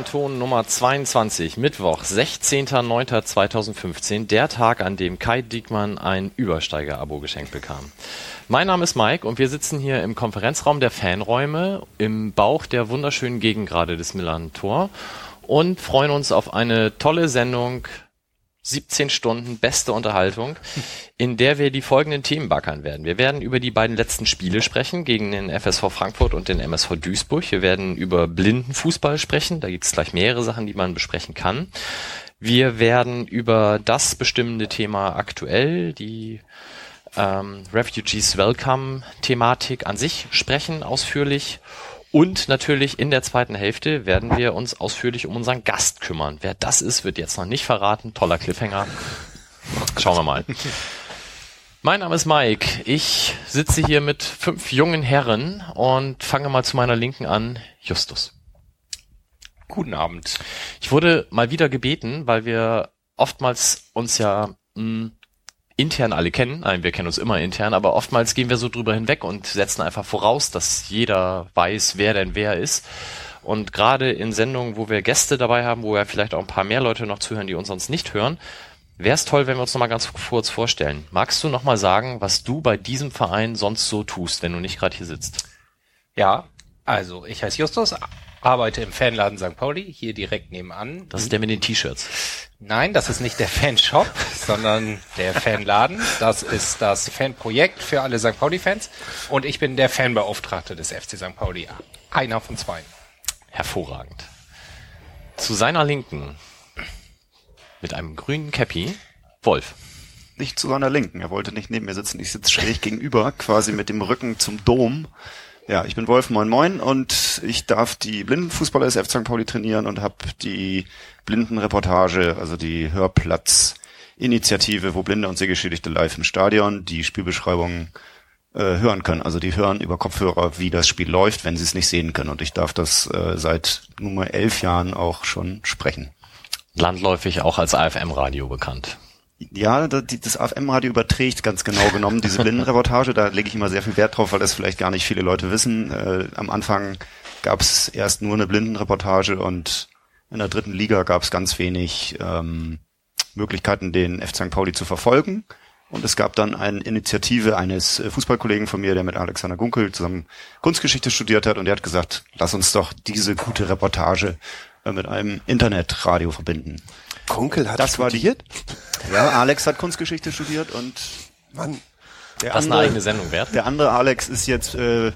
Millanton Nummer 22, Mittwoch, 16.09.2015, der Tag, an dem Kai Diekmann ein Übersteiger-Abo geschenkt bekam. Mein Name ist Mike und wir sitzen hier im Konferenzraum der Fanräume im Bauch der wunderschönen Gegengrade des Millantor und freuen uns auf eine tolle Sendung 17 Stunden beste Unterhaltung, in der wir die folgenden Themen backern werden. Wir werden über die beiden letzten Spiele sprechen, gegen den FSV Frankfurt und den MSV Duisburg. Wir werden über Blindenfußball sprechen. Da gibt es gleich mehrere Sachen, die man besprechen kann. Wir werden über das bestimmende Thema aktuell, die ähm, Refugees Welcome Thematik an sich sprechen, ausführlich. Und natürlich in der zweiten Hälfte werden wir uns ausführlich um unseren Gast kümmern. Wer das ist, wird jetzt noch nicht verraten. Toller Cliffhanger. Schauen wir mal. Mein Name ist Mike. Ich sitze hier mit fünf jungen Herren und fange mal zu meiner Linken an. Justus. Guten Abend. Ich wurde mal wieder gebeten, weil wir oftmals uns ja mh, intern alle kennen. Nein, wir kennen uns immer intern, aber oftmals gehen wir so drüber hinweg und setzen einfach voraus, dass jeder weiß, wer denn wer ist. Und gerade in Sendungen, wo wir Gäste dabei haben, wo ja vielleicht auch ein paar mehr Leute noch zuhören, die uns sonst nicht hören, wäre es toll, wenn wir uns noch mal ganz kurz vorstellen. Magst du noch mal sagen, was du bei diesem Verein sonst so tust, wenn du nicht gerade hier sitzt? Ja, also ich heiße Justus, arbeite im Fanladen St. Pauli, hier direkt nebenan. Das ist der mit den T-Shirts. Nein, das ist nicht der Fanshop, sondern der Fanladen. Das ist das Fanprojekt für alle St. Pauli-Fans. Und ich bin der Fanbeauftragte des FC St. Pauli. Einer von zwei. Hervorragend. Zu seiner Linken, mit einem grünen Cappy, Wolf. Nicht zu seiner Linken. Er wollte nicht neben mir sitzen. Ich sitze schräg gegenüber, quasi mit dem Rücken zum Dom. Ja, ich bin Wolf Moin Moin und ich darf die Blindenfußballer des F. St. Pauli trainieren und habe die Blindenreportage, also die Hörplatz-Initiative, wo Blinde und Sehgeschädigte live im Stadion die Spielbeschreibung äh, hören können. Also die hören über Kopfhörer, wie das Spiel läuft, wenn sie es nicht sehen können. Und ich darf das äh, seit Nummer elf Jahren auch schon sprechen. Landläufig auch als AFM-Radio bekannt. Ja, das AFM-Radio überträgt ganz genau genommen diese Blindenreportage. Da lege ich immer sehr viel Wert drauf, weil das vielleicht gar nicht viele Leute wissen. Äh, am Anfang gab es erst nur eine Blindenreportage und in der dritten Liga gab es ganz wenig ähm, Möglichkeiten, den F. St. Pauli zu verfolgen. Und es gab dann eine Initiative eines äh, Fußballkollegen von mir, der mit Alexander Gunkel zusammen Kunstgeschichte studiert hat. Und der hat gesagt, lass uns doch diese gute Reportage äh, mit einem Internetradio verbinden. Kunkel hat das studiert? War die, ja, Alex hat Kunstgeschichte studiert und Mann, der das andere, eine eigene Sendung wert. Der andere Alex ist jetzt äh,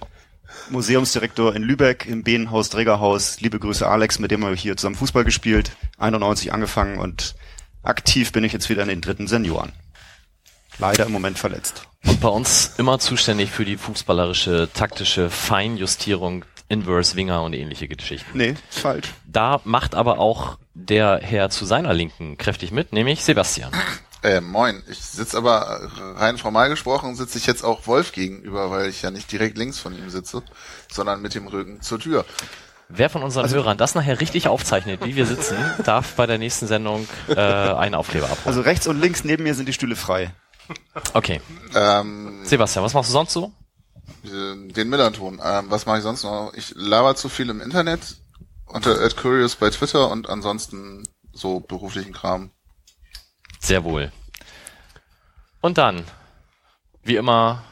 Museumsdirektor in Lübeck im Behnenhaus Trägerhaus. Liebe Grüße Alex, mit dem habe ich hier zusammen Fußball gespielt, 91 angefangen und aktiv bin ich jetzt wieder in den dritten Senioren. Leider im Moment verletzt. Und bei uns immer zuständig für die fußballerische, taktische Feinjustierung, Inverse, Winger und ähnliche Geschichten. Nee, ist falsch. Da macht aber auch der Herr zu seiner Linken kräftig mit, nämlich Sebastian. Äh, moin. Ich sitze aber rein formal gesprochen, sitze ich jetzt auch Wolf gegenüber, weil ich ja nicht direkt links von ihm sitze, sondern mit dem Rücken zur Tür. Wer von unseren also, Hörern das nachher richtig aufzeichnet, wie wir sitzen, darf bei der nächsten Sendung äh, einen Aufkleber abholen. Also rechts und links neben mir sind die Stühle frei. Okay. Ähm, Sebastian, was machst du sonst so? Den Millanton. Ähm, was mache ich sonst noch? Ich laber zu viel im Internet unter Curious bei Twitter und ansonsten so beruflichen Kram. Sehr wohl. Und dann, wie immer,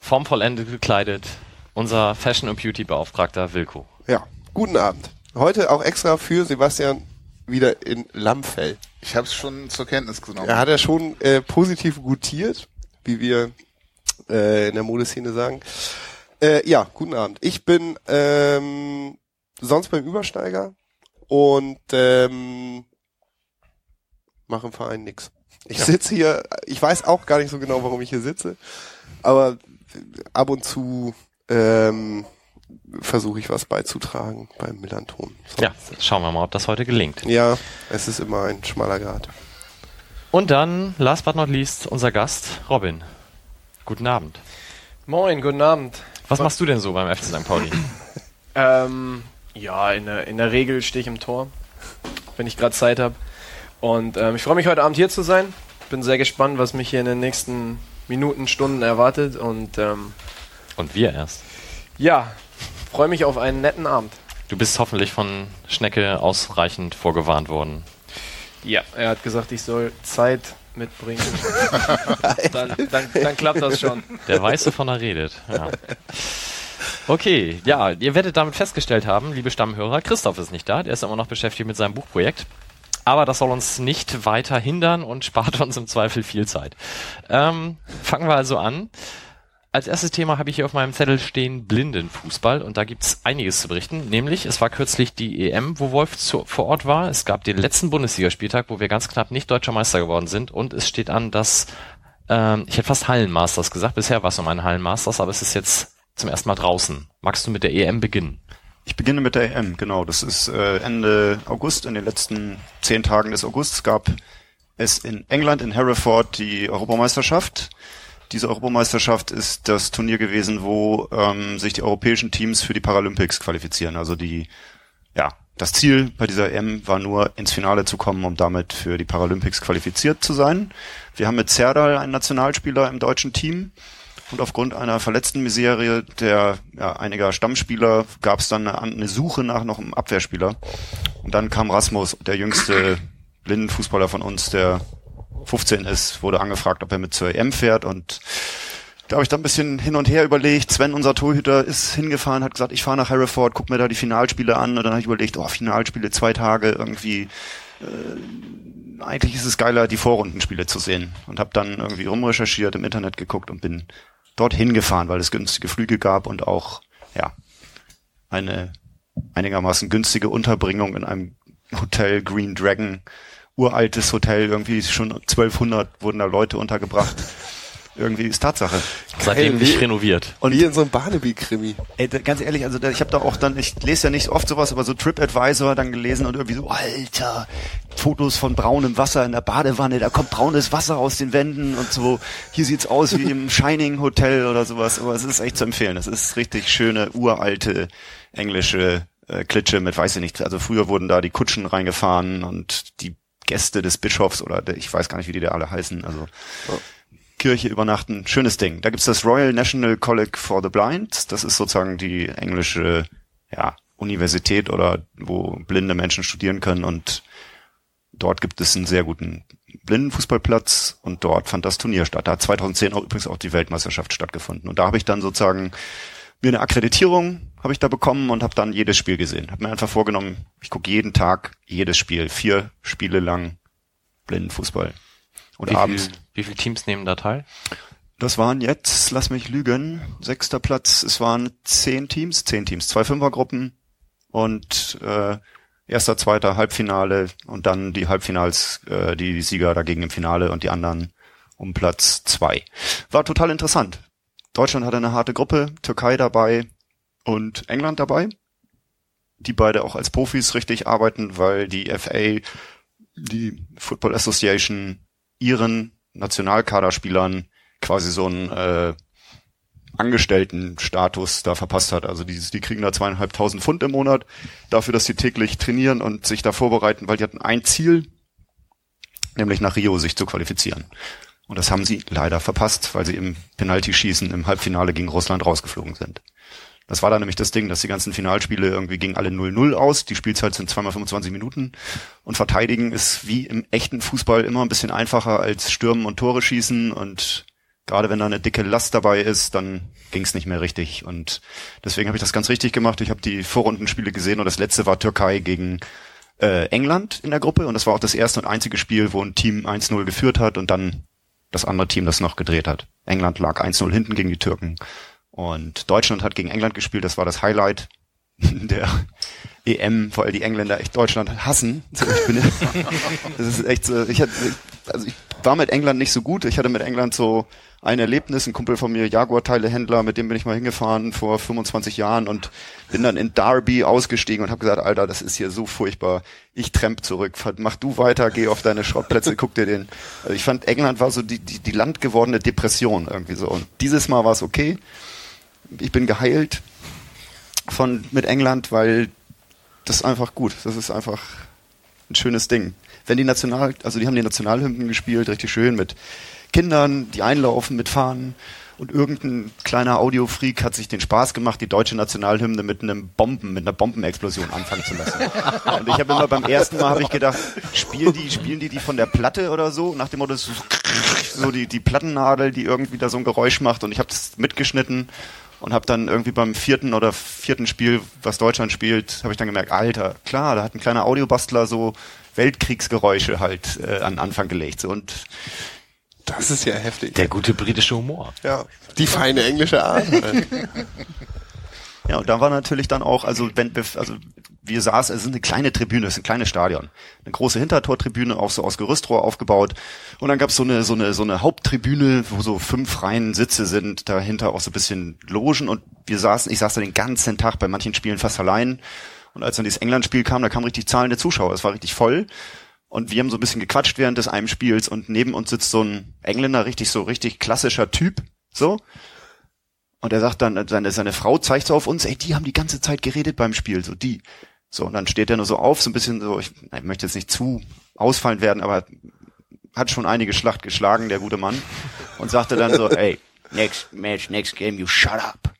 formvollendet gekleidet, unser Fashion- und Beauty-Beauftragter Wilko. Ja, guten Abend. Heute auch extra für Sebastian wieder in Lammfell. Ich habe es schon zur Kenntnis genommen. Er hat ja schon äh, positiv gutiert, wie wir äh, in der Modeszene sagen. Äh, ja, guten Abend. Ich bin ähm, sonst beim Übersteiger und ähm, mache im Verein nix. Ich ja. sitze hier, ich weiß auch gar nicht so genau, warum ich hier sitze, aber ab und zu ähm, versuche ich was beizutragen beim Millanton. So. Ja, schauen wir mal, ob das heute gelingt. Ja, es ist immer ein schmaler Grad. Und dann, last but not least, unser Gast, Robin. Guten Abend. Moin, guten Abend. Was machst du denn so beim FC St. Pauli? ähm, ja, in der, in der Regel stehe ich im Tor, wenn ich gerade Zeit habe. Und ähm, ich freue mich heute Abend hier zu sein. Bin sehr gespannt, was mich hier in den nächsten Minuten, Stunden erwartet. Und ähm, Und wir erst. ja, freue mich auf einen netten Abend. Du bist hoffentlich von Schnecke ausreichend vorgewarnt worden. Ja, er hat gesagt, ich soll Zeit mitbringen. dann, dann, dann klappt das schon. Der weiß, wovon er redet. Ja. Okay, ja, ihr werdet damit festgestellt haben, liebe Stammhörer, Christoph ist nicht da, der ist immer noch beschäftigt mit seinem Buchprojekt. Aber das soll uns nicht weiter hindern und spart uns im Zweifel viel Zeit. Ähm, fangen wir also an. Als erstes Thema habe ich hier auf meinem Zettel stehen Blindenfußball und da gibt's einiges zu berichten. Nämlich, es war kürzlich die EM, wo Wolf zu, vor Ort war. Es gab den letzten Bundesligaspieltag, wo wir ganz knapp nicht deutscher Meister geworden sind und es steht an, dass, ähm, ich hätte fast Hallenmasters gesagt, bisher war es um einen Hallenmasters, aber es ist jetzt zum ersten Mal draußen. Magst du mit der EM beginnen? Ich beginne mit der EM, genau. Das ist äh, Ende August, in den letzten zehn Tagen des Augusts gab es in England, in Hereford, die Europameisterschaft. Diese Europameisterschaft ist das Turnier gewesen, wo ähm, sich die europäischen Teams für die Paralympics qualifizieren. Also die, ja, das Ziel bei dieser EM war nur ins Finale zu kommen, um damit für die Paralympics qualifiziert zu sein. Wir haben mit Zerdal einen Nationalspieler im deutschen Team. Und aufgrund einer verletzten Miserie der ja, einiger Stammspieler gab es dann eine, eine Suche nach noch einem Abwehrspieler. Und dann kam Rasmus, der jüngste Blindenfußballer von uns, der 15 ist, wurde angefragt, ob er mit zur EM fährt und da habe ich dann ein bisschen hin und her überlegt. Sven, unser Torhüter, ist hingefahren, hat gesagt, ich fahre nach Hereford, guck mir da die Finalspiele an. Und dann habe ich überlegt, oh, Finalspiele, zwei Tage, irgendwie, äh, eigentlich ist es geiler, die Vorrundenspiele zu sehen. Und habe dann irgendwie rumrecherchiert, im Internet geguckt und bin dorthin gefahren, weil es günstige Flüge gab und auch, ja, eine einigermaßen günstige Unterbringung in einem Hotel Green Dragon, uraltes Hotel, irgendwie schon 1200 wurden da Leute untergebracht. Irgendwie ist Tatsache. Seitdem nicht renoviert. Und wie in so einem Barnaby-Krimi. Ey, da, ganz ehrlich, also da, ich habe da auch dann, ich lese ja nicht oft sowas, aber so TripAdvisor dann gelesen und irgendwie so, Alter, Fotos von braunem Wasser in der Badewanne, da kommt braunes Wasser aus den Wänden und so, hier sieht's aus wie im Shining Hotel oder sowas, aber es ist echt zu empfehlen. Es ist richtig schöne, uralte, englische äh, Klitsche mit, weiß ich nicht, also früher wurden da die Kutschen reingefahren und die Gäste des Bischofs oder der, ich weiß gar nicht, wie die da alle heißen, also Kirche übernachten, schönes Ding. Da gibt's das Royal National College for the Blind. Das ist sozusagen die englische ja, Universität oder wo blinde Menschen studieren können und dort gibt es einen sehr guten Blindenfußballplatz und dort fand das Turnier statt. Da hat 2010 auch übrigens auch die Weltmeisterschaft stattgefunden und da habe ich dann sozusagen mir eine Akkreditierung habe ich da bekommen und habe dann jedes Spiel gesehen. Habe mir einfach vorgenommen, ich gucke jeden Tag jedes Spiel, vier Spiele lang Blindenfußball. Und Wie, abends. viel, wie viele Teams nehmen da teil? Das waren jetzt, lass mich lügen, sechster Platz. Es waren zehn Teams, zehn Teams, zwei Fünfergruppen und äh, erster, zweiter Halbfinale und dann die Halbfinals, äh, die, die Sieger dagegen im Finale und die anderen um Platz zwei. War total interessant. Deutschland hatte eine harte Gruppe, Türkei dabei und England dabei, die beide auch als Profis richtig arbeiten, weil die FA, die Football Association, ihren Nationalkaderspielern quasi so einen äh, Angestelltenstatus da verpasst hat. Also die, die kriegen da zweieinhalbtausend Pfund im Monat dafür, dass sie täglich trainieren und sich da vorbereiten, weil die hatten ein Ziel, nämlich nach Rio sich zu qualifizieren. Und das haben sie leider verpasst, weil sie im Penaltyschießen im Halbfinale gegen Russland rausgeflogen sind. Das war dann nämlich das Ding, dass die ganzen Finalspiele irgendwie gingen alle 0-0 aus. Die Spielzeit sind zweimal 25 Minuten. Und verteidigen ist wie im echten Fußball immer ein bisschen einfacher als stürmen und Tore schießen. Und gerade wenn da eine dicke Last dabei ist, dann ging es nicht mehr richtig. Und deswegen habe ich das ganz richtig gemacht. Ich habe die Vorrundenspiele gesehen und das letzte war Türkei gegen äh, England in der Gruppe. Und das war auch das erste und einzige Spiel, wo ein Team 1-0 geführt hat und dann das andere Team das noch gedreht hat. England lag 1-0 hinten gegen die Türken. Und Deutschland hat gegen England gespielt, das war das Highlight der EM, weil die Engländer echt Deutschland hassen. Ich bin, das ist echt so, ich hatte, also ich war mit England nicht so gut. Ich hatte mit England so ein Erlebnis, ein Kumpel von mir, Jaguar-Teilehändler, mit dem bin ich mal hingefahren vor 25 Jahren und bin dann in Derby ausgestiegen und habe gesagt, Alter, das ist hier so furchtbar. Ich tremp zurück. Mach du weiter, geh auf deine Schrottplätze, guck dir den. Also ich fand, England war so die, die, die landgewordene Depression irgendwie so. Und dieses Mal war es okay ich bin geheilt von mit England, weil das ist einfach gut. Das ist einfach ein schönes Ding. Wenn die National, also die haben die Nationalhymnen gespielt, richtig schön mit Kindern, die einlaufen mit Fahnen und irgendein kleiner Audiofreak hat sich den Spaß gemacht, die deutsche Nationalhymne mit einem Bomben, mit einer Bombenexplosion anfangen zu lassen. Und ich habe immer beim ersten Mal habe ich gedacht, spielen die, spielen die die von der Platte oder so, nach dem Motto so, die die Plattennadel, die irgendwie da so ein Geräusch macht und ich habe das mitgeschnitten und habe dann irgendwie beim vierten oder vierten Spiel, was Deutschland spielt, habe ich dann gemerkt, Alter, klar, da hat ein kleiner Audiobastler so Weltkriegsgeräusche halt äh, an Anfang gelegt so, und Das ist ja heftig. Der gute britische Humor. Ja, die feine englische Art. Ja, und da war natürlich dann auch, also wenn also wir saßen, es ist eine kleine Tribüne, es ist ein kleines Stadion. Eine große Hintertortribüne, auch so aus Gerüstrohr aufgebaut. Und dann gab's so eine, so eine, so eine Haupttribüne, wo so fünf Reihen Sitze sind, dahinter auch so ein bisschen Logen. Und wir saßen, ich saß da den ganzen Tag bei manchen Spielen fast allein. Und als dann dieses England-Spiel kam, da kamen richtig zahlende Zuschauer. Es war richtig voll. Und wir haben so ein bisschen gequatscht während des einen Spiels und neben uns sitzt so ein Engländer, richtig so richtig klassischer Typ, so. Und er sagt dann, seine, seine Frau zeigt so auf uns, ey, die haben die ganze Zeit geredet beim Spiel, so die. So, und dann steht er nur so auf, so ein bisschen so, ich, ich möchte jetzt nicht zu ausfallend werden, aber hat schon einige Schlacht geschlagen, der gute Mann. Und sagte dann so, ey, next match, next game, you shut up.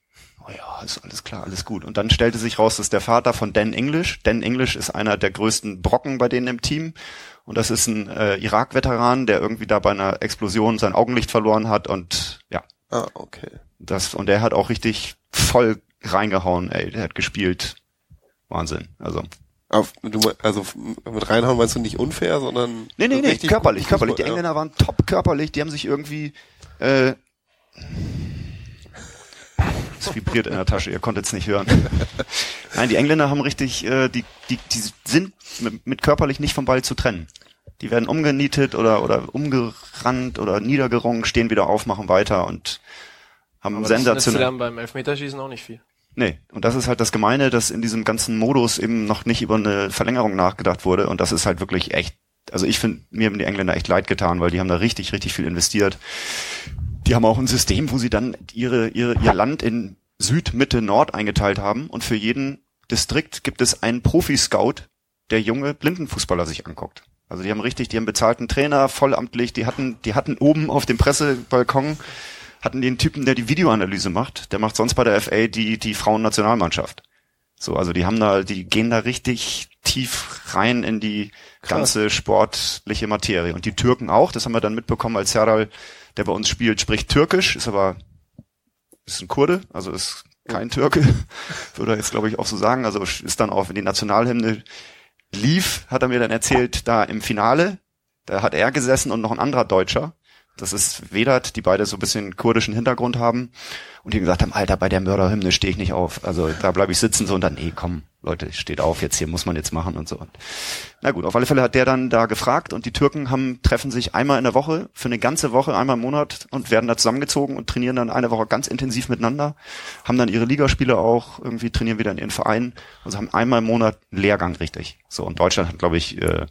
Oh ja, ist alles klar, alles gut. Und dann stellte sich raus, dass der Vater von Dan English, Dan English ist einer der größten Brocken bei denen im Team. Und das ist ein äh, Irak-Veteran, der irgendwie da bei einer Explosion sein Augenlicht verloren hat und ja, Ah, okay. das, und der hat auch richtig voll reingehauen, ey, der hat gespielt. Wahnsinn. Also. Auf, du, also mit reinhauen meinst du nicht unfair, sondern Nee, nee, nee, richtig körperlich, körperlich. Die Engländer waren top körperlich, die haben sich irgendwie, äh, es vibriert in der Tasche, ihr konntet es nicht hören. Nein, die Engländer haben richtig, äh, die, die, die sind mit, mit körperlich nicht vom Ball zu trennen. Die werden umgenietet oder, oder umgerannt oder niedergerungen, stehen wieder auf, machen weiter und haben Aber das sensationell. dann beim Elfmeterschießen auch nicht viel. Nee, und das ist halt das Gemeine, dass in diesem ganzen Modus eben noch nicht über eine Verlängerung nachgedacht wurde und das ist halt wirklich echt, also ich finde, mir haben die Engländer echt leid getan, weil die haben da richtig, richtig viel investiert. Die haben auch ein System, wo sie dann ihre, ihre, ihr Land in Süd, Mitte, Nord eingeteilt haben und für jeden Distrikt gibt es einen Profi-Scout, der junge Blindenfußballer sich anguckt. Also die haben richtig, die haben bezahlten Trainer, vollamtlich, die hatten, die hatten oben auf dem Pressebalkon hatten den Typen, der die Videoanalyse macht, der macht sonst bei der FA die, die Frauennationalmannschaft. So, also die haben da, die gehen da richtig tief rein in die ganze sportliche Materie. Und die Türken auch, das haben wir dann mitbekommen, als Serdal, der bei uns spielt, spricht Türkisch, ist aber, ist ein Kurde, also ist kein Türke, würde er jetzt glaube ich auch so sagen, also ist dann auch, wenn die Nationalhymne lief, hat er mir dann erzählt, da im Finale, da hat er gesessen und noch ein anderer Deutscher, das ist Vedat, die beide so ein bisschen kurdischen Hintergrund haben und die gesagt haben, Alter, bei der Mörderhymne stehe ich nicht auf. Also da bleibe ich sitzen so und dann, nee, komm, Leute, steht auf, jetzt hier muss man jetzt machen und so. Und, na gut, auf alle Fälle hat der dann da gefragt und die Türken haben, treffen sich einmal in der Woche, für eine ganze Woche, einmal im Monat und werden da zusammengezogen und trainieren dann eine Woche ganz intensiv miteinander, haben dann ihre Ligaspiele auch, irgendwie trainieren wieder in ihren Vereinen, also haben einmal im Monat einen Lehrgang richtig. So, und Deutschland hat, glaube ich, äh,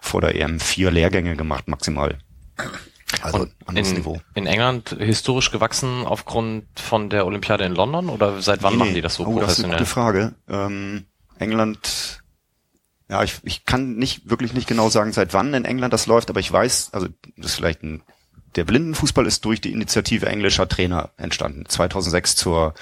vor der EM vier Lehrgänge gemacht, maximal. Also Und anderes in, Niveau. in England historisch gewachsen aufgrund von der Olympiade in London oder seit wann Nee, machen die das so oh, Das ist eine professionell? gute Frage. Ähm, England, ja, ich, ich kann nicht wirklich nicht genau sagen, seit wann in England das läuft, aber ich weiß, also das ist vielleicht ein, der Blindenfußball ist durch die Initiative englischer Trainer entstanden. 2006 zur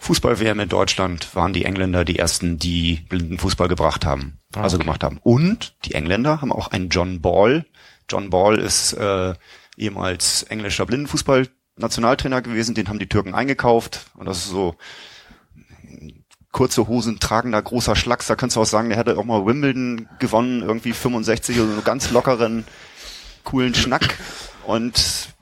Fußball-WM in Deutschland waren die Engländer die ersten, die Blindenfußball gebracht haben, Ah, also okay. gemacht haben. Und die Engländer haben auch einen John Ball. John Ball ist äh, ehemals englischer Blindenfußball-Nationaltrainer gewesen, den haben die Türken eingekauft. Und das ist so kurze Hosen tragender großer Schlacks, da könntest du auch sagen, der hätte auch mal Wimbledon gewonnen, irgendwie 65 oder so einen ganz lockeren, coolen Schnack. Und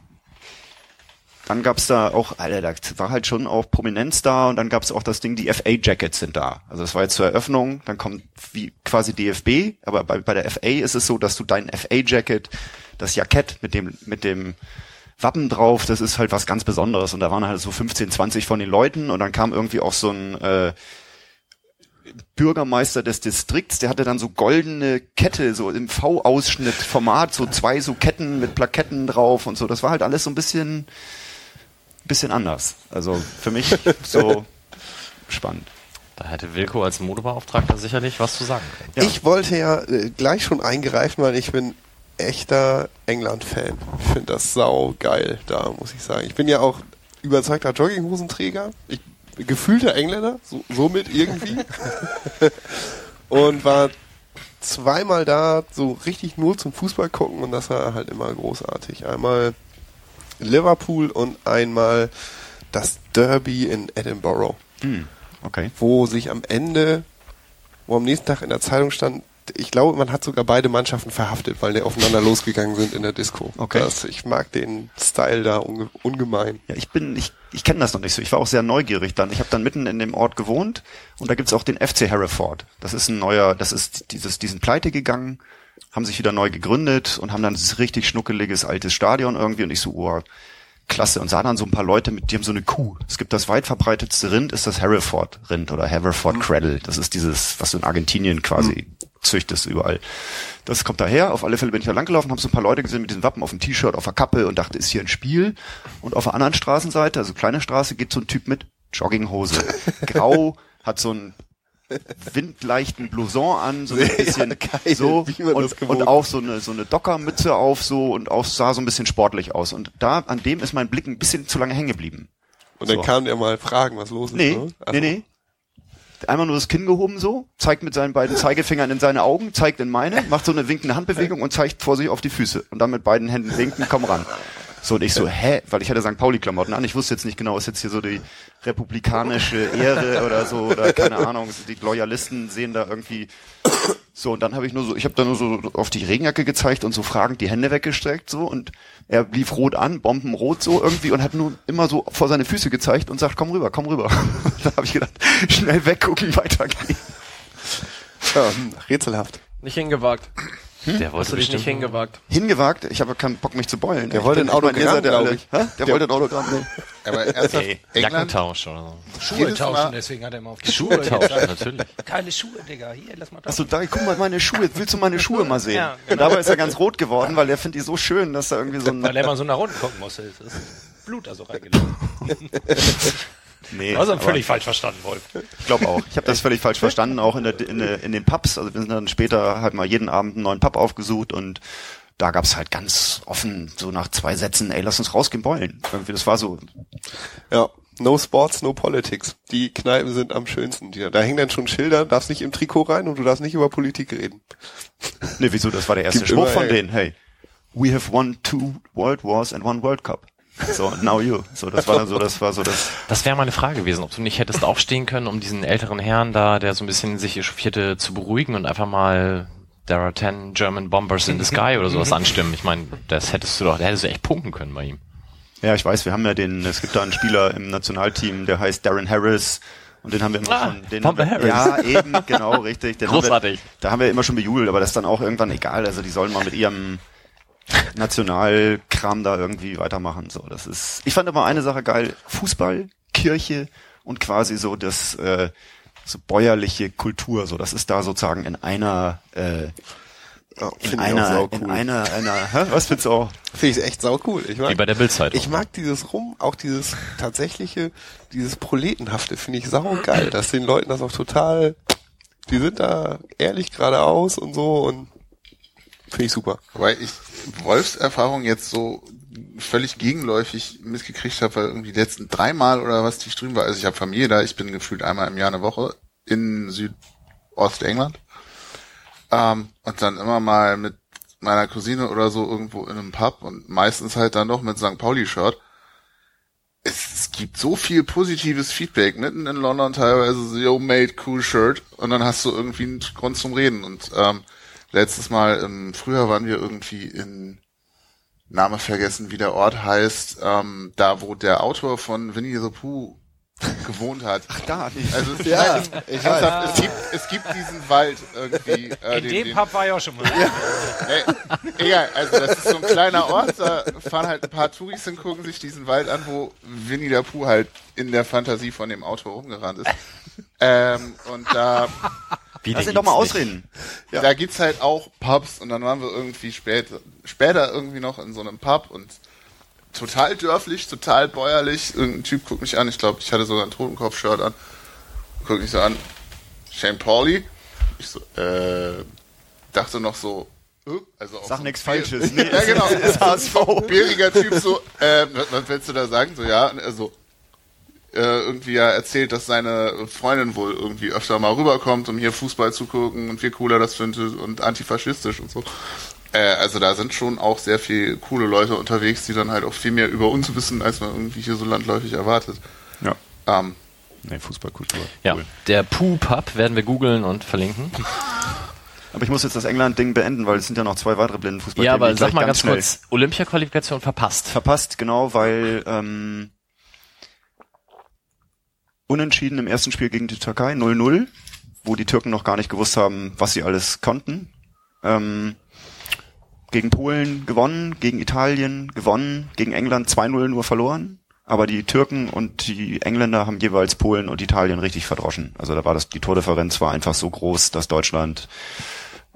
dann gab's da auch, Alter, da war halt schon auch Prominenz da und dann gab's auch das Ding, die FA-Jackets sind da. Also das war jetzt zur Eröffnung, dann kommt wie quasi DFB, aber bei, bei der FA ist es so, dass du dein FA-Jacket, das Jackett mit dem, mit dem Wappen drauf, das ist halt was ganz Besonderes und da waren halt so 15, 20 von den Leuten und dann kam irgendwie auch so ein äh, Bürgermeister des Distrikts, der hatte dann so goldene Kette, so im V-Ausschnitt Format, so zwei so Ketten mit Plaketten drauf und so. Das war halt alles so ein bisschen, bisschen anders. Also für mich so spannend. Da hätte Wilko als Modebeauftragter sicherlich was zu sagen können. Ich wollte ja äh, gleich schon eingreifen, weil ich bin echter England-Fan. Ich finde das sau geil da, muss ich sagen. Ich bin ja auch überzeugter Jogginghosenträger. Ich gefühlter Engländer, so, somit irgendwie. und war zweimal da, so richtig nur zum Fußball gucken und das war halt immer großartig. Einmal Liverpool und einmal das Derby in Edinburgh, Hm, okay. wo sich am Ende, wo am nächsten Tag in der Zeitung stand, ich glaube, man hat sogar beide Mannschaften verhaftet, weil die aufeinander losgegangen sind in der Disco. Okay. Das, ich mag den Style da unge ungemein. Ja, ich bin, ich, ich kenne das noch nicht so. Ich war auch sehr neugierig dann. Ich habe dann mitten in dem Ort gewohnt und da gibt's auch den FC Hereford. Das ist ein neuer, das ist dieses, diesen Pleite gegangen, haben sich wieder neu gegründet und haben dann dieses richtig schnuckeliges altes Stadion irgendwie und ich so, oh, klasse. Und sah dann so ein paar Leute mit, die haben so eine Kuh. Es gibt das weit verbreitetste Rind, ist das Hereford Rind oder Hereford Cradle. Das ist dieses, was du in Argentinien quasi züchtest überall. Das kommt daher. Auf alle Fälle bin ich da langgelaufen, habe so ein paar Leute gesehen mit diesen Wappen auf dem T-Shirt, auf der Kappe und dachte, ist hier ein Spiel. Und auf der anderen Straßenseite, also kleine Straße, geht so ein Typ mit Jogginghose. Grau, hat so einen windleichten Blouson an, so ein bisschen geil, so und, und auch so eine so eine Dockermütze auf so und auch sah so ein bisschen sportlich aus und da an dem ist mein Blick ein bisschen zu lange hängen geblieben. Und dann So. kam der mal fragen, was los ist. Nee, ne? nee, nee. Einmal nur das Kinn gehoben so, zeigt mit seinen beiden Zeigefingern in seine Augen, zeigt in meine, macht so eine winkende Handbewegung und zeigt vor sich auf die Füße. Und dann mit beiden Händen winken, komm ran. So, und ich so, hä? Weil ich hatte St. Pauli-Klamotten an. Ich wusste jetzt nicht genau, ist jetzt hier so die republikanische Ehre oder so, oder keine Ahnung, die Loyalisten sehen da irgendwie. So, und dann habe ich nur so, ich habe da nur so auf die Regenjacke gezeigt und so fragend die Hände weggestreckt so und er lief rot an, bombenrot so irgendwie und hat nur immer so vor seine Füße gezeigt und sagt, komm rüber, komm rüber. da habe ich gedacht, schnell weggucken, weitergehen. Ja, hm, rätselhaft. Nicht hingewagt. Der Hast wollte du dich nicht hingewagt? Hingewagt, ich habe keinen Bock mich zu beulen. Der Ich wollte ein Autogramm, seid ja alle- glaub ich. Hä? Der wollte ein Autogramm. Nee. Aber ernsthaft, Ey, Jackentausch oder so. Schuhe Jedes tauschen, Mal- deswegen hat er immer auf die Schuhe tauschen, gezeigt. natürlich. Keine Schuhe, Digga. Hier, lass mal da. Achso, da, guck mal meine Schuhe. Willst du meine Schuhe mal sehen? Ja, Und dabei ist er ganz rot geworden, weil er findet die so schön, dass da irgendwie so ein... Weil er mal so nach unten gucken musste. Es ist Blut da so reingelaufen. Nee, Also völlig falsch verstanden, Wolf. ich glaube auch. Ich habe das völlig falsch verstanden, auch in, der, in, der, in den Pubs. Also wir sind dann später halt mal jeden Abend einen neuen Pub aufgesucht und da gab's halt ganz offen, so nach zwei Sätzen, ey, lass uns rausgehen beulen. Irgendwie, das war so, Ja. No Sports, no Politics. Die Kneipen sind am schönsten. Da hängen dann schon Schilder, darfst nicht im Trikot rein und du darfst nicht über Politik reden. nee, wieso, das war der erste Gibt Spruch immer von denen, hey, we have won two World Wars and one World Cup. So, now you. So, das war dann so, das war so das, Das wäre meine Frage gewesen, ob du nicht hättest aufstehen können, um diesen älteren Herrn da, der so ein bisschen sich echauffierte, zu beruhigen und einfach mal There are 10 German Bombers in the sky oder sowas anstimmen. Ich meine, das hättest du doch, da hättest du echt punkten können bei ihm. Ja, ich weiß, wir haben ja den, es gibt da einen Spieler im Nationalteam, der heißt Darren Harris. Und den haben wir immer Ah, schon, den haben wir, Harris. ja, eben, genau, richtig. Den Großartig. Haben wir, da haben wir immer schon bejubelt, aber das ist dann auch irgendwann egal. Also die sollen mal mit ihrem Nationalkram da irgendwie weitermachen. So, das ist, ich fand aber eine Sache geil. Fußball, Kirche und quasi so das, äh, so bäuerliche Kultur, so, das ist da sozusagen in einer, äh, Ja, in einer, sau in cool. einer, einer, hä? was findest du auch? Finde ich echt sau cool. Ich mag, Wie bei der Bildzeitung. Ich mag dieses Rum, auch dieses tatsächliche, dieses Proletenhafte finde ich sau geil, dass den Leuten das auch total, die sind da ehrlich geradeaus und so und finde ich super. Weil ich Wolfs Erfahrung jetzt so völlig gegenläufig mitgekriegt habe, weil irgendwie die letzten dreimal oder was die drüben war. Also ich habe Familie da, ich bin gefühlt einmal im Jahr eine Woche in Südostengland. Ähm, und dann immer mal mit meiner Cousine oder so irgendwo in einem Pub und meistens halt dann doch mit St. Pauli-Shirt. Es, es gibt so viel positives Feedback, mitten in London teilweise yo, mate, cool shirt. Und dann hast du irgendwie einen Grund zum Reden. Und ähm, letztes Mal im Frühjahr waren wir irgendwie in Name vergessen, wie der Ort heißt, ähm, da wo der Autor von Winnie the Pooh gewohnt hat. Ach Da, Also es, Ja, nein, es, ernsthaft, es, gibt, es gibt diesen Wald irgendwie. Äh, In den, dem den, Pub war ich auch schon mal. Ey, egal, also das ist so ein kleiner Ort, da fahren halt ein paar Touris und gucken sich diesen Wald an, wo Winnie der Pooh halt in der Fantasie von dem Autor rumgerannt ist. Ähm, und da, Wie, Lass ihn doch mal ausreden. da gibt's halt auch Pubs und dann waren wir irgendwie später, später irgendwie noch in so einem Pub und total dörflich, total bäuerlich. Irgendein Typ guckt mich an, ich glaube, ich hatte sogar ein Totenkopf-Shirt an. guck ich so an, Shane Pauli. Ich so, äh, dachte noch so, äh, also auch Sag so nichts ein Falsches. Nee, ja, genau. das ist HSV. Bäriger Typ so, äh, was, was willst du da sagen? So, ja, also, äh, irgendwie ja erzählt, dass seine Freundin wohl irgendwie öfter mal rüberkommt, um hier Fußball zu gucken und wie cool er das findet und antifaschistisch und so. Äh, also da sind schon auch sehr viel coole Leute unterwegs, die dann halt auch viel mehr über uns wissen, als man irgendwie hier so landläufig erwartet. Ja. Ähm, Nee, Fußballkultur. Ja, Cool. der Poo Pub werden wir googeln und verlinken. Aber ich muss jetzt das England-Ding beenden, weil es sind ja noch zwei weitere Blindenfußball. Ja, aber sag mal ganz schnell- kurz, Olympia-Qualifikation verpasst. Verpasst, genau, weil ähm, unentschieden im ersten Spiel gegen die Türkei, 0-0, wo die Türken noch gar nicht gewusst haben, was sie alles konnten. Ähm, gegen Polen gewonnen, gegen Italien gewonnen, gegen England 2-0 nur verloren. Aber die Türken und die Engländer haben jeweils Polen und Italien richtig verdroschen. Also da war das, die Tordifferenz war einfach so groß, dass Deutschland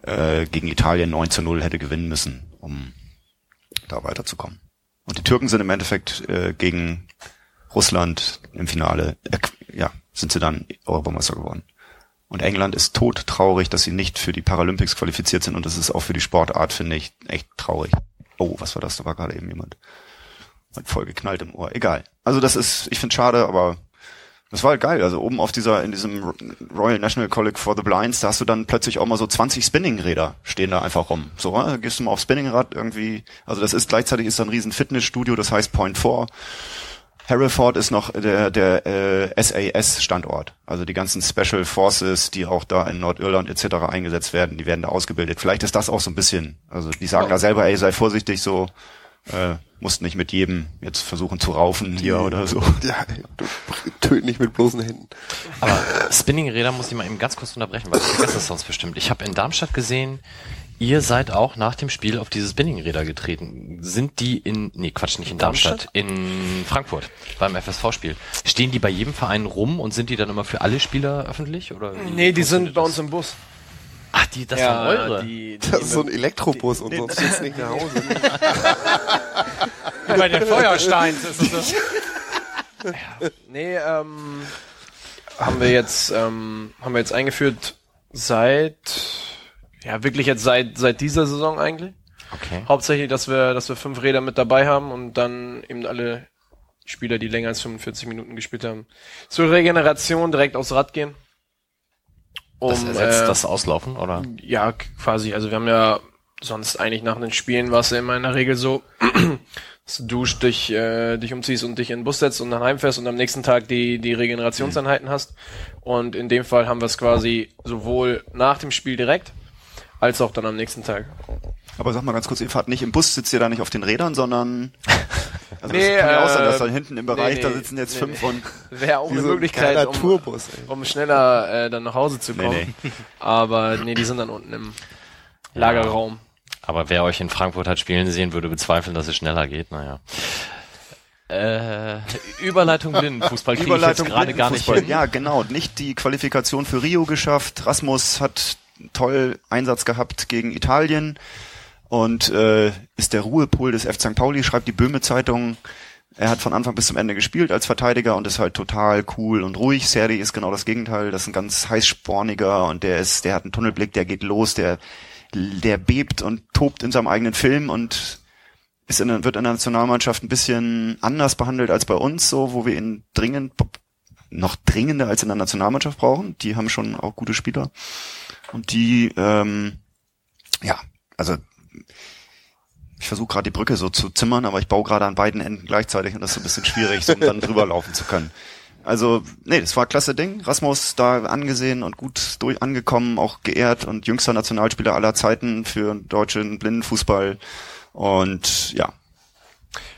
äh, gegen Italien 9 zu 0 hätte gewinnen müssen, um da weiterzukommen. Und die Türken sind im Endeffekt äh, gegen Russland im Finale, äh, ja, sind sie dann Europameister geworden. Und England ist todtraurig, dass sie nicht für die Paralympics qualifiziert sind und das ist auch für die Sportart, finde ich, echt traurig. Oh, was war das? Da war gerade eben jemand. Hat voll geknallt im Ohr. Egal. Also das ist, ich finde schade, aber das war halt geil. Also oben auf dieser, in diesem Royal National College for the Blinds, da hast du dann plötzlich auch mal so 20 Spinningräder stehen da einfach rum. So, äh, gehst du mal auf Spinningrad irgendwie. Also das ist gleichzeitig ist da ein riesen Fitnessstudio, das heißt Point 4. Hereford ist noch der, der äh, SAS-Standort. Also die ganzen Special Forces, die auch da in Nordirland etc. eingesetzt werden, die werden da ausgebildet. Vielleicht ist das auch so ein bisschen. Also die sagen da selber, ey, sei vorsichtig, so äh, musst nicht mit jedem jetzt versuchen zu raufen hier oder so. Ja, du töt nicht mit bloßen Händen. Aber Spinningräder muss ich mal eben ganz kurz unterbrechen, weil ich vergesse das sonst bestimmt. Ich habe in Darmstadt gesehen, ihr seid auch nach dem Spiel auf diese Spinningräder getreten. Sind die in, nee Quatsch, nicht in Darmstadt, in Frankfurt beim FSV-Spiel. Stehen die bei jedem Verein rum und sind die dann immer für alle Spieler öffentlich? Oder Nee, die sind funktioniert bei das? uns im Bus. Ach, die, das waren eure. Die, die Das ist so ein Elektrobus und sonst geht's nicht nach Hause. Bei den Feuersteins ist es so. Nee, ähm, haben wir jetzt, ähm, haben wir jetzt eingeführt seit, ja, wirklich jetzt seit, seit dieser Saison eigentlich. Okay. Hauptsächlich, dass wir, dass wir fünf Räder mit dabei haben und dann eben alle Spieler, die länger als 45 Minuten gespielt haben, zur Regeneration direkt aufs Rad gehen. Um, Das ersetzt äh, das Auslaufen, oder? Ja, quasi. Also wir haben ja sonst eigentlich nach den Spielen war es ja immer in der Regel so, dass du duscht, dich, äh, dich umziehst und dich in den Bus setzt und dann heimfährst und am nächsten Tag die, die Regenerationseinheiten hast. Und in dem Fall haben wir es quasi sowohl nach dem Spiel direkt, als auch dann am nächsten Tag. Aber sag mal ganz kurz, ihr fahrt nicht im Bus, sitzt ihr da nicht auf den Rädern, sondern also Nee, das kann ja auch sein, äh, dass da hinten im Bereich, nee, da sitzen jetzt nee, fünf und Wäre auch eine ein Möglichkeit, geiler um, Tourbus, ey. um schneller äh, dann nach Hause zu kommen. Nee, Aber nee, die sind dann unten im Lagerraum. Aber wer euch in Frankfurt hat spielen sehen, würde bezweifeln, dass es schneller geht. Naja. Äh, Überleitung Blindenfußball kriege ich jetzt gerade gar nicht hin. Ja, genau. Nicht die Qualifikation für Rio geschafft. Rasmus hat toll Einsatz gehabt gegen Italien und äh, ist der Ruhepol des F. St. Pauli, schreibt die Böhme Zeitung. Er hat von Anfang bis zum Ende gespielt als Verteidiger und ist halt total cool und ruhig. Serdi ist genau das Gegenteil. Das ist ein ganz heißsporniger und der ist, der hat einen Tunnelblick, der geht los, der, der bebt und tobt in seinem eigenen Film und ist in, wird in der Nationalmannschaft ein bisschen anders behandelt als bei uns, so, wo wir ihn dringend, noch dringender als in der Nationalmannschaft brauchen. Die haben schon auch gute Spieler. Und die, ähm, ja, also ich versuche gerade die Brücke so zu zimmern, aber ich baue gerade an beiden Enden gleichzeitig und das ist so ein bisschen schwierig, so, um dann drüber laufen zu können. Also, nee, das war ein klasse Ding. Rasmus da angesehen und gut durch angekommen, auch geehrt und jüngster Nationalspieler aller Zeiten für deutschen Blindenfußball. Und ja,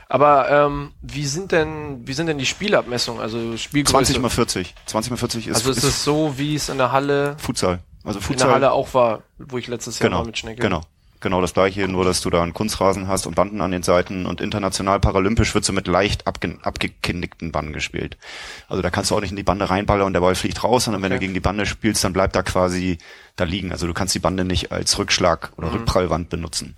Aber ähm, wie sind denn wie sind denn die Spielabmessungen? Also Spielgröße? 20 mal 40. 20 mal 40 ist, Also ist ist es so, wie es in der Halle Futsal. Also in Futsal. der Halle auch war, wo ich letztes Jahr genau, war mit Schnecke. genau. Genau das gleiche, nur dass du da einen Kunstrasen hast und Banden an den Seiten und international paralympisch wird so mit leicht abge abgekindigten Banden gespielt. Also da kannst du auch nicht in die Bande reinballern und der Ball fliegt raus, sondern wenn Okay. du gegen die Bande spielst, dann bleibt da quasi da liegen. Also du kannst die Bande nicht als Rückschlag oder Rückprallwand benutzen.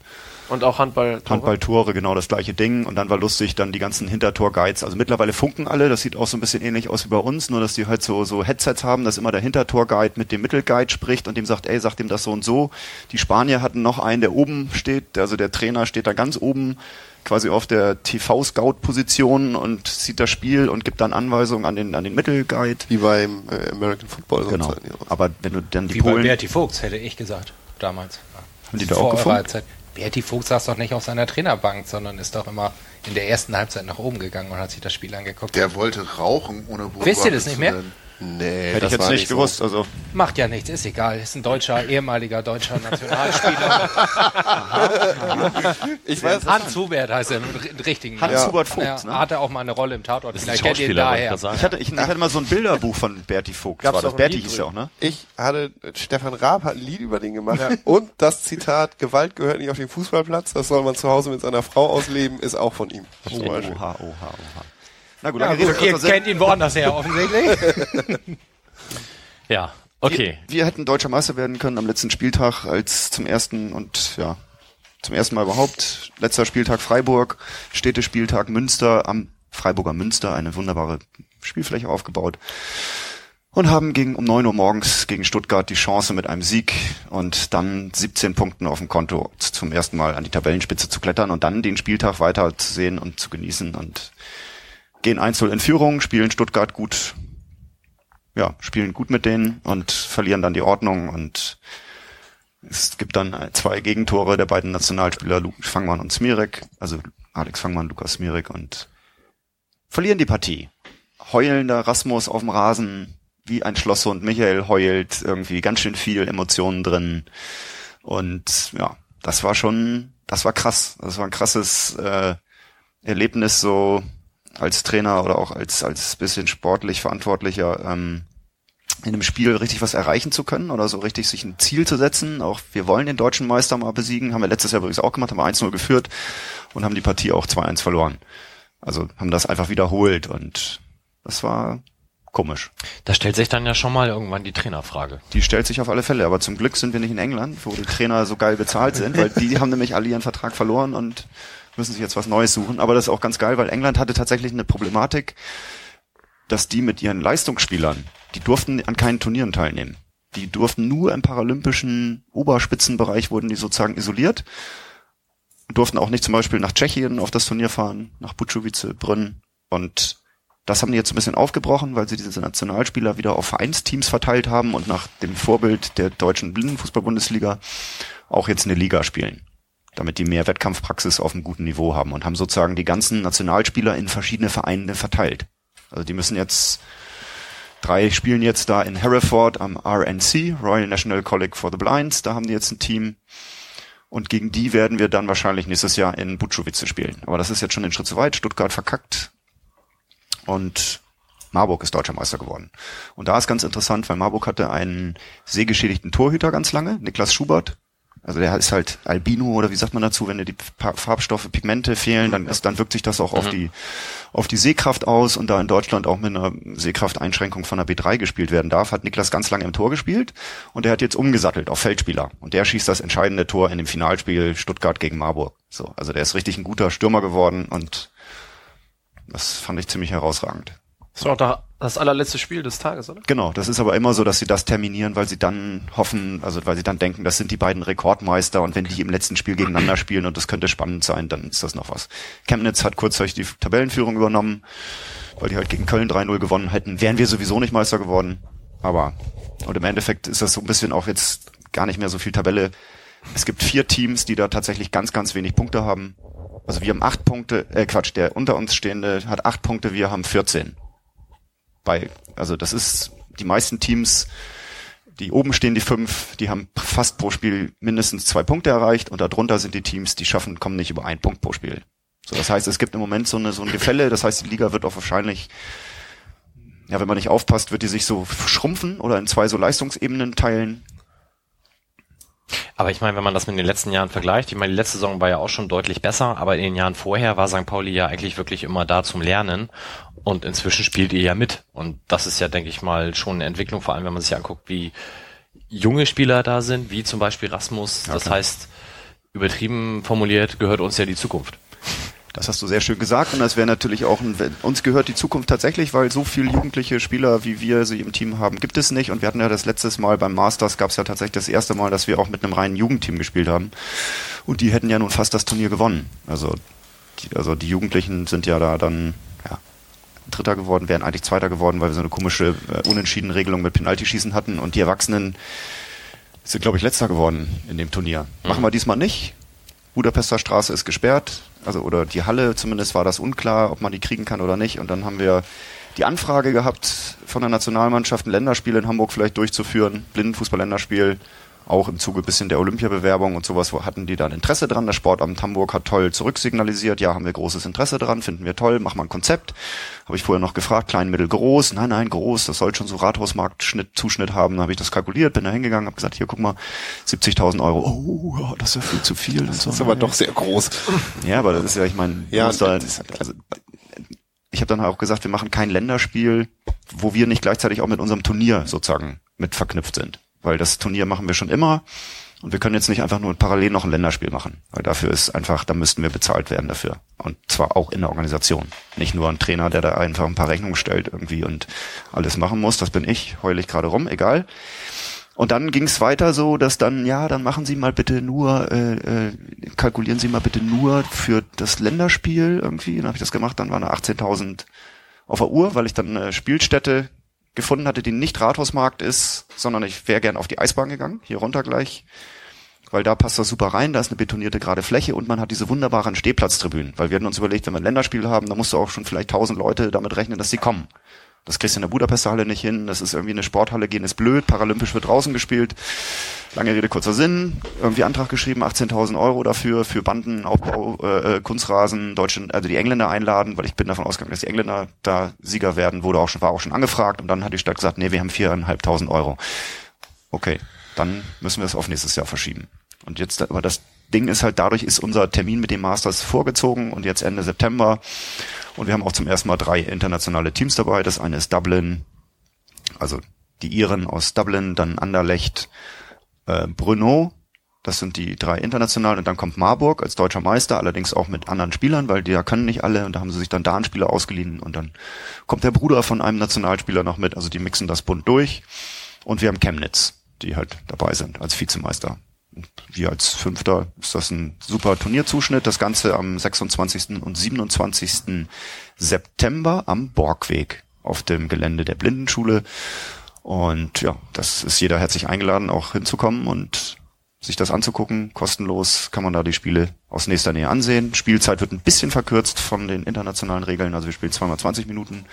Und auch Handball. Handballtore, genau das gleiche Ding. Und dann war lustig, dann die ganzen Hintertor-Guides. Also mittlerweile funken alle, das sieht auch so ein bisschen ähnlich aus wie bei uns, nur dass die halt so, so Headsets haben, dass immer der Hintertor-Guide mit dem Mittelguide spricht und dem sagt, ey, sag dem das so und so. Die Spanier hatten noch einen, der oben steht, also der Trainer steht da ganz oben, quasi auf der TV-Scout-Position und sieht das Spiel und gibt dann Anweisungen an den, an den Mittelguide. Wie beim äh, American Football. Genau. halt, ja. Aber wenn du dann die Wie bei Polen, Berti Vogts, hätte ich gesagt, damals. Haben die da auch? Zeit. Berti Vogts saß doch nicht auf seiner Trainerbank, sondern ist doch immer in der ersten Halbzeit nach oben gegangen und hat sich das Spiel angeguckt. Der wollte rauchen, ohne Beobachtet Wisst ihr das nicht mehr? werden. Nee, hätte das ich jetzt war nicht so. gewusst. Also Macht ja nichts, ist egal. Ist ein deutscher, ehemaliger deutscher Nationalspieler. Ich weiß, Hans Hubert heißt er im richtigen Hans Namen. Hubert Vogt, Ja, ne? Hatte auch mal eine Rolle im Tatort. Kennt ihr ihn ich daher. ich hatte, ich, ich hatte mal so ein Bilderbuch von Berti Vogt. Gab's War das Berti hieß er auch, ne? ich hatte, Stefan Raab hat ein Lied über den gemacht und das Zitat, Gewalt gehört nicht auf den Fußballplatz, das soll man zu Hause mit seiner Frau ausleben, ist auch von ihm. Oha, oha, oha. Na gut, Ja, lange gut, Rede, ihr kennt ihn woanders her, offensichtlich. Ja, okay. Wir, wir hätten deutscher Meister werden können am letzten Spieltag als zum ersten und ja, zum ersten Mal überhaupt. Letzter Spieltag Freiburg, Städtespieltag Münster am Freiburger Münster, eine wunderbare Spielfläche aufgebaut. Und haben gegen um 9 Uhr morgens gegen Stuttgart die Chance mit einem Sieg und dann 17 Punkten auf dem Konto zum ersten Mal an die Tabellenspitze zu klettern und dann den Spieltag weiter zu sehen und zu genießen und gehen 1-0 in Führung, spielen Stuttgart gut ja, spielen gut mit denen und verlieren dann die Ordnung und es gibt dann zwei Gegentore der beiden Nationalspieler, Lu- Fangmann und Smirek, also Alex Fangmann, Lukas Smirek und verlieren die Partie. Heulender Rasmus auf dem Rasen, wie ein Schlosshund. Michael heult, irgendwie ganz schön viel Emotionen drin. Und ja, das war schon, das war krass. Das war ein krasses äh, Erlebnis so als Trainer oder auch als als bisschen sportlich Verantwortlicher ähm, in einem Spiel richtig was erreichen zu können oder so richtig sich ein Ziel zu setzen. Auch wir wollen den deutschen Meister mal besiegen. Haben wir letztes Jahr übrigens auch gemacht, haben wir 1-0 geführt und haben die Partie auch 2-1 verloren. Also haben das einfach wiederholt und das war komisch. Da stellt sich dann ja schon mal irgendwann die Trainerfrage. Die stellt sich auf alle Fälle, aber zum Glück sind wir nicht in England, wo die Trainer so geil bezahlt sind, weil die haben nämlich alle ihren Vertrag verloren und müssen sich jetzt was Neues suchen. Aber das ist auch ganz geil, weil England hatte tatsächlich eine Problematik, dass die mit ihren Leistungsspielern, die durften an keinen Turnieren teilnehmen. Die durften nur im paralympischen Oberspitzenbereich wurden die sozusagen isoliert. Durften auch nicht zum Beispiel nach Tschechien auf das Turnier fahren, nach Butschowice, Brünn. Und das haben die jetzt ein bisschen aufgebrochen, weil sie diese Nationalspieler wieder auf Vereinsteams verteilt haben und nach dem Vorbild der deutschen Blindenfußball-Bundesliga auch jetzt eine Liga spielen. Damit die mehr Wettkampfpraxis auf einem guten Niveau haben und haben sozusagen die ganzen Nationalspieler in verschiedene Vereine verteilt. Also die müssen jetzt, drei spielen jetzt da in Hereford am RNC, Royal National College for the Blinds, da haben die jetzt ein Team. Und gegen die werden wir dann wahrscheinlich nächstes Jahr in Butschowice spielen. Aber das ist jetzt schon ein Schritt zu weit. Stuttgart verkackt. Und Marburg ist deutscher Meister geworden. Und da ist ganz interessant, weil Marburg hatte einen sehgeschädigten Torhüter ganz lange, Niklas Schubert. Also der ist halt Albino oder wie sagt man dazu, wenn dir die Farbstoffe, Pigmente fehlen, dann ist, dann wirkt sich das auch auf die, auf die Sehkraft aus und da in Deutschland auch mit einer Sehkrafteinschränkung von der B3 gespielt werden darf, hat Niklas ganz lange im Tor gespielt und der hat jetzt umgesattelt auf Feldspieler und der schießt das entscheidende Tor in dem Finalspiel Stuttgart gegen Marburg. So, also der ist richtig ein guter Stürmer geworden und das fand ich ziemlich herausragend. Das war auch da- das allerletzte Spiel des Tages, oder? Genau, das ist aber immer so, dass sie das terminieren, weil sie dann hoffen, also weil sie dann denken, das sind die beiden Rekordmeister und wenn die im letzten Spiel gegeneinander spielen und das könnte spannend sein, dann ist das noch was. Chemnitz hat kurzzeitig die Tabellenführung übernommen, weil die halt gegen Köln 3-0 gewonnen hätten, wären wir sowieso nicht Meister geworden. Aber, und im Endeffekt ist das so ein bisschen auch jetzt gar nicht mehr so viel Tabelle. Es gibt vier Teams, die da tatsächlich ganz, ganz wenig Punkte haben. Also wir haben acht Punkte, äh Quatsch, der unter uns stehende hat acht Punkte, wir haben 14 bei, also das ist die meisten Teams, die oben stehen, die fünf, die haben fast pro Spiel mindestens zwei Punkte erreicht und darunter sind die Teams, die schaffen, kommen nicht über einen Punkt pro Spiel. So, das heißt, es gibt im Moment so, eine, so ein Gefälle, das heißt, die Liga wird auch wahrscheinlich, ja, wenn man nicht aufpasst, wird die sich so schrumpfen oder in zwei so Leistungsebenen teilen. Aber ich meine, wenn man das mit den letzten Jahren vergleicht, ich meine, die letzte Saison war ja auch schon deutlich besser, aber in den Jahren vorher war St. Pauli ja eigentlich wirklich immer da zum Lernen und inzwischen spielt ihr ja mit. Und das ist ja, denke ich mal, schon eine Entwicklung, vor allem wenn man sich anguckt, wie junge Spieler da sind, wie zum Beispiel Rasmus. Das klar. heißt, übertrieben formuliert gehört uns ja die Zukunft. Das hast du sehr schön gesagt und das wäre natürlich auch ein, uns gehört die Zukunft tatsächlich, weil so viele jugendliche Spieler, wie wir sie im Team haben, gibt es nicht und wir hatten ja das letztes Mal beim Masters gab es ja tatsächlich das erste Mal, dass wir auch mit einem reinen Jugendteam gespielt haben und die hätten ja nun fast das Turnier gewonnen. Also die, also die Jugendlichen sind ja da dann ja, Dritter geworden, wären eigentlich Zweiter geworden, weil wir so eine komische äh, unentschieden Regelung mit Penaltyschießen hatten und die Erwachsenen sind glaube ich Letzter geworden in dem Turnier. Machen wir diesmal nicht. Budapester Straße ist gesperrt, also oder die Halle zumindest war das unklar, ob man die kriegen kann oder nicht. Und dann haben wir die Anfrage gehabt von der Nationalmannschaft, ein Länderspiel in Hamburg vielleicht durchzuführen, Blindenfußball-Länderspiel, auch im Zuge bisschen der Olympiabewerbung und sowas, wo hatten die dann Interesse dran. Das Sportamt Hamburg hat toll zurücksignalisiert, ja, haben wir großes Interesse dran, finden wir toll, machen wir ein Konzept. Habe ich vorher noch gefragt, klein, mittel, groß. Nein, nein, groß, das soll schon so Rathausmarkt-Schnitt, Zuschnitt haben. Dann habe ich das kalkuliert, bin da hingegangen, habe gesagt, hier, guck mal, 70.000 Euro. Oh, ja, das ist ja viel zu viel. Und so. Das ist aber doch sehr groß. Ja, aber das ist ja, ich meine, Ja, da, das- also, ich habe dann auch gesagt, wir machen kein Länderspiel, wo wir nicht gleichzeitig auch mit unserem Turnier sozusagen mit verknüpft sind. Weil das Turnier machen wir schon immer und wir können jetzt nicht einfach nur parallel noch ein Länderspiel machen. Weil dafür ist einfach, da müssten wir bezahlt werden dafür. Und zwar auch in der Organisation. Nicht nur ein Trainer, der da einfach ein paar Rechnungen stellt irgendwie und alles machen muss. Das bin ich, heule ich gerade rum, egal. Und dann ging es weiter so, dass dann, ja, dann machen Sie mal bitte nur, äh, äh, kalkulieren Sie mal bitte nur für das Länderspiel irgendwie. Dann habe ich das gemacht, dann waren da 18.000 auf der Uhr, weil ich dann eine Spielstätte gefunden hatte, die nicht Rathausmarkt ist, sondern ich wäre gern auf die Eisbahn gegangen, hier runter gleich, weil da passt das super rein, da ist eine betonierte gerade Fläche und man hat diese wunderbaren Stehplatztribünen, weil wir hatten uns überlegt, wenn wir ein Länderspiel haben, dann musst du auch schon vielleicht 1000 Leute damit rechnen, dass sie kommen. Das kriegst du in der Budapester Halle nicht hin. Das ist irgendwie eine Sporthalle gehen, ist blöd. Paralympisch wird draußen gespielt. Lange Rede, kurzer Sinn. Irgendwie Antrag geschrieben, 18.000 Euro dafür, für Bandenaufbau, äh, äh, Kunstrasen, Deutschen, also die Engländer einladen, weil ich bin davon ausgegangen, dass die Engländer da Sieger werden, wurde auch schon, war auch schon angefragt. Und dann hat die Stadt gesagt, nee, wir haben 4.500 Euro. Okay, dann müssen wir es auf nächstes Jahr verschieben. Und jetzt, aber das Ding ist halt, dadurch ist unser Termin mit dem Masters vorgezogen und jetzt Ende September. Und wir haben auch zum ersten Mal drei internationale Teams dabei. Das eine ist Dublin, also die Iren aus Dublin, dann Anderlecht, äh, Brno. Das sind die drei internationalen und dann kommt Marburg als deutscher Meister, allerdings auch mit anderen Spielern, weil die ja können nicht alle und da haben sie sich dann da einen Spieler ausgeliehen und dann kommt der Bruder von einem Nationalspieler noch mit, also die mixen das bunt durch und wir haben Chemnitz, die halt dabei sind als Vizemeister. Wir als Fünfter ist das ein super Turnierzuschnitt. Das Ganze am 26. und 27. September am Borgweg auf dem Gelände der Blindenschule. Und ja, das ist jeder herzlich eingeladen, auch hinzukommen und sich das anzugucken. Kostenlos kann man da die Spiele aus nächster Nähe ansehen. Spielzeit wird ein bisschen verkürzt von den internationalen Regeln. Also wir spielen zweimal 20 Minuten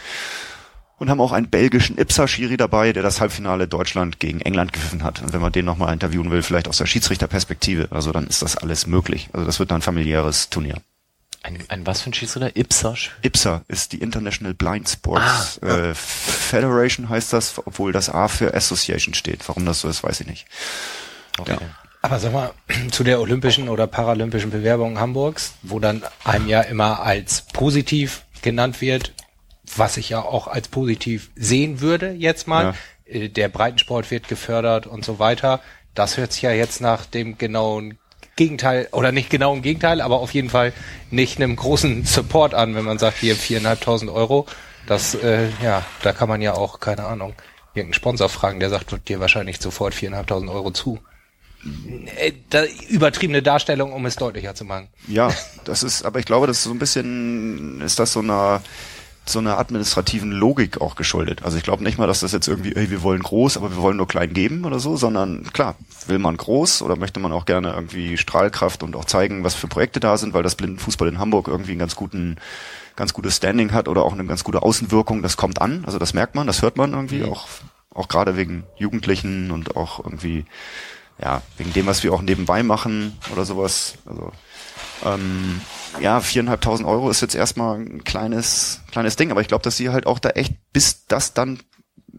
und haben auch einen belgischen Ipsa-Schiri dabei, der das Halbfinale Deutschland gegen England gepfiffen hat. Und wenn man den nochmal interviewen will, vielleicht aus der Schiedsrichterperspektive, also dann ist das alles möglich. Also das wird dann ein familiäres Turnier. Ein, ein was für ein Schiedsrichter? Ipsa? IPSA ist die International Blind Sports äh, Federation heißt das, obwohl das A für Association steht. Warum das so ist, weiß ich nicht. Okay. Ja. Aber sag mal, zu der olympischen oder paralympischen Bewerbung Hamburgs, wo dann einem ja immer als positiv genannt wird, was ich ja auch als positiv sehen würde jetzt mal. Äh, Der Breitensport wird gefördert und so weiter. Das hört sich ja jetzt nach dem genauen Gegenteil, oder nicht genau im Gegenteil, aber auf jeden Fall nicht einem großen Support an, wenn man sagt, hier viereinhalbtausend Euro. Das, äh, ja, da kann man ja auch, keine Ahnung, irgendeinen Sponsor fragen, der sagt dir wahrscheinlich sofort viereinhalbtausend Euro zu. Äh, da, übertriebene Darstellung, um es deutlicher zu machen. Ja, das ist, aber ich glaube, das ist so ein bisschen, ist das so einer, so einer administrativen Logik auch geschuldet. Also ich glaube nicht mal, dass das jetzt irgendwie, ey, wir wollen groß, aber wir wollen nur klein geben oder so, sondern klar, will man groß oder möchte man auch gerne irgendwie Strahlkraft und auch zeigen, was für Projekte da sind, weil das Blindenfußball in Hamburg irgendwie einen ganz guten, ganz gutes Standing hat oder auch eine ganz gute Außenwirkung, das kommt an, also das merkt man, das hört man irgendwie auch, auch gerade wegen Jugendlichen und auch irgendwie, ja, wegen dem, was wir auch nebenbei machen oder sowas, also, ähm, ja, viereinhalbtausend Euro ist jetzt erstmal ein kleines, kleines Ding, aber ich glaube, dass sie halt auch da echt, bis das dann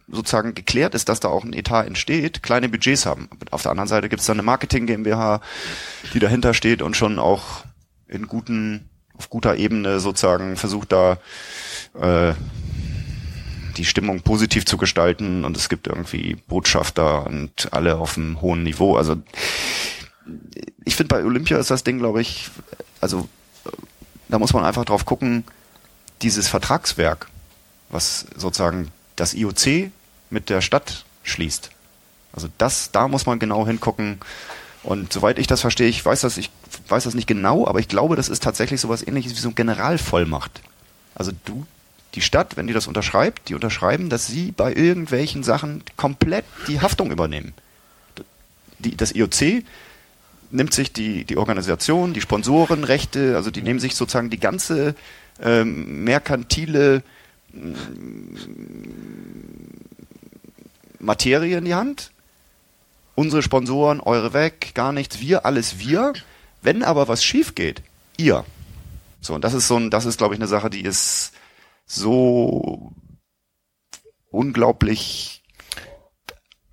sozusagen geklärt ist, dass da auch ein Etat entsteht, kleine Budgets haben. Auf der anderen Seite gibt es dann eine Marketing GmbH, die dahinter steht und schon auch in guten, auf guter Ebene sozusagen versucht da äh, die Stimmung positiv zu gestalten und es gibt irgendwie Botschafter und alle auf einem hohen Niveau. Also ich finde bei Olympia ist das Ding, glaube ich, also da muss man einfach drauf gucken, dieses Vertragswerk, was sozusagen das IOC mit der Stadt schließt. Also das, da muss man genau hingucken. Und soweit ich das verstehe, ich weiß das, ich weiß das nicht genau, aber ich glaube, das ist tatsächlich sowas ähnliches wie so eine Generalvollmacht. Also du, die Stadt, wenn die das unterschreibt, die unterschreiben, dass sie bei irgendwelchen Sachen komplett die Haftung übernehmen. Die, das IOC nimmt sich die, die Organisation, die Sponsorenrechte, also die nehmen sich sozusagen die ganze ähm, merkantile mm, Materie in die Hand. Unsere Sponsoren, eure weg, gar nichts, wir, alles wir. Wenn aber was schief geht, ihr. So, und das ist so ein, das ist, glaube ich, eine Sache, die ist so unglaublich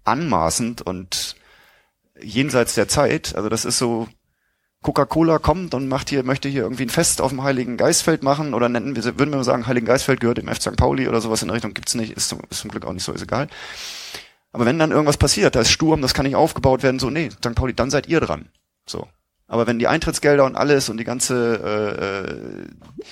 anmaßend und jenseits der Zeit. Also das ist so, Coca-Cola kommt und macht hier, möchte hier irgendwie ein Fest auf dem Heiligen Geistfeld machen oder nennen wir, würden wir sagen, Heiligen Geistfeld gehört dem F. St. Pauli oder sowas in der Richtung gibt's nicht, ist zum, ist zum Glück auch nicht so, ist egal. Aber wenn dann irgendwas passiert, da ist Sturm, das kann nicht aufgebaut werden, so, nee, St. Pauli, dann seid ihr dran. So. Aber wenn die Eintrittsgelder und alles und die ganze äh, äh,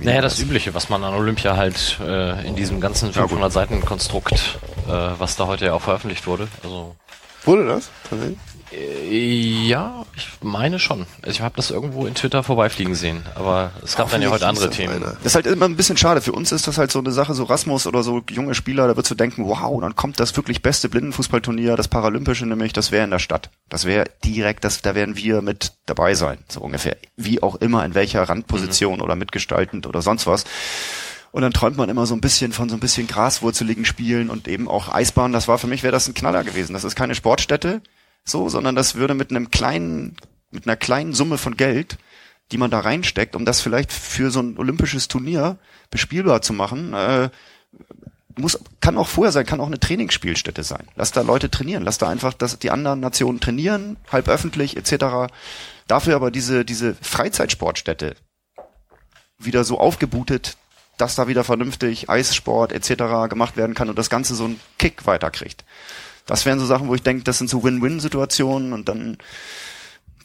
Naja, das Übliche, was man an Olympia halt äh, in diesem ganzen 500 Seiten Konstrukt, äh, was da heute ja auch veröffentlicht wurde. Also Wurde das? Tatsächlich? Ja, ich meine schon. Also ich habe das irgendwo in Twitter vorbeifliegen sehen, aber es gab dann ja heute andere Themen. das ist halt immer ein bisschen schade. Für uns ist das halt so eine Sache, so Rasmus oder so junge Spieler, da würdest du denken, wow, dann kommt das wirklich beste Blindenfußballturnier, das Paralympische nämlich, das wäre in der Stadt. Das wäre direkt, das, da werden wir mit dabei sein, so ungefähr. Wie auch immer, in welcher Randposition oder mitgestaltend oder sonst was. Und dann träumt man immer so ein bisschen von so ein bisschen graswurzeligen Spielen und eben auch Eisbahn. Das war für mich, wäre das ein Knaller gewesen. Das ist keine Sportstätte, so, sondern das würde mit einem kleinen, mit einer kleinen Summe von Geld, die man da reinsteckt, um das vielleicht für so ein olympisches Turnier bespielbar zu machen, äh, muss, kann auch vorher sein, kann auch eine Trainingsspielstätte sein. Lass da Leute trainieren, lass da einfach das, die anderen Nationen trainieren, halb öffentlich etc. Dafür aber diese, diese Freizeitsportstätte wieder so aufgebootet, dass da wieder vernünftig Eissport etc. gemacht werden kann und das Ganze so einen Kick weiterkriegt. Das wären so Sachen, wo ich denke, das sind so Win-Win-Situationen und dann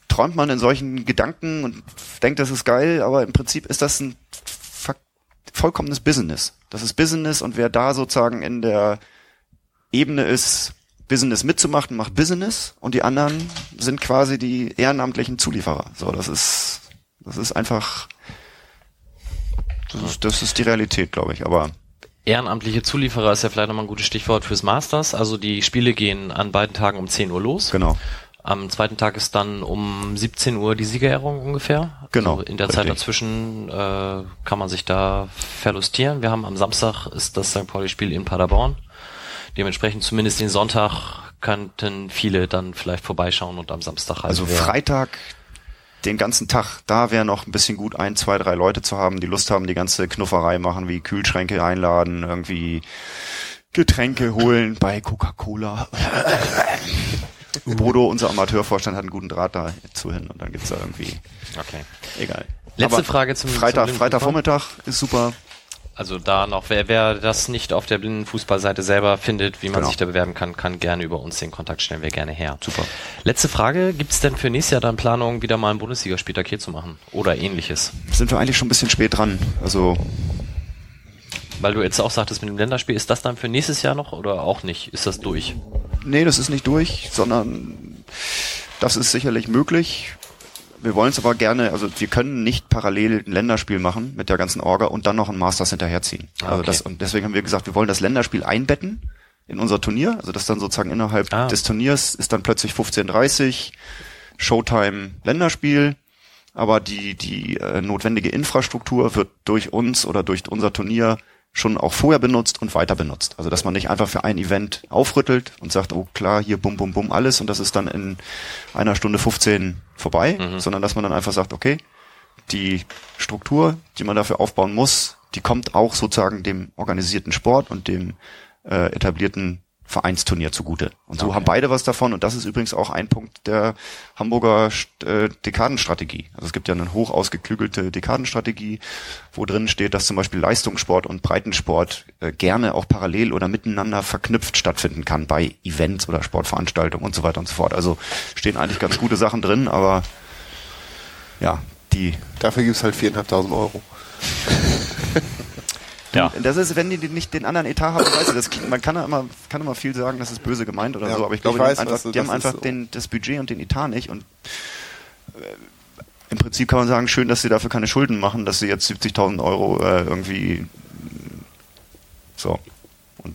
träumt man in solchen Gedanken und denkt, das ist geil, aber im Prinzip ist das ein vollkommenes Business. Das ist Business und wer da sozusagen in der Ebene ist, Business mitzumachen, macht Business und die anderen sind quasi die ehrenamtlichen Zulieferer. So, das ist, das ist einfach, das ist, das ist die Realität, glaube ich, aber Ehrenamtliche Zulieferer ist ja vielleicht nochmal ein gutes Stichwort fürs Masters. Also die Spiele gehen an beiden Tagen um 10 Uhr los. genau. Am zweiten Tag ist dann um 17 Uhr die Siegerehrung ungefähr. Genau, Also in der Zeit richtig. dazwischen äh, kann man sich da verlustieren. Wir haben am Samstag ist das St. Pauli-Spiel in Paderborn. Dementsprechend zumindest den Sonntag könnten viele dann vielleicht vorbeischauen und am Samstag halt. Also Freitag, den ganzen Tag, da wäre noch ein bisschen gut, ein, zwei, drei Leute zu haben, die Lust haben, die ganze Knufferei machen, wie Kühlschränke einladen, irgendwie Getränke holen bei Coca-Cola. Bodo, unser Amateurvorstand, hat einen guten Draht dazu hin und dann gibt's da irgendwie, Okay. egal. Letzte Aber Frage zum Freitag, zum Freitagvormittag ist super. Also da noch, wer, wer das nicht auf der Blindenfußballseite selber findet, wie man Genau. sich da bewerben kann, kann gerne über uns den Kontakt stellen wir gerne her. Super. Letzte Frage, gibt es denn für nächstes Jahr dann Planung, wieder mal einen Bundesligaspieltag hier zu machen? Oder ähnliches? Sind wir eigentlich schon ein bisschen spät dran. Also Weil du jetzt auch sagtest mit dem Länderspiel, ist das dann für nächstes Jahr noch oder auch nicht? Ist das durch? Nee, das ist nicht durch, sondern das ist sicherlich möglich. Wir wollen es aber gerne, also wir können nicht parallel ein Länderspiel machen mit der ganzen Orga und dann noch ein Masters hinterherziehen. Also okay. das, und deswegen haben wir gesagt, wir wollen das Länderspiel einbetten in unser Turnier. Also das dann sozusagen innerhalb Ah. des Turniers ist dann plötzlich 15.30 Showtime Länderspiel. Aber die, die äh, notwendige Infrastruktur wird durch uns oder durch unser Turnier schon auch vorher benutzt und weiter benutzt. Also dass man nicht einfach für ein Event aufrüttelt und sagt, oh klar, hier bum bum bum alles und das ist dann in einer Stunde 15 vorbei, sondern dass man dann einfach sagt, okay, die Struktur, die man dafür aufbauen muss, die kommt auch sozusagen dem organisierten Sport und dem äh, etablierten Vereinsturnier zugute. Und so haben beide was davon. Und das ist übrigens auch ein Punkt der Hamburger äh, Dekadenstrategie. Also es gibt ja eine hoch ausgeklügelte Dekadenstrategie, wo drin steht, dass zum Beispiel Leistungssport und Breitensport äh, gerne auch parallel oder miteinander verknüpft stattfinden kann bei Events oder Sportveranstaltungen und so weiter und so fort. Also stehen eigentlich ganz gute Sachen drin, aber ja, die Dafür gibt's halt 4.500 Euro. Ja. Das ist, wenn die nicht den anderen Etat haben, weißt du, das, man kann ja immer, kann immer viel sagen, das ist böse gemeint oder Ja, so, aber ich ich glaube, weiß, die haben einfach, du- die haben einfach so. den, das Budget und den Etat nicht und äh, im Prinzip kann man sagen, schön, dass sie dafür keine Schulden machen, dass sie jetzt 70.000 Euro äh, irgendwie so,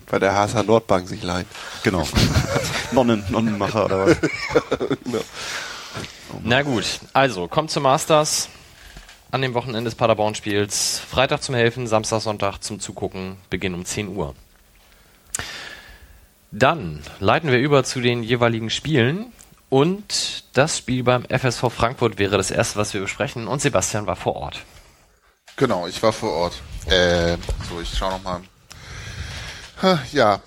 Bei der HSH Nordbank sich leihen. genau. Nonnen, Nonnenmacher oder was. Na gut, also kommt zum Masters an dem Wochenende des Paderborn-Spiels. Freitag zum Helfen, Samstag, Sonntag zum Zugucken, Beginn um 10 Uhr. Dann leiten wir über zu den jeweiligen Spielen und das Spiel beim FSV Frankfurt wäre das erste, was wir besprechen und Sebastian war vor Ort. Genau, ich war vor Ort. Äh, so, ich schau noch mal. Ja,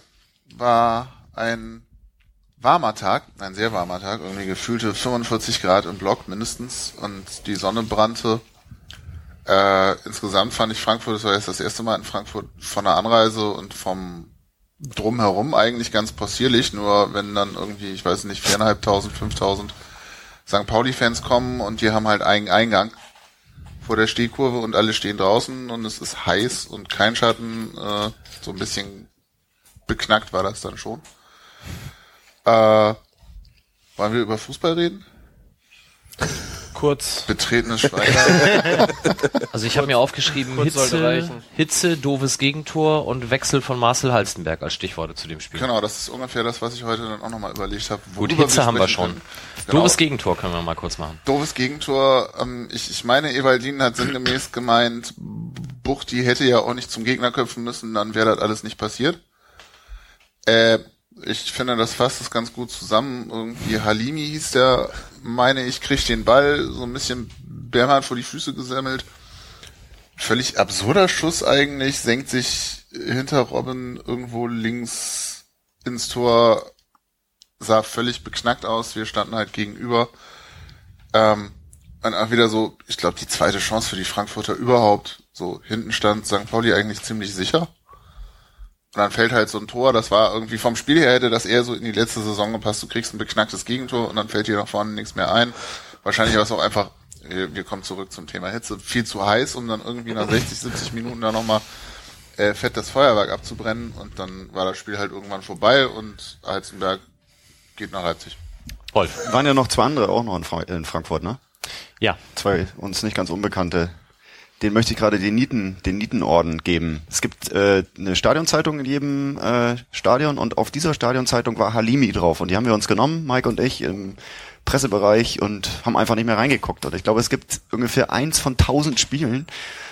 war ein warmer Tag, ein sehr warmer Tag, irgendwie gefühlte 45 Grad im Block mindestens und die Sonne brannte. Äh, insgesamt fand ich Frankfurt, das war jetzt das erste Mal in Frankfurt von der Anreise und vom Drumherum eigentlich ganz possierlich, nur wenn dann irgendwie, ich weiß nicht, viereinhalbtausend, fünftausend St. Pauli-Fans kommen und die haben halt einen Eingang vor der Stehkurve und alle stehen draußen und es ist heiß und kein Schatten, äh, so ein bisschen beknackt war das dann schon. Äh, wollen wir über Fußball reden? Kurz. Betretenes Schweigen. Also ich habe mir aufgeschrieben, Kurz Hitze. Hitze, doofes Gegentor und Wechsel von Marcel Halstenberg als Stichworte zu dem Spiel. genau, das ist ungefähr das, was ich heute dann auch nochmal überlegt habe. Gut, Hitze haben wir schon. Genau. Doofes Gegentor können wir mal kurz machen. Doofes Gegentor. Ähm, ich, ich meine, Ewaldin hat sinngemäß gemeint, Buchti hätte ja auch nicht zum Gegner köpfen müssen, dann wäre das alles nicht passiert. Äh, ich finde, das fasst es ganz gut zusammen. Irgendwie Halimi hieß der, meine ich, kriegt den Ball so ein bisschen Bernhard vor die Füße gesammelt. Völlig absurder Schuss eigentlich, senkt sich hinter Robin irgendwo links ins Tor, sah völlig beknackt aus. Wir standen halt gegenüber. Ähm, und auch wieder so, ich glaube, die zweite Chance für die Frankfurter überhaupt. So, hinten stand St. Pauli eigentlich ziemlich sicher. Und dann fällt halt so ein Tor, das war irgendwie vom Spiel her hätte das eher so in die letzte Saison gepasst. Du kriegst ein beknacktes Gegentor und dann fällt dir nach vorne nichts mehr ein. Wahrscheinlich war es auch einfach, wir kommen zurück zum Thema Hitze, viel zu heiß, um dann irgendwie nach 60, 70 Minuten da nochmal äh, fett das Feuerwerk abzubrennen. Und dann war das Spiel halt irgendwann vorbei und Heizenberg geht nach Leipzig. Wolf. Waren ja noch zwei andere auch noch in, Fra in Frankfurt, ne? Ja. Zwei uns nicht ganz unbekannte. Den möchte ich gerade den Nieten, den Nietenorden geben. Es gibt äh, eine Stadionzeitung in jedem äh, Stadion und auf dieser Stadionzeitung war Halimi drauf und die haben wir uns genommen, Mike und ich im Pressebereich und haben einfach nicht mehr reingeguckt. Und ich glaube, es gibt ungefähr eins von tausend Spielen,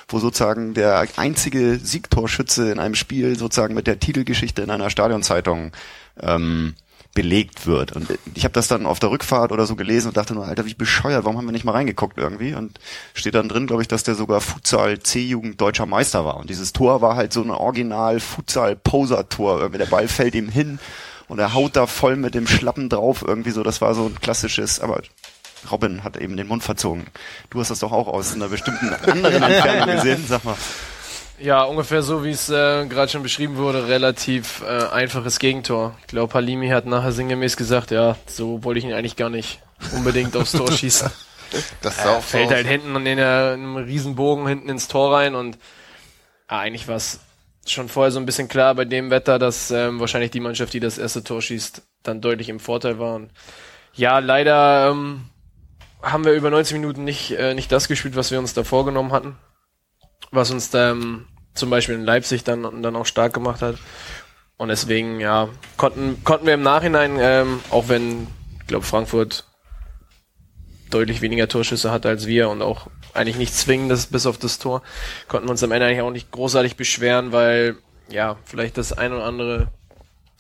wo sozusagen der einzige Siegtorschütze in einem Spiel sozusagen mit der Titelgeschichte in einer Stadionzeitung ähm, belegt wird. Und ich habe das dann auf der Rückfahrt oder so gelesen und dachte nur, Alter, wie bescheuert, warum haben wir nicht mal reingeguckt irgendwie? Und steht dann drin, glaube ich, dass der sogar Futsal C-Jugend deutscher Meister war. Und dieses Tor war halt so ein Original Futsal Poser Tor. Irgendwie der Ball fällt ihm hin und er haut da voll mit dem Schlappen drauf irgendwie so. Das war so ein klassisches, aber Robin hat eben den Mund verzogen. Du hast das doch auch aus einer bestimmten anderen Entfernung gesehen, sag mal. Ja, ungefähr so, wie es äh, gerade schon beschrieben wurde, relativ äh, einfaches Gegentor. Ich glaube, Halimi hat nachher sinngemäß gesagt, ja, so wollte ich ihn eigentlich gar nicht unbedingt aufs Tor schießen. Das sah auch so Fällt aus. halt hinten in, der, in einem Riesenbogen hinten ins Tor rein und ah, eigentlich war es schon vorher so ein bisschen klar bei dem Wetter, dass ähm, wahrscheinlich die Mannschaft, die das erste Tor schießt, dann deutlich im Vorteil war. Und ja, leider ähm, haben wir über 90 Minuten nicht, äh, nicht das gespielt, was wir uns da vorgenommen hatten. Was uns ähm, zum Beispiel in Leipzig dann, dann auch stark gemacht hat. Und deswegen, ja, konnten, konnten wir im Nachhinein, ähm, auch wenn, ich glaube, Frankfurt deutlich weniger Torschüsse hatte als wir und auch eigentlich nicht zwingendes bis auf das Tor, konnten wir uns am Ende eigentlich auch nicht großartig beschweren, weil, ja, vielleicht das ein oder andere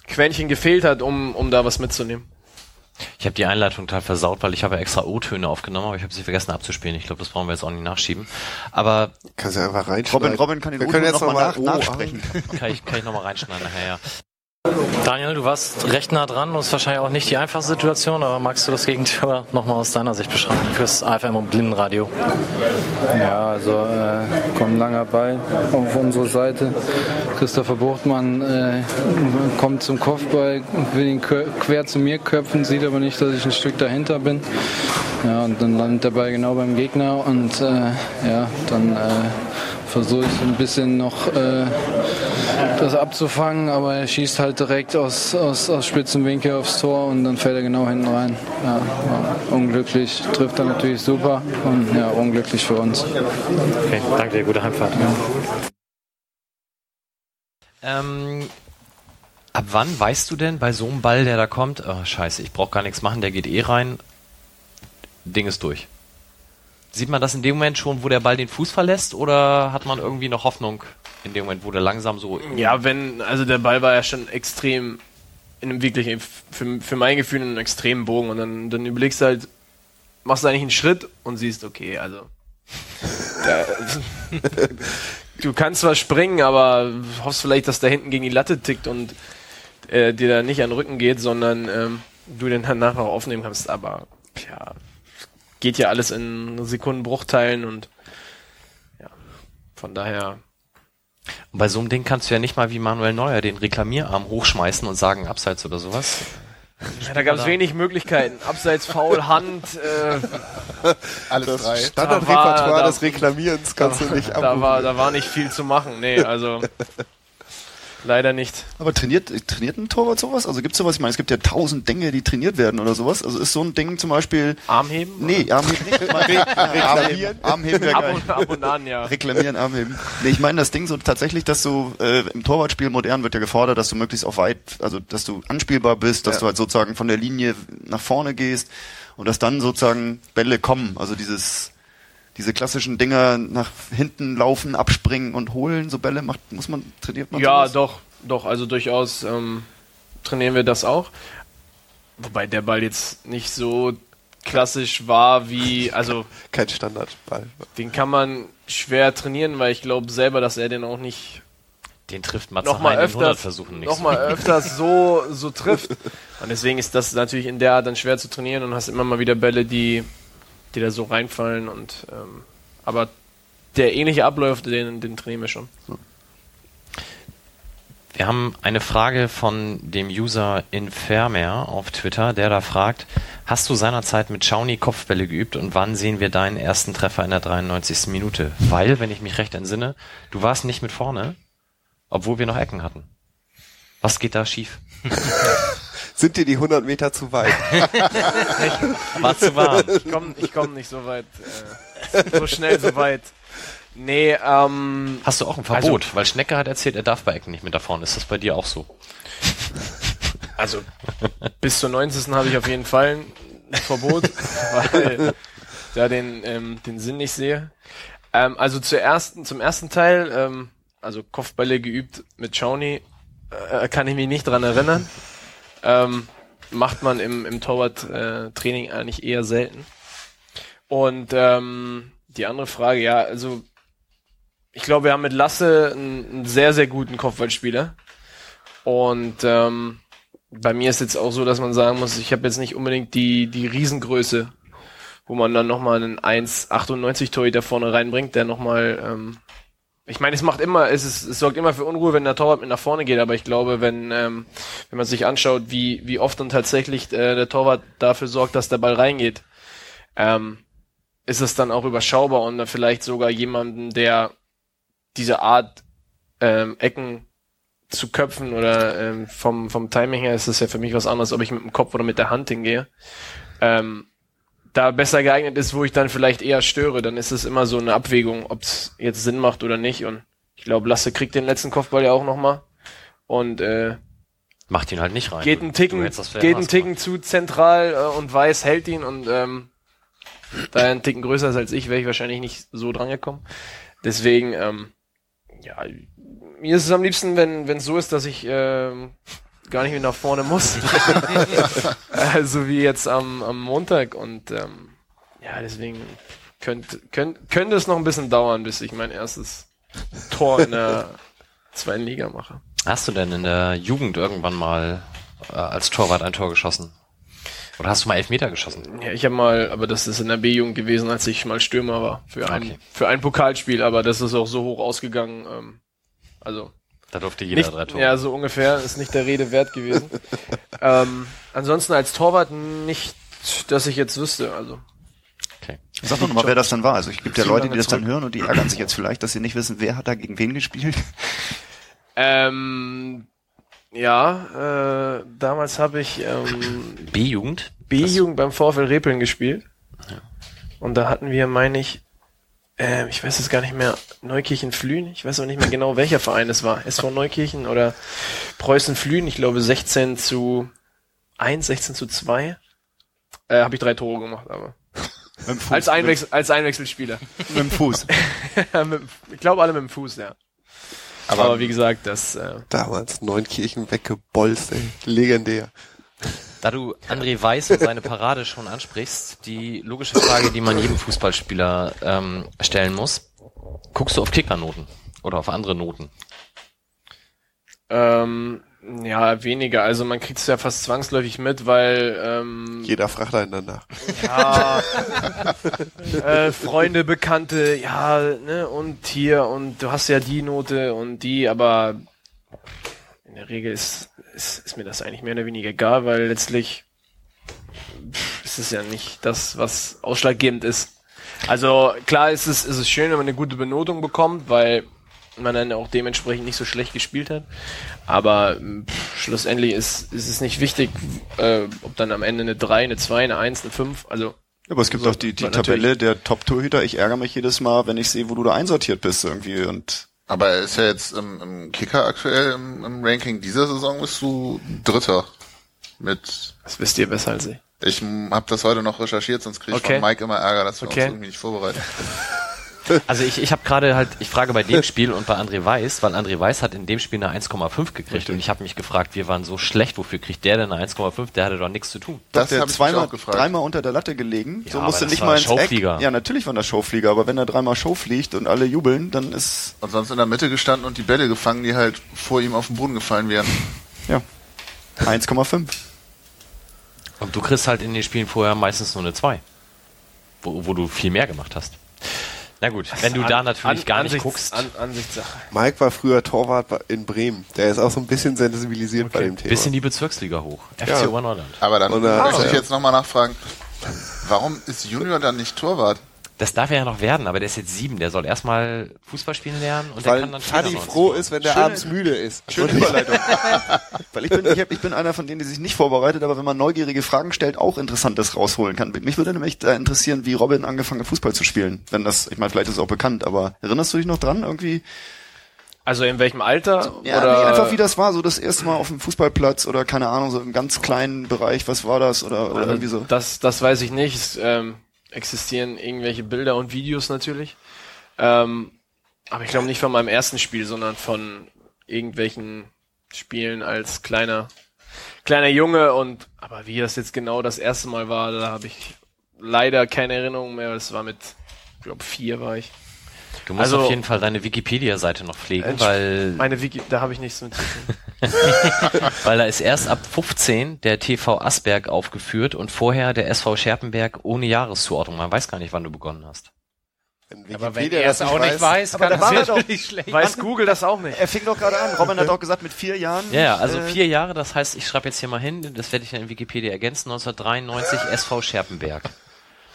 Quäntchen gefehlt hat, um, um da was mitzunehmen. Ich habe die Einleitung total versaut, weil ich habe extra O-Töne aufgenommen, aber ich habe sie vergessen abzuspielen. Ich glaube, das brauchen wir jetzt auch nicht nachschieben. Aber Kannst du einfach reinschneiden. Robin, Robin kann den Wir O-Ton können jetzt noch mal nochmal nach, nachsprechen. kann ich, kann ich nochmal reinschneiden nachher, ja. Daniel, du warst recht nah dran und ist wahrscheinlich auch nicht die einfachste Situation, aber magst du das Gegentor nochmal aus deiner Sicht beschreiben fürs AFM und Blindenradio? Ja, also äh, kommt langer Ball auf unsere Seite. Christopher Buchtmann äh, kommt zum Kopfball, will ihn quer zu mir köpfen, sieht aber nicht, dass ich ein Stück dahinter bin. Ja, und dann landet der Ball genau beim Gegner und äh, ja, dann äh, versuche ich ein bisschen noch äh, das abzufangen, aber er schießt halt direkt aus, aus, aus spitzem Winkel aufs Tor und dann fällt er genau hinten rein. Ja, ja, unglücklich, trifft er natürlich super und ja, unglücklich für uns. Okay, danke dir, gute Heimfahrt. Ja. Ähm, ab wann weißt du denn bei so einem Ball, der da kommt, oh, scheiße, ich brauche gar nichts machen, der geht eh rein, Ding ist durch? Sieht man das in dem Moment schon, wo der Ball den Fuß verlässt, oder hat man irgendwie noch Hoffnung in dem Moment, wo der langsam so. Ja, wenn, also der Ball war ja schon extrem, in einem wirklich, für, für mein Gefühl, in einem extremen Bogen. Und dann, dann überlegst du halt, machst du eigentlich einen Schritt und siehst, okay, also. da, du kannst zwar springen, aber hoffst vielleicht, dass da hinten gegen die Latte tickt und äh, dir da nicht an den Rücken geht, sondern ähm, du den danach noch aufnehmen kannst. Aber ja, geht ja alles in Sekundenbruchteilen und ja, von daher. Und bei so einem Ding kannst du ja nicht mal wie Manuel Neuer den Reklamierarm hochschmeißen und sagen Abseits oder sowas. Ja, da gab es wenig Möglichkeiten. Abseits, Foul, Hand, äh, alles das drei. Standardrepertoire des Reklamierens kannst da, du nicht da war, da war nicht viel zu machen. Nee, also Leider nicht. Aber trainiert, trainiert ein Torwart sowas? Also gibt es sowas? Ich meine, es gibt ja tausend Dinge, die trainiert werden oder sowas. Also ist so ein Ding zum Beispiel. Armheben? Nee, Armheben nicht. Reklamieren. Armheben wäre geil. Ab und an, ja. Reklamieren, Armheben. Nee, ich meine das Ding so tatsächlich, dass du äh, im Torwartspiel modern wird ja gefordert, dass du möglichst auch weit, also dass du anspielbar bist, dass ja. du halt sozusagen von der Linie nach vorne gehst und dass dann sozusagen Bälle kommen. Also dieses diese klassischen Dinger nach hinten laufen, abspringen und holen, so Bälle macht, muss man, trainiert man Ja, sowas? doch, doch, also durchaus ähm, trainieren wir das auch. Wobei der Ball jetzt nicht so klassisch war wie, also. Kein Standardball. Den kann man schwer trainieren, weil ich glaube selber, dass er den auch nicht. Den trifft Matze noch mal öfters, versuchen nicht noch mal öfters so, so trifft. Und deswegen ist das natürlich in der Art dann schwer zu trainieren und hast immer mal wieder Bälle, die die da so reinfallen und ähm, aber der ähnliche Abläufe, den, den trainieren wir schon. Wir haben eine Frage von dem User Infermer auf Twitter, der da fragt, hast du seinerzeit mit Schauni Kopfbälle geübt und wann sehen wir deinen ersten Treffer in der 93. Minute? Weil, wenn ich mich recht entsinne, du warst nicht mit vorne, obwohl wir noch Ecken hatten. Was geht da schief? sind dir die 100 Meter zu weit. War zu warm. Ich komme ich komm nicht so weit, äh, so schnell so weit. Nee, ähm. Hast du auch ein Verbot? Also, weil Schnecke hat erzählt, er darf bei Ecken nicht mit da vorne. Ist das bei dir auch so? Also, bis zur 90. habe ich auf jeden Fall ein Verbot, weil da den, ähm, den Sinn nicht sehe. Ähm, also zur ersten, zum ersten Teil, ähm, also Kopfbälle geübt mit Shawnee, äh, kann ich mich nicht dran erinnern. Ähm, macht man im, im Torwart-Training äh, eigentlich eher selten. Und ähm, die andere Frage, ja, also ich glaube, wir haben mit Lasse einen, einen sehr, sehr guten Kopfballspieler. Und ähm, bei mir ist jetzt auch so, dass man sagen muss, ich habe jetzt nicht unbedingt die, die Riesengröße, wo man dann nochmal einen 1,98 Torhüter vorne reinbringt, der nochmal ähm, ich meine, es macht immer, es, ist, es sorgt immer für Unruhe, wenn der Torwart mit nach vorne geht, aber ich glaube, wenn, ähm, wenn man sich anschaut, wie, wie oft dann tatsächlich äh, der Torwart dafür sorgt, dass der Ball reingeht, ähm, ist es dann auch überschaubar und dann vielleicht sogar jemanden, der diese Art ähm, Ecken zu köpfen oder ähm, vom, vom Timing her ist es ja für mich was anderes, ob ich mit dem Kopf oder mit der Hand hingehe. Ähm, da besser geeignet ist, wo ich dann vielleicht eher störe, dann ist es immer so eine Abwägung, ob es jetzt Sinn macht oder nicht. Und ich glaube, Lasse kriegt den letzten Kopfball ja auch nochmal. Und äh, macht ihn halt nicht rein. Geht einen Ticken, geht einen Ticken zu zentral äh, und weiß hält ihn und ähm, da er einen Ticken größer ist als ich, wäre ich wahrscheinlich nicht so dran gekommen. Deswegen, ähm, ja, mir ist es am liebsten, wenn wenn es so ist, dass ich ähm, gar nicht mehr nach vorne muss. also wie jetzt am, am Montag. Und ähm, ja, deswegen könnte, könnte, könnte es noch ein bisschen dauern, bis ich mein erstes Tor in der zweiten Liga mache. Hast du denn in der Jugend irgendwann mal äh, als Torwart ein Tor geschossen? Oder hast du mal Elfmeter geschossen? Ja, ich habe mal, aber das ist in der B-Jugend gewesen, als ich mal Stürmer war für ein Okay. für ein Pokalspiel, aber das ist auch so hoch ausgegangen. Ähm, also Da durfte jeder nicht, drei Tore. ja, so ungefähr ist nicht der Rede wert gewesen. ähm, ansonsten als Torwart nicht, dass ich jetzt wüsste. Also Okay. Sag doch nochmal, wer das dann war. Also es gibt ja Leute, die das dann zurück. hören und die ärgern sich jetzt vielleicht, dass sie nicht wissen, wer hat da gegen wen gespielt. ähm, ja, äh, damals habe ich ähm, B-Jugend? B-Jugend beim VfL Repeln gespielt. Und da hatten wir, meine ich, äh, ich weiß jetzt gar nicht mehr, Neukirchen Flühen. Ich weiß auch nicht mehr genau, welcher Verein es war. SV Neukirchen oder Preußen Flühen. Ich glaube 16 zu 1, 16 zu 2. Äh, habe ich drei Tore gemacht, aber. Mit dem Fuß. Als, Einwechsel, als Einwechselspieler. Mit dem Fuß. Ich glaube alle mit dem Fuß, ja. Aber, wie gesagt, das äh, Damals Neunkirchen weggebolzt, ey. Legendär. Da du André Weiß und seine Parade schon ansprichst, die logische Frage, die man jedem Fußballspieler ähm, stellen muss, guckst du auf Kickernoten oder auf andere Noten? ähm, ja weniger. Also man kriegt es ja fast zwangsläufig mit, weil ähm, Jeder fragt einen danach. ja, äh, Freunde, Bekannte, ja, ne, und hier, und du hast ja die Note und die, aber in der Regel ist, ist, ist mir das eigentlich mehr oder weniger egal, weil letztlich ist es ja nicht das, was ausschlaggebend ist. Also klar ist es, ist es schön, wenn man eine gute Benotung bekommt, weil man dann auch dementsprechend nicht so schlecht gespielt hat. Aber pff, schlussendlich ist, ist es nicht wichtig, äh, ob dann am Ende eine 3, eine 2, eine 1, eine 5, also Aber es gibt So, doch die, die. Tabelle der Top-Torhüter. Ich ärgere mich jedes Mal, wenn ich sehe, wo du da einsortiert bist irgendwie und Aber er ist ja jetzt im, im Kicker aktuell im, im Ranking dieser Saison bist du Dritter. Mit das wisst ihr besser als ich. ich habe das heute noch recherchiert, sonst kriege ich Okay. von Mike immer Ärger, dass wir Okay. uns irgendwie nicht vorbereiten. Also ich, ich habe gerade halt, ich frage bei dem Spiel und bei André Weiß, weil André Weiß hat in dem Spiel eine 1,5 gekriegt und ich habe mich gefragt, wir waren so schlecht, wofür kriegt der denn eine 1,5? Der hatte doch nichts zu tun. Das der habe ich mich zweimal, dreimal unter der Latte gelegen. Ja, so musste das nicht war mal ins Showflieger. Eck. Ja, natürlich war das Showflieger, aber wenn er dreimal Show fliegt und alle jubeln, dann ist Und sonst in der Mitte gestanden und die Bälle gefangen, die halt vor ihm auf den Boden gefallen wären. ja 1,5. Und du kriegst halt in den Spielen vorher meistens nur eine 2. Wo, wo du viel mehr gemacht hast. Na gut, wenn du da natürlich gar nicht Ansichts- guckst, An, Ansichtssache. Mike war früher Torwart in Bremen. Der ist auch so ein bisschen sensibilisiert bei dem Thema. bis in die Bezirksliga hoch. FC Ja. Oberneuland. Aber dann äh, möchte ich jetzt nochmal nachfragen, warum ist Junior dann nicht Torwart? Das darf er ja noch werden, aber der ist jetzt sieben. Der soll erstmal Fußball spielen lernen und der Weil kann dann Fadi froh ist, wenn der Schöne- abends müde ist. Schöne Überleitung. Weil ich bin, ich, hab, ich bin einer von denen, die sich nicht vorbereitet, aber wenn man neugierige Fragen stellt, auch Interessantes rausholen kann. Mich würde nämlich da interessieren, wie Robin angefangen hat, Fußball zu spielen. Wenn das, ich meine, vielleicht ist es auch bekannt, aber erinnerst du dich noch dran irgendwie? Also in welchem Alter? Ja, oder einfach wie das war, so das erste Mal auf dem Fußballplatz oder keine Ahnung, so im ganz kleinen Bereich, was war das oder, oder Also irgendwie so. Das, das weiß ich nicht. Ähm, existieren irgendwelche Bilder und Videos natürlich. Ähm, aber ich glaube nicht von meinem ersten Spiel, sondern von irgendwelchen Spielen als kleiner kleiner Junge und aber wie das jetzt genau das erste Mal war, da habe ich leider keine Erinnerung mehr. Das war mit, ich glaube vier war ich. Du musst Also- auf jeden Fall deine Wikipedia-Seite noch pflegen, Entsch- weil, Meine Wiki, da habe ich nichts mit zu tun. weil da ist erst ab 15 der TV Asberg aufgeführt und vorher der SV Scherpenberg ohne Jahreszuordnung. Man weiß gar nicht, wann du begonnen hast. Wenn Aber wenn Wikipedia er es auch nicht weiß, Aber kann da war das doch- natürlich schlecht. Weiß Google das auch nicht? Er fing doch gerade an. Robin hat auch gesagt, mit vier Jahren. Ja, ja, also äh, vier Jahre, das heißt, ich schreibe jetzt hier mal hin, das werde ich dann in Wikipedia ergänzen, 1993 SV Scherpenberg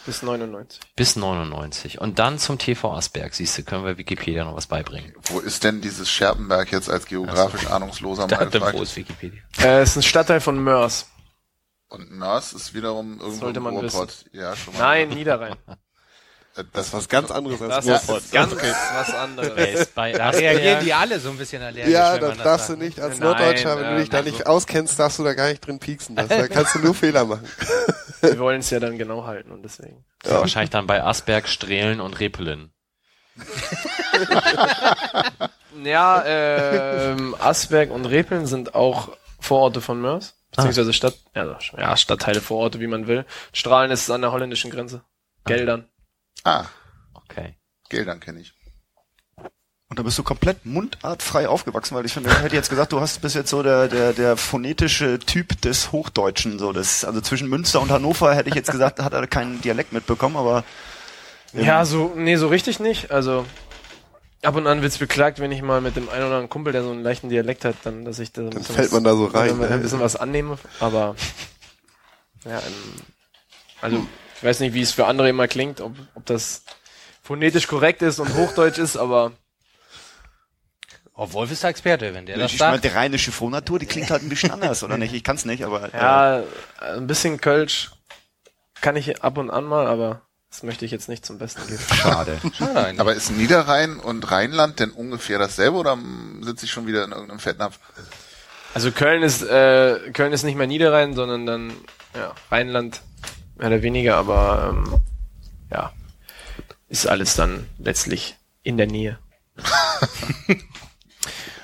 Bis 99. bis 99 und dann zum TV Asberg, siehst du, können wir Wikipedia noch was beibringen. Wo ist denn dieses Scherpenberg jetzt als geografisch ahnungsloser mal Dann gefragt? wo ist Wikipedia? Äh, ist ein Stadtteil von Mörs. Und Mörs ist wiederum irgendwo Sollte im man Ruhrpott. Ja, schon mal. Nein, Niederrhein. Äh, Das ist was ganz anderes als Das Ruhrpott. ist ganz was anderes. ist bei Da reagieren die alle so ein bisschen allergisch, Ja, das das darfst sagt. du nicht. Als Nein, Norddeutscher, wenn du ähm, dich da nicht auskennst, darfst du da gar nicht drin pieksen. Das, da kannst du nur Fehler machen. Wir wollen es ja dann genau halten und deswegen. Das ist wahrscheinlich dann bei Asberg, Strehlen und Repelen. Ja, ähm, Asberg und Repeln sind auch Vororte von Mörs. Beziehungsweise Stadt, ja, ja, Stadtteile, Vororte, wie man will. Strahlen ist an der holländischen Grenze. Geldern. Ah, Okay. Geldern kenne ich. Und da bist du komplett mundartfrei aufgewachsen, weil ich finde, ich hätte jetzt gesagt, du hast bis jetzt so der, der, der phonetische Typ des Hochdeutschen, so das, also zwischen Münster und Hannover hätte ich jetzt gesagt, hat er keinen Dialekt mitbekommen, aber Ja, so, nee, so richtig nicht. Also, ab und an wird's beklagt, wenn ich mal mit dem einen oder anderen Kumpel, der so einen leichten Dialekt hat, dann, dass ich da ein Dann bisschen fällt was- man da so rein, ne? ein bisschen was annehme, aber, ja, ähm, also, ich weiß nicht, wie es für andere immer klingt, ob, ob das phonetisch korrekt ist und Hochdeutsch ist, aber, Oh, Wolf ist der Experte, wenn der das ich meine, sagt. die rheinische Frohnatur, die klingt halt ein bisschen anders, oder nicht? Ich kann's nicht, aber äh, ja, ein bisschen Kölsch kann ich ab und an mal, aber das möchte ich jetzt nicht zum Besten geben. schade. Nein, Aber ist Niederrhein und Rheinland denn ungefähr dasselbe oder sitze ich schon wieder in irgendeinem Fettnapf? Also Köln ist äh, Köln ist nicht mehr Niederrhein, sondern dann ja, Rheinland mehr oder weniger, aber ähm, ja, ist alles dann letztlich in der Nähe.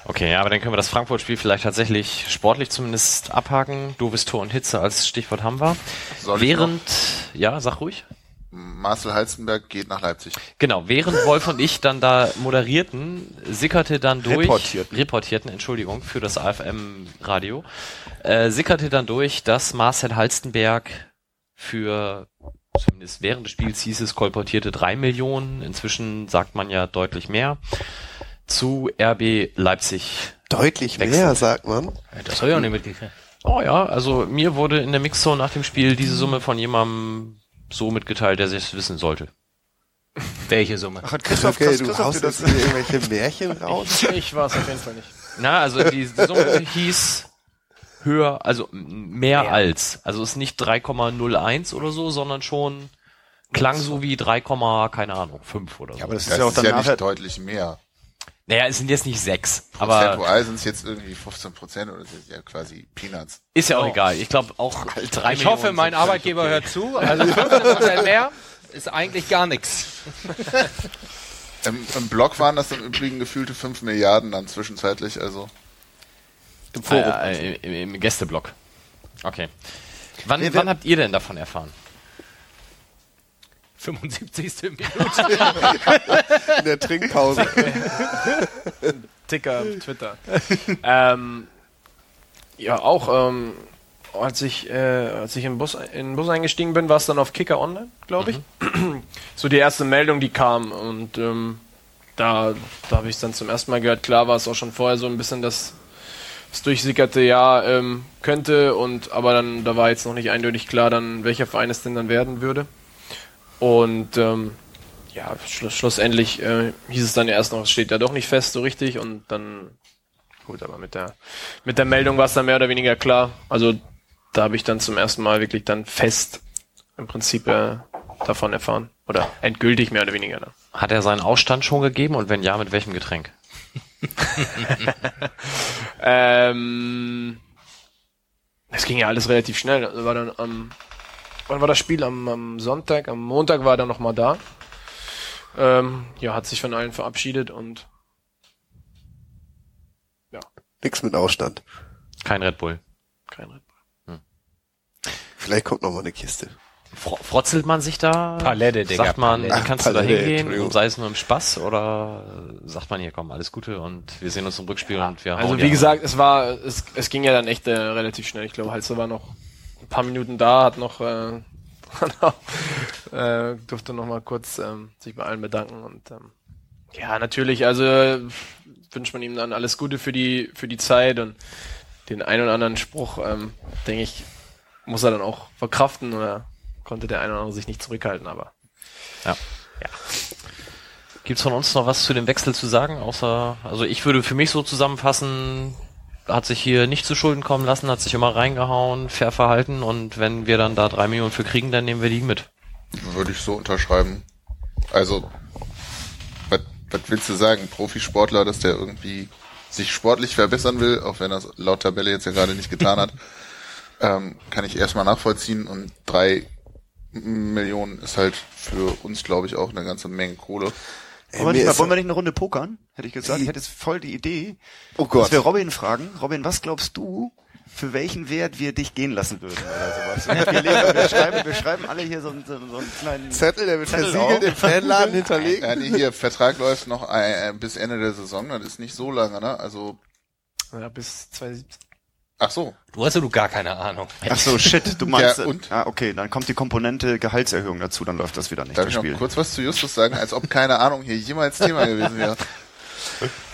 Okay, ja, aber dann können wir das Frankfurt-Spiel vielleicht tatsächlich sportlich zumindest abhaken. Doofes Tor und Hitze als Stichwort haben wir. Soll Während, ja, sag ruhig. Marcel Halstenberg geht nach Leipzig. Genau, während Wolf und ich dann da moderierten, sickerte dann durch, Reportierten. reportierten, Entschuldigung, für das AFM-Radio, äh, sickerte dann durch, dass Marcel Halstenberg für, zumindest während des Spiels hieß es, kolportierte drei Millionen, inzwischen sagt man ja deutlich mehr, zu RB Leipzig. Deutlich Wechsel. mehr, sagt man. das habe ich auch nicht mitgekriegt. Oh ja, also mir wurde in der Mixzone nach dem Spiel diese Summe von jemandem so mitgeteilt, der es wissen sollte. Welche Summe? Ach, hat Christoph, Okay, Christoph, du Christoph haust dir das, hier irgendwelche Märchen raus. Ich war es auf jeden Fall nicht. Na, also die, Summe hieß höher, also mehr als. Also es ist nicht 3,01 oder so, sondern schon klang so wie 3, keine Ahnung, 5 oder so. ja, aber das ist Das ja auch ist dann ja nachher, nicht deutlich mehr. Naja, es sind jetzt nicht 6, aber Prozentual sind es jetzt irgendwie 15 Prozent oder das ist ja quasi Peanuts. ist ja auch egal. Ich glaube auch 3 Ich hoffe, mein Arbeitgeber hört zu. Also 15% mehr ist eigentlich gar nichts. Im, Im Blog waren das im Übrigen gefühlte 5 Milliarden dann zwischenzeitlich, also Im Forum. Äh, im, im Gästeblock. Okay. Wann, wer- wann habt ihr denn davon erfahren? 75. Minute. In der Trinkpause. Ticker, Twitter. ähm, ja, auch ähm, als ich äh, als ich in den Bus in den Bus eingestiegen bin, war es dann auf Kicker Online, glaube ich. so die erste Meldung, die kam und ähm, da da habe ich es dann zum ersten Mal gehört. Klar war es auch schon vorher so ein bisschen das das durchsickerte, ja, ähm, könnte und aber dann da war jetzt noch nicht eindeutig klar, dann welcher Verein es denn dann werden würde. Und ähm, ja, schluss, schlussendlich äh, hieß es dann ja erst noch, es steht ja doch nicht fest so richtig und dann gut, aber mit der mit der Meldung war es dann mehr oder weniger klar. Also da habe ich dann zum ersten Mal wirklich dann fest im Prinzip äh, davon erfahren oder endgültig mehr oder weniger. Dann. Hat er seinen Ausstand schon gegeben und wenn ja, mit welchem Getränk? Ähm, es ging ja alles relativ schnell. Also war dann am, wann war das Spiel? Am, am Sonntag, am Montag war er dann noch mal da. Ähm, ja, hat sich von allen verabschiedet und Nix mit Ausstand. Kein Red Bull. kein Red Bull. Vielleicht kommt noch mal eine Kiste. Fro frotzelt man sich da? Palette, Digga, Sagt man, Palette. kannst du da Palette, hingehen, sei es nur im Spaß, oder sagt man hier, komm, alles Gute und wir sehen uns im Rückspiel und wir Also hauen wie ja- gesagt, es war, es, es ging ja dann echt äh, relativ schnell. Ich glaube, Halse war noch paar Minuten da, hat noch, äh, äh, durfte noch mal kurz ähm, sich bei allen bedanken und ähm, ja, natürlich, also wünscht man ihm dann alles Gute für die für die Zeit und den einen oder anderen Spruch, ähm, denke ich, muss er dann auch verkraften oder konnte der eine oder andere sich nicht zurückhalten, aber Gibt's von uns noch was zu dem Wechsel zu sagen? Außer, also ich würde für mich so zusammenfassen, hat sich hier nicht zu Schulden kommen lassen, hat sich immer reingehauen, fair verhalten und wenn wir dann da drei Millionen für kriegen, dann nehmen wir die mit. würde ich so unterschreiben. Also, was willst du sagen? Profisportler, dass der irgendwie sich sportlich verbessern will, auch wenn er es laut Tabelle jetzt ja gerade nicht getan hat, ähm, kann ich erstmal nachvollziehen und drei Millionen ist halt für uns, glaube ich, auch eine ganze Menge Kohle. Ey, wollen, wir nicht mal, wollen wir nicht eine Runde pokern? Hätte ich gesagt. Ich hätte jetzt voll die Idee. Oh Dass Gott. wir Robin fragen. Robin, was glaubst du, für welchen Wert wir dich gehen lassen würden oder sowas. Wir, wir, schreiben, wir schreiben alle hier so, einen- so, einen kleinen Zettel, der wird Zettel versiegelt auf. im Fanladen hinterlegt. Ja, nee, hier, Vertrag läuft noch äh, bis Ende der Saison, das ist nicht so lange, ne? Also, Ja, bis 2017. ach so. Du hast ja du gar keine Ahnung. Ach so, shit, du meinst, Ja, und? ah, okay, dann kommt die Komponente Gehaltserhöhung dazu, dann läuft das wieder nicht, Darf das ich noch Spiel. kurz was zu Justus sagen, als ob keine Ahnung hier jemals Thema gewesen wäre?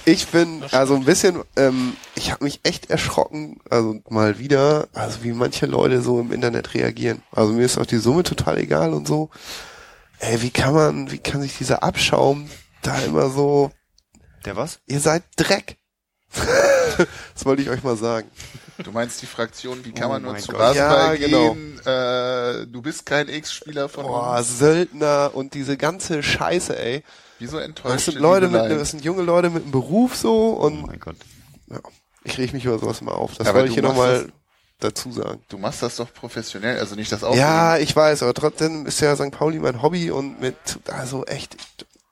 Ich bin also ein bisschen, ähm, ich habe mich echt erschrocken, also mal wieder, also wie manche Leute so im Internet reagieren. Also mir ist auch die Summe total egal und so. Ey, wie kann man, wie kann sich dieser Abschaum da immer so, Der was? ihr seid Dreck. das wollte ich euch mal sagen. Du meinst die Fraktion, wie kann Oh man nur zu. Rasenball Ja, genau. gehen? Äh, du bist kein Ex-Spieler von Boah, uns. Söldner und diese ganze Scheiße, ey. Wieso enttäuscht Das sind Leute mit, das sind junge Leute mit einem Beruf so Oh und mein Gott. ja, ich reg mich über sowas mal auf. Das wollte ich du hier nochmal dazu sagen. Du machst das doch professionell, also nicht das auch. Ja, ich weiß, aber trotzdem ist ja St. Pauli mein Hobby und mit, also echt,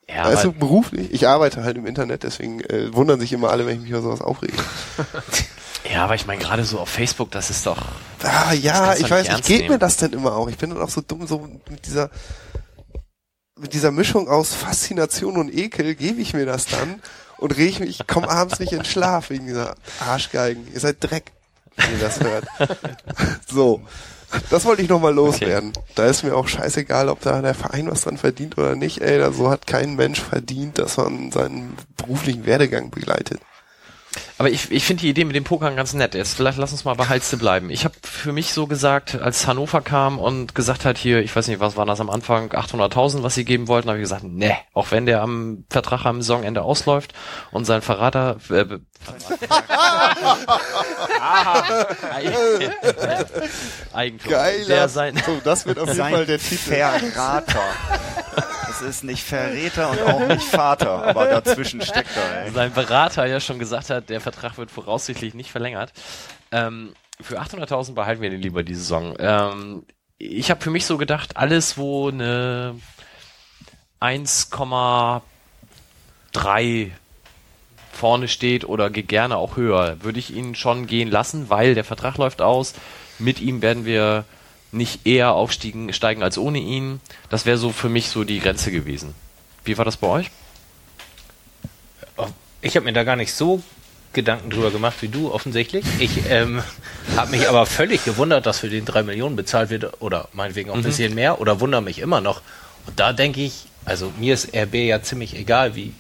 Ja, also aber, beruflich, ich arbeite halt im Internet, deswegen äh, wundern sich immer alle, wenn ich mich über sowas aufrege. ja, aber ich meine, gerade so auf Facebook, das ist doch. Ah, ja, ich weiß nicht, ernst geht mir das denn immer auch? Ich bin dann auch so dumm, so mit dieser, mit dieser Mischung aus Faszination und Ekel gebe ich mir das dann und reg mich, ich komme abends nicht in Schlaf wegen dieser Arschgeigen. Ihr seid Dreck, wenn ihr das hört. so. Das wollte ich nochmal loswerden. Da ist mir auch scheißegal, ob da der Verein was dran verdient oder nicht. Ey, da so hat kein Mensch verdient, dass man seinen beruflichen Werdegang begleitet. Aber ich, ich finde die Idee mit dem Pokern ganz nett. Jetzt vielleicht lass uns mal bei Halste bleiben. Ich habe für mich so gesagt, als Hannover kam und gesagt hat hier, ich weiß nicht, was war das am Anfang, 800.000, was sie geben wollten, habe ich gesagt, ne, auch wenn der am Vertrag am Saisonende ausläuft und sein Verrater, äh, Eigentum, der sein, so, das wird auf jeden Fall der Titel. Verrater. Das ist nicht Verräter und auch nicht Vater, aber dazwischen steckt er, ey. sein Berater ja schon gesagt hat, der Vertrag wird voraussichtlich nicht verlängert. Ähm, für 800.000 behalten wir den lieber die Saison. Ähm, ich habe für mich so gedacht, alles, wo eine 1,3 vorne steht oder gerne auch höher, würde ich ihn schon gehen lassen, weil der Vertrag läuft aus. Mit ihm werden wir nicht eher aufsteigen steigen als ohne ihn. Das wäre so für mich so die Grenze gewesen. Wie war das bei euch? Ich habe mir da gar nicht so Gedanken drüber gemacht wie du, offensichtlich. Ich ähm, habe mich aber völlig gewundert, dass für den drei Millionen bezahlt wird oder meinetwegen auch ein bisschen mehr oder wundere mich immer noch. Und da denke ich, also mir ist RB ja ziemlich egal, wie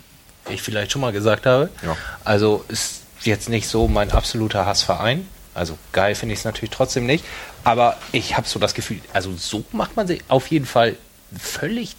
ich vielleicht schon mal gesagt habe. Ja. Also ist jetzt nicht so mein absoluter Hassverein. Also geil finde ich es natürlich trotzdem nicht. Aber ich habe so das Gefühl, also so macht man sich auf jeden Fall völlig,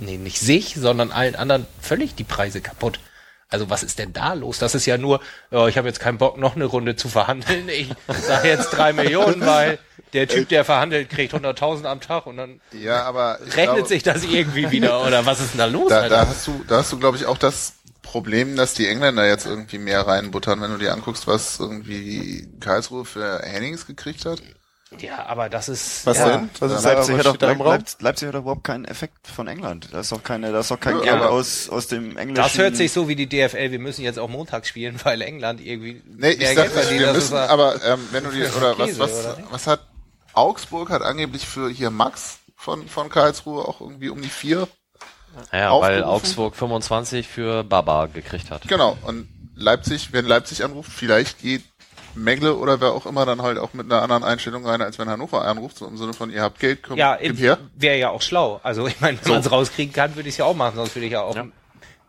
nee, nicht sich, sondern allen anderen völlig die Preise kaputt. Also was ist denn da los? Das ist ja nur, oh, ich habe jetzt keinen Bock, noch eine Runde zu verhandeln. Ich sage jetzt drei Millionen, weil der Typ, der verhandelt, kriegt 100.000 am Tag und dann Ja, aber rechnet glaube, sich das irgendwie wieder. Oder was ist denn da los? da, Alter? da hast du, da hast du, glaube ich, auch das Problem, dass die Engländer jetzt irgendwie mehr reinbuttern, wenn du dir anguckst, was irgendwie Karlsruhe für Hennings gekriegt hat. ja, aber das ist. Was ja, denn? Was ist Leipzig hat, doch? Leipzig, Leipzig hat doch überhaupt keinen Effekt von England. Da ist doch keine, da ist doch kein Ja, Geld aus, aus dem englischen. Das hört sich so wie die DFL, wir müssen jetzt auch montags spielen, weil England irgendwie Nee, ich mehr sag Geld nicht, verdient. wir müssen, aber ähm, wenn du dir, oder was, Käse, was, oder was hat Augsburg hat angeblich für hier Max von, von Karlsruhe auch irgendwie um die vier. Ja, aufgerufen. weil Augsburg 25 für Baba gekriegt hat. Genau. Und Leipzig, wenn Leipzig anruft, vielleicht geht Megle oder wer auch immer dann halt auch mit einer anderen Einstellung rein, als wenn Hannover anruft, so im Sinne von, ihr habt Geld, komm, Ja, her. wäre ja auch schlau. Also ich meine, wenn man es rauskriegen kann, würde ich es ja auch machen, sonst würde ich ja auch Ja.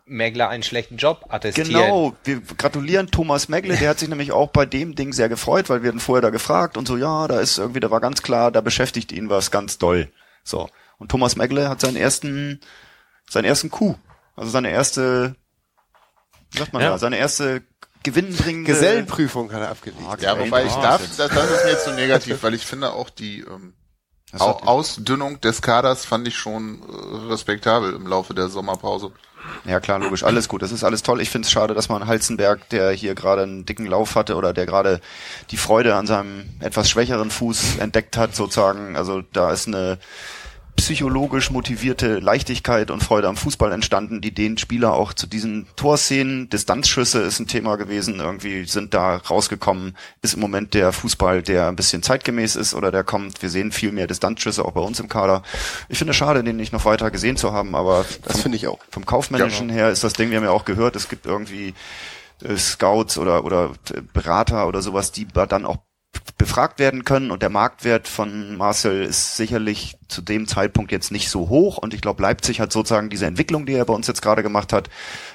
Megler einen schlechten Job attestieren. Genau, wir gratulieren Thomas Megle, der hat sich nämlich auch bei dem Ding sehr gefreut, weil wir hatten vorher da gefragt und so, ja, da ist irgendwie, da war ganz klar, da beschäftigt ihn was ganz doll. So. Und Thomas Megle hat seinen ersten, seinen ersten Coup, also seine erste, wie sagt man Ja. da, seine erste gewinnbringende Gesellenprüfung hat er abgelegt. Ah, Ja, wobei ich darf, das- das, ist mir jetzt so negativ, weil ich finde auch die ähm, Au- Ausdünnung des Kaders fand ich schon äh, respektabel im Laufe der Sommerpause. Ja klar, logisch, alles gut. Das ist alles toll. Ich finde es schade, dass man Halzenberg, der hier gerade einen dicken Lauf hatte oder der gerade die Freude an seinem etwas schwächeren Fuß entdeckt hat, sozusagen. Also da ist eine psychologisch motivierte Leichtigkeit und Freude am Fußball entstanden, die den Spieler auch zu diesen Torszenen, Distanzschüsse ist ein Thema gewesen, irgendwie sind da rausgekommen, ist im Moment der Fußball, der ein bisschen zeitgemäß ist oder der kommt, wir sehen viel mehr Distanzschüsse auch bei uns im Kader. Ich finde es schade, den nicht noch weiter gesehen zu haben, aber Das finde ich auch. vom Kaufmännischen her ist das Ding, wir haben ja auch gehört, es gibt irgendwie äh, Scouts oder, oder äh, Berater oder sowas, die dann auch befragt werden können und der Marktwert von Marcel ist sicherlich zu dem Zeitpunkt jetzt nicht so hoch und ich glaube Leipzig hat sozusagen diese Entwicklung, die er bei uns jetzt gerade gemacht hat,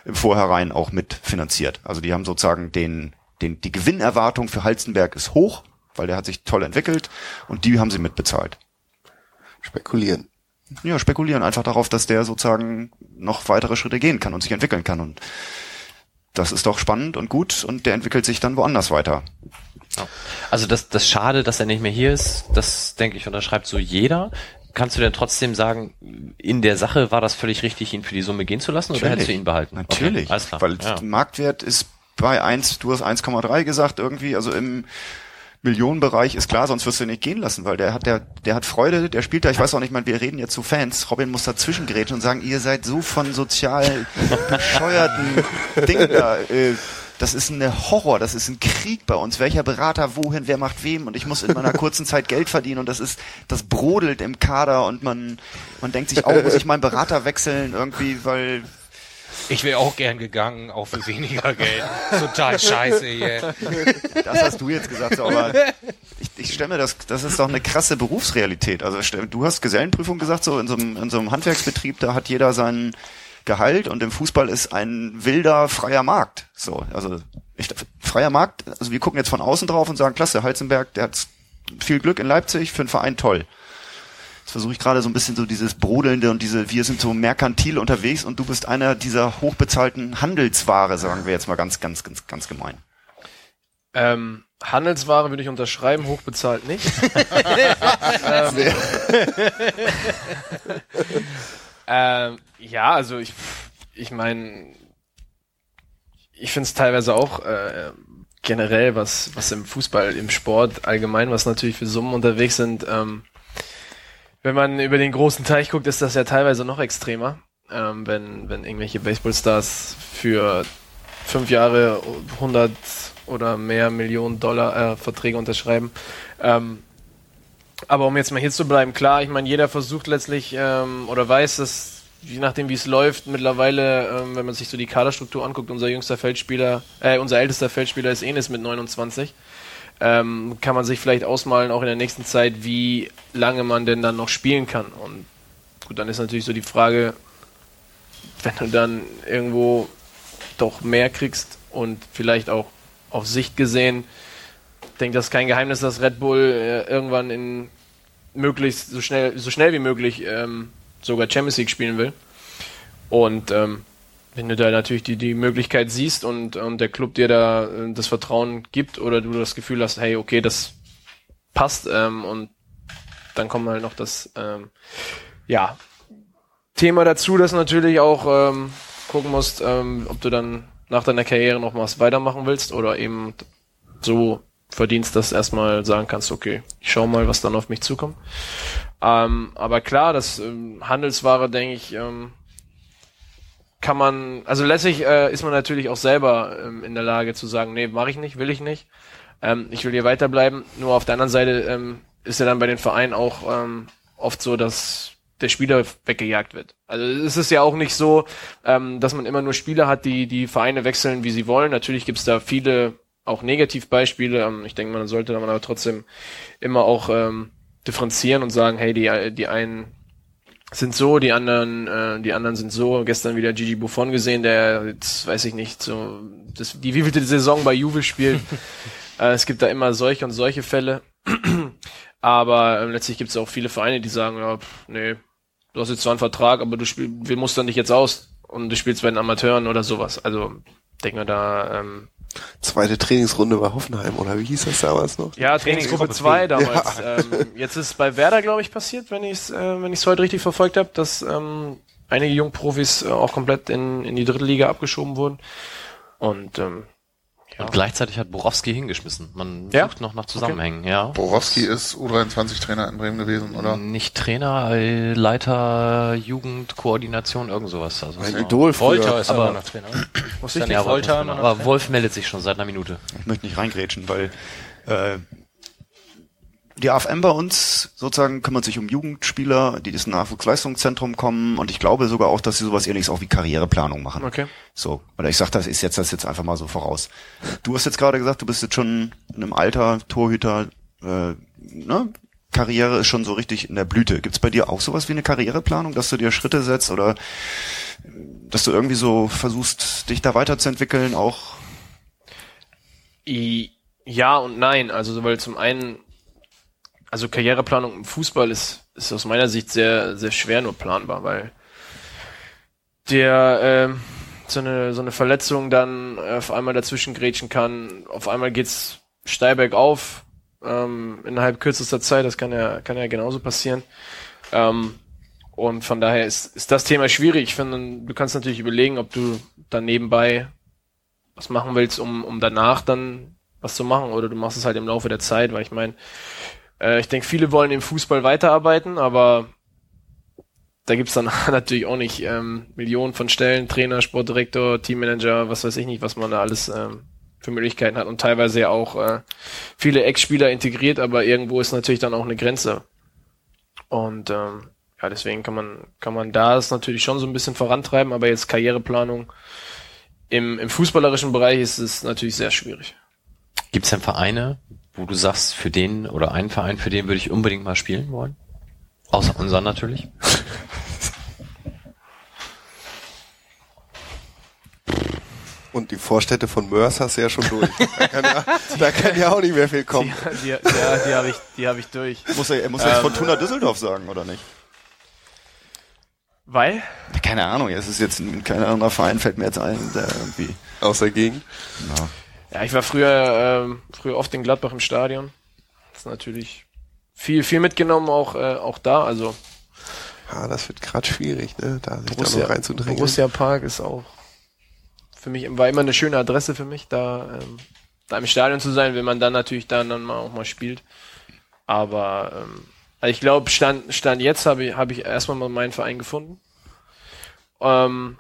im Vorhinein auch mitfinanziert. Also die haben sozusagen den, den, die Gewinnerwartung für Halstenberg ist hoch, weil der hat sich toll entwickelt und die haben sie mitbezahlt. Spekulieren. Ja, spekulieren einfach darauf, dass der sozusagen noch weitere Schritte gehen kann und sich entwickeln kann und das ist doch spannend und gut und der entwickelt sich dann woanders weiter. Also das, das Schade, dass er nicht mehr hier ist, das denke ich unterschreibt so jeder. Kannst du denn trotzdem sagen, in der Sache war das völlig richtig, ihn für die Summe gehen zu lassen oder hättest du ihn behalten? Natürlich. Okay, alles klar. Weil ja. der Marktwert ist bei 1, du hast 1,3 gesagt irgendwie, also im Millionenbereich ist klar, sonst wirst du ihn nicht gehen lassen, weil der hat der der hat Freude, der spielt da, ich weiß auch nicht, man, wir reden jetzt zu Fans, Robin muss dazwischen gerätschen und sagen, ihr seid so von sozial bescheuerten Dingen da, äh, das ist ein Horror, das ist ein Krieg bei uns. Welcher Berater wohin, wer macht wem und ich muss in meiner kurzen Zeit Geld verdienen und das ist, das brodelt im Kader und man, man denkt sich, oh, muss ich meinen Berater wechseln irgendwie, weil Ich wäre auch gern gegangen, auch für weniger Geld. Total scheiße hier. Das hast du jetzt gesagt, aber ich, ich stelle mir das, das ist doch eine krasse Berufsrealität. Also du hast Gesellenprüfung gesagt, so in so einem, in so einem Handwerksbetrieb, da hat jeder seinen Gehalt und im Fußball ist ein wilder, freier Markt. So, also ich, freier Markt, also wir gucken jetzt von außen drauf und sagen, klasse, Heizenberg, der hat viel Glück in Leipzig, für den Verein toll. Jetzt versuche ich gerade so ein bisschen so dieses Brodelnde und diese, wir sind so merkantil unterwegs und du bist einer dieser hochbezahlten Handelsware, sagen wir jetzt mal ganz, ganz, ganz, ganz gemein. Ähm, Handelsware würde ich unterschreiben, hochbezahlt nicht. ähm, ähm, ja, also ich, ich meine, ich finde es teilweise auch äh, generell, was, was im Fußball, im Sport allgemein, was natürlich für Summen unterwegs sind. Ähm, wenn man über den großen Teich guckt, ist das ja teilweise noch extremer, ähm, wenn, wenn irgendwelche Baseballstars für fünf Jahre 100 oder mehr Millionen Dollar äh, Verträge unterschreiben. Ähm, aber um jetzt mal hier zu bleiben, klar, ich meine, jeder versucht letztlich ähm, oder weiß, dass je nachdem wie es läuft, mittlerweile, ähm, wenn man sich so die Kaderstruktur anguckt, unser jüngster Feldspieler, äh, unser ältester Feldspieler ist Enes mit 29. Ähm, kann man sich vielleicht ausmalen, auch in der nächsten Zeit, wie lange man denn dann noch spielen kann. Und gut, dann ist natürlich so die Frage, wenn du dann irgendwo doch mehr kriegst und vielleicht auch auf Sicht gesehen, ich denke, das ist kein Geheimnis, dass Red Bull äh, irgendwann in möglichst so schnell, so schnell wie möglich ähm, sogar Champions League spielen will. Und ähm, wenn du da natürlich die, die Möglichkeit siehst und, und der Club dir da äh, das Vertrauen gibt oder du das Gefühl hast, hey, okay, das passt ähm, und dann kommt halt noch das ähm, ja, Thema dazu, dass natürlich auch ähm, gucken musst, ähm, ob du dann nach deiner Karriere noch was weitermachen willst oder eben so verdienst, dass erstmal sagen kannst, okay, ich schau mal, was dann auf mich zukommt. Ähm, aber klar, das ähm, Handelsware, denke ich, ähm, kann man, also letztlich äh, ist man natürlich auch selber ähm, in der Lage zu sagen, nee, mache ich nicht, will ich nicht. Ähm, ich will hier weiterbleiben. Nur auf der anderen Seite ähm, ist ja dann bei den Vereinen auch ähm, oft so, dass der Spieler weggejagt wird. Also es ist ja auch nicht so, ähm, dass man immer nur Spieler hat, die die Vereine wechseln, wie sie wollen. Natürlich gibt's da viele auch Negativbeispiele. Ähm, ich denke, man sollte dann aber trotzdem immer auch ähm, differenzieren und sagen, hey, die, die einen sind so, die anderen, äh, die anderen sind so. Gestern wieder Gigi Buffon gesehen, der jetzt weiß ich nicht, so das, die wievielte Saison bei Juve spielt. äh, es gibt da immer solche und solche Fälle. aber äh, letztlich gibt es auch viele Vereine, die sagen, ja, pff, nee, du hast jetzt zwar einen Vertrag, aber du spielst, wir mustern dich jetzt aus und du spielst bei den Amateuren oder sowas. Also denke mir da, ähm, Zweite Trainingsrunde bei Hoffenheim, oder wie hieß das damals noch? ja, Trainingsgruppe 2 damals. Ähm, jetzt ist bei Werder, glaube ich, passiert, wenn ich es äh, wenn ich's heute richtig verfolgt habe, dass ähm, einige Jungprofis äh, auch komplett in, in die dritte Liga abgeschoben wurden. Und ähm, Und gleichzeitig hat Borowski hingeschmissen. Man Ja? sucht noch nach Zusammenhängen, ja. Borowski ist U23-Trainer in Bremen gewesen, oder? Nicht Trainer, äh, Leiter Jugendkoordination, irgend sowas. Also Ein. Idol Volter früher. ist Aber- aber noch Trainer. Muss ich ja nicht Volta Wolf, noch aber Wolf meldet sich schon seit einer Minute. Ich möchte nicht reingrätschen, weil äh, die AFM bei uns sozusagen kümmert sich um Jugendspieler, die das Nachwuchsleistungszentrum kommen und ich glaube sogar auch, dass sie sowas ähnliches auch wie Karriereplanung machen. Okay. So, oder ich sag das, ich setze das jetzt einfach mal so voraus. Du hast jetzt gerade gesagt, du bist jetzt schon in einem Alter, Torhüter, äh, ne? Karriere ist schon so richtig in der Blüte. Gibt's bei dir auch sowas wie eine Karriereplanung, dass du dir Schritte setzt oder äh, dass du irgendwie so versuchst, dich da weiterzuentwickeln, auch I, ja und nein. Also, weil zum einen, also Karriereplanung im Fußball ist, ist aus meiner Sicht sehr, sehr schwer nur planbar, weil der ähm, so eine so eine Verletzung dann äh, auf einmal dazwischen grätschen kann. Auf einmal geht's steil bergauf ähm, innerhalb kürzester Zeit. Das kann ja kann ja genauso passieren. Ähm, und von daher ist, ist das Thema schwierig. Ich finde, du kannst natürlich überlegen, ob du dann nebenbei was machen willst, um, um danach dann was zu machen, oder du machst es halt im Laufe der Zeit, weil ich meine, äh, ich denke, viele wollen im Fußball weiterarbeiten, aber da gibt's dann natürlich auch nicht ähm, Millionen von Stellen, Trainer, Sportdirektor, Teammanager, was weiß ich nicht, was man da alles ähm, für Möglichkeiten hat und teilweise ja auch äh, viele Ex-Spieler integriert, aber irgendwo ist natürlich dann auch eine Grenze. Und ähm, ja, deswegen kann man, kann man da es natürlich schon so ein bisschen vorantreiben, aber jetzt Karriereplanung im, im fußballerischen Bereich ist es natürlich sehr schwierig. Gibt es denn Vereine, wo du sagst, für den oder einen Verein, für den würde ich unbedingt mal spielen wollen? Außer unseren natürlich. Und die Vorstädte von Mörs hast du ja schon durch. Da kann ja, da kann ja auch nicht mehr viel kommen. Die, die, ja, die habe ich, die habe ich durch. muss er, er muss jetzt Fortuna Düsseldorf sagen, oder nicht? Weil? Keine Ahnung, es ist jetzt ein, kein anderer Verein fällt mir jetzt ein, der irgendwie. Aus der Gegend. Ja, ich war früher, ähm, früher oft in Gladbach im Stadion. Das ist natürlich viel, viel mitgenommen auch, äh, auch da. Also Ah, das wird gerade schwierig, ne? Da sich da Borussia, noch reinzudrängen. Borussia Park ist auch für mich war immer eine schöne Adresse für mich, da, ähm, da im Stadion zu sein, wenn man dann natürlich dann, dann mal auch mal spielt. Aber ähm, also ich glaube, Stand, Stand jetzt habe ich, habe ich erstmal mal meinen Verein gefunden. Ähm,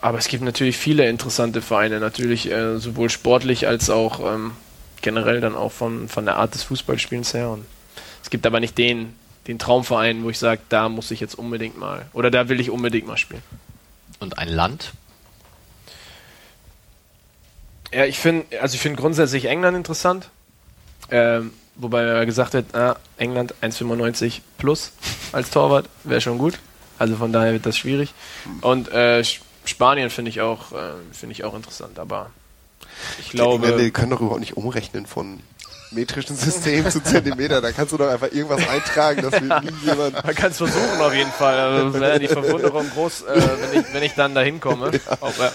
aber es gibt natürlich viele interessante Vereine, natürlich äh, sowohl sportlich als auch ähm, generell dann auch von, von der Art des Fußballspielens her. Und es gibt aber nicht den, den Traumverein, wo ich sage, da muss ich jetzt unbedingt mal oder da will ich unbedingt mal spielen. Und ein Land? Ja, ich finde, also ich finde grundsätzlich England interessant. Ähm, wobei er gesagt hat, ah, England 1,95 plus als Torwart wäre schon gut. Also von daher wird das schwierig. Und äh, Spanien finde ich auch, äh, finde ich auch interessant. Aber ich glaube, die können doch überhaupt nicht umrechnen von metrischen System zu Zentimeter. Da kannst du doch einfach irgendwas eintragen, das will nie jemand. man kann es versuchen auf jeden Fall. Also wäre die Verwunderung groß, äh, wenn, ich, wenn ich dann da hinkomme. Auch, äh,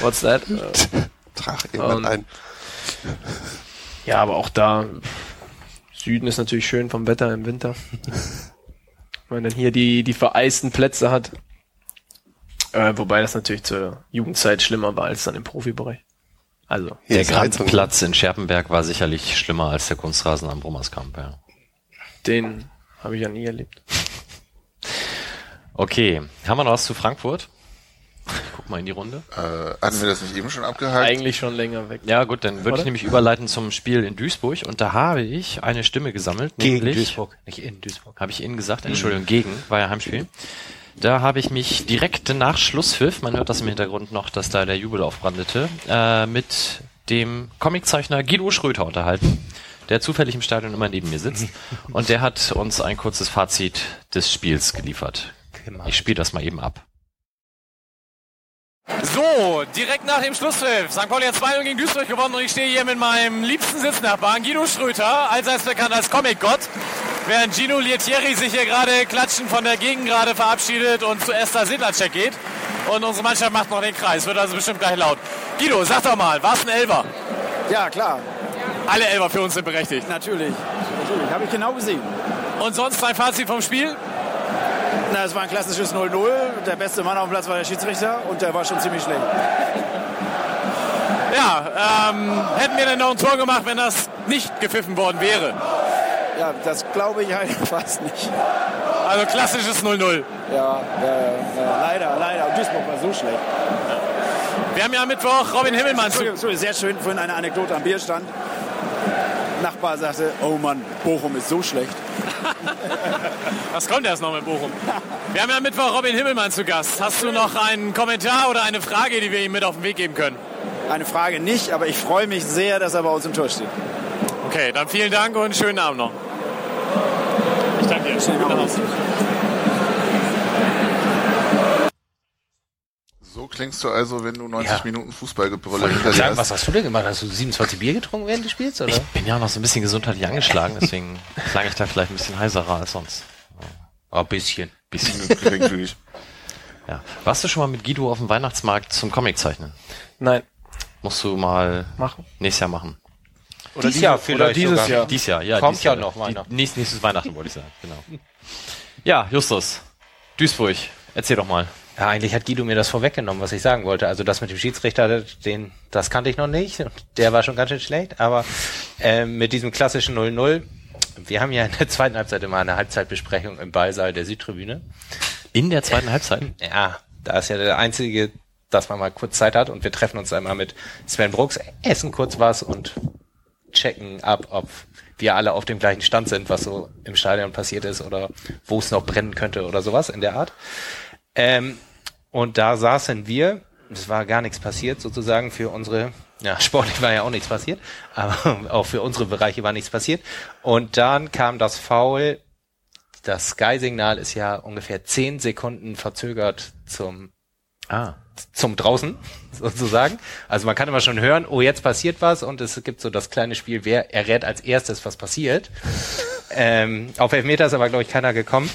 what's that? Äh, Trag irgendwann ein. Ja, aber auch da, Süden ist natürlich schön vom Wetter im Winter. Wenn man dann hier die, die vereisten Plätze hat. Äh, wobei das natürlich zur Jugendzeit schlimmer war als dann im Profibereich. Also, Hier der. Grandplatz in Scherpenberg war sicherlich schlimmer als der Kunstrasen am Brummerskamp, ja. den habe ich ja nie erlebt. Okay, haben wir noch was zu Frankfurt? Ich guck mal in die Runde. Äh, hatten wir das nicht eben schon abgehakt? Eigentlich schon länger weg. Ja gut, dann würde ich nämlich überleiten zum Spiel in Duisburg und da habe ich eine Stimme gesammelt, Gegen nämlich Duisburg, nicht in Duisburg. habe ich Ihnen gesagt, Entschuldigung, gegen, war ja Heimspiel. Da habe ich mich direkt nach Schlusspfiff, man hört das im Hintergrund noch, dass da der Jubel aufbrandete, äh, mit dem Comiczeichner Guido Schröter unterhalten, der zufällig im Stadion immer neben mir sitzt. Und der hat uns ein kurzes Fazit des Spiels geliefert. Ich spiele das mal eben ab. So, direkt nach dem Schlusspfiff. St. Pauli hat 2 gegen Duisburg gewonnen und ich stehe hier mit meinem liebsten Sitznachbarn Guido Schröter, allseits bekannt als Comic-Gott. Während Gino Lietieri sich hier gerade klatschen von der Gegend gerade verabschiedet und zu Esther Sedlacek geht. Und unsere Mannschaft macht noch den Kreis, wird also bestimmt gleich laut. Guido, sag doch mal, war es ein Elfer? Ja, klar. Alle Elfer für uns sind berechtigt. Natürlich. Natürlich. Habe ich genau gesehen. Und sonst dein Fazit vom Spiel? Na, es war ein klassisches 0-0. Der beste Mann auf dem Platz war der Schiedsrichter und der war schon ziemlich schlecht. Ja, ähm, hätten wir denn noch ein Tor gemacht, wenn das nicht gepfiffen worden wäre? Ja, das glaube ich halt fast nicht. Also klassisches 0-0. Ja, ja, ja, leider, leider. Und Duisburg war so schlecht. Wir haben ja am Mittwoch Robin Himmelmann Entschuldigung, sehr schön, vorhin eine Anekdote am Bierstand. Nachbar sagte, oh Mann, Bochum ist so schlecht. Was kommt erst noch mit Bochum? Wir haben ja am Mittwoch Robin Himmelmann zu Gast. Hast du noch einen Kommentar oder eine Frage, die wir ihm mit auf den Weg geben können? Eine Frage nicht, aber ich freue mich sehr, dass er bei uns im Tor steht. Okay, dann vielen Dank und schönen Abend noch. Ich danke dir. Schönen Abend. So klingst du also, wenn du 90 Ja. Minuten Fußballgebrülle Wollte ich hinter sagen, was hast. du denn gemacht? Hast du 27 Bier getrunken während des Spiels? Oder? Ich bin ja noch so ein bisschen gesundheitlich angeschlagen, deswegen klang ich da vielleicht ein bisschen heiserer als sonst. Oh, ein bisschen. Bisschen. Geringfügig. Ja. Warst du schon mal mit Guido auf dem Weihnachtsmarkt zum Comic zeichnen? Nein. Musst du mal Machen. nächstes Jahr machen. Oder Dies diese- Jahr oder vielleicht dieses sogar. Jahr. Dies Jahr, ja. Kommt dies ja Jahr. noch Weihnachten. Nächstes, nächstes Weihnachten wollte ich sagen, genau. Ja, Justus. Duisburg. Erzähl doch mal. Ja, eigentlich hat Guido mir das vorweggenommen, was ich sagen wollte. Also das mit dem Schiedsrichter, den, das kannte ich noch nicht. Der war schon ganz schön schlecht. Aber ähm, mit diesem klassischen 0-0, wir haben ja in der zweiten Halbzeit immer eine Halbzeitbesprechung im Ballsaal der Südtribüne. In der zweiten Halbzeit? Ja, da ist ja der einzige, dass man mal kurz Zeit hat und wir treffen uns einmal mit Sven Brooks, essen kurz was und checken ab, ob wir alle auf dem gleichen Stand sind, was so im Stadion passiert ist oder wo es noch brennen könnte oder sowas in der Art. Ähm, und da saßen wir, es war gar nichts passiert sozusagen für unsere, ja, sportlich war ja auch nichts passiert, aber auch für unsere Bereiche war nichts passiert. Und dann kam das Foul, das Sky-Signal ist ja ungefähr zehn Sekunden verzögert zum Ah. zum draußen sozusagen. Also man kann immer schon hören, oh jetzt passiert was und es gibt so das kleine Spiel, wer errät als erstes, was passiert. ähm, auf Elfmeter ist aber glaube ich keiner gekommen.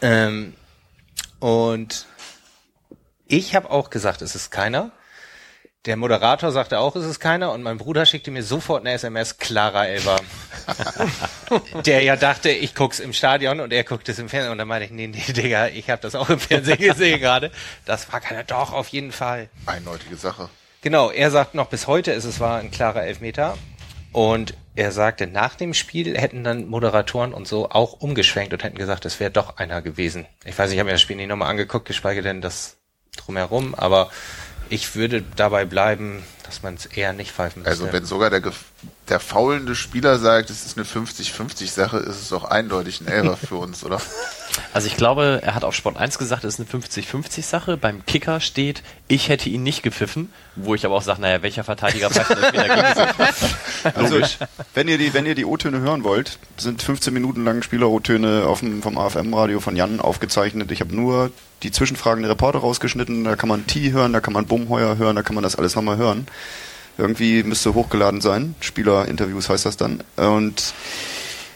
Ähm, und ich habe auch gesagt, es ist keiner. Der Moderator sagte auch, es ist keiner und mein Bruder schickte mir sofort eine SMS, Clara Elber. der ja dachte, ich guck's im Stadion und er guckt es im Fernsehen und dann meine ich, nee, nee, Digga, ich habe das auch im Fernsehen gesehen gerade. Das war keiner, doch, auf jeden Fall. Eindeutige Sache. Genau, er sagt noch, bis heute ist es war ein klarer Elfmeter. Und er sagte, nach dem Spiel hätten dann Moderatoren und so auch umgeschwenkt und hätten gesagt, es wäre doch einer gewesen. Ich weiß nicht, ich habe mir das Spiel nicht nochmal angeguckt, geschweige denn das drumherum, aber ich würde dabei bleiben, dass man es eher nicht pfeifen müsste. Also wenn sogar der, gef- der faulende Spieler sagt, es ist eine 50-50 Sache, ist es doch eindeutig ein Elfer für uns, oder? Also ich glaube, er hat auf Sport 1 gesagt, es ist eine 50-50 Sache. Beim Kicker steht, ich hätte ihn nicht gepfiffen, wo ich aber auch sage, naja, welcher Verteidiger pfeift denn gegen sich? Also, Logisch. wenn ihr die, wenn ihr die O-Töne hören wollt, sind 15 Minuten lang Spieler-O-Töne vom AFM-Radio von Jan aufgezeichnet. Ich habe nur die Zwischenfragen der Reporter rausgeschnitten. Da kann man T hören, da kann man Bumheuer hören, da kann man das alles nochmal hören. Irgendwie müsste hochgeladen sein. Spieler-Interviews heißt das dann. Und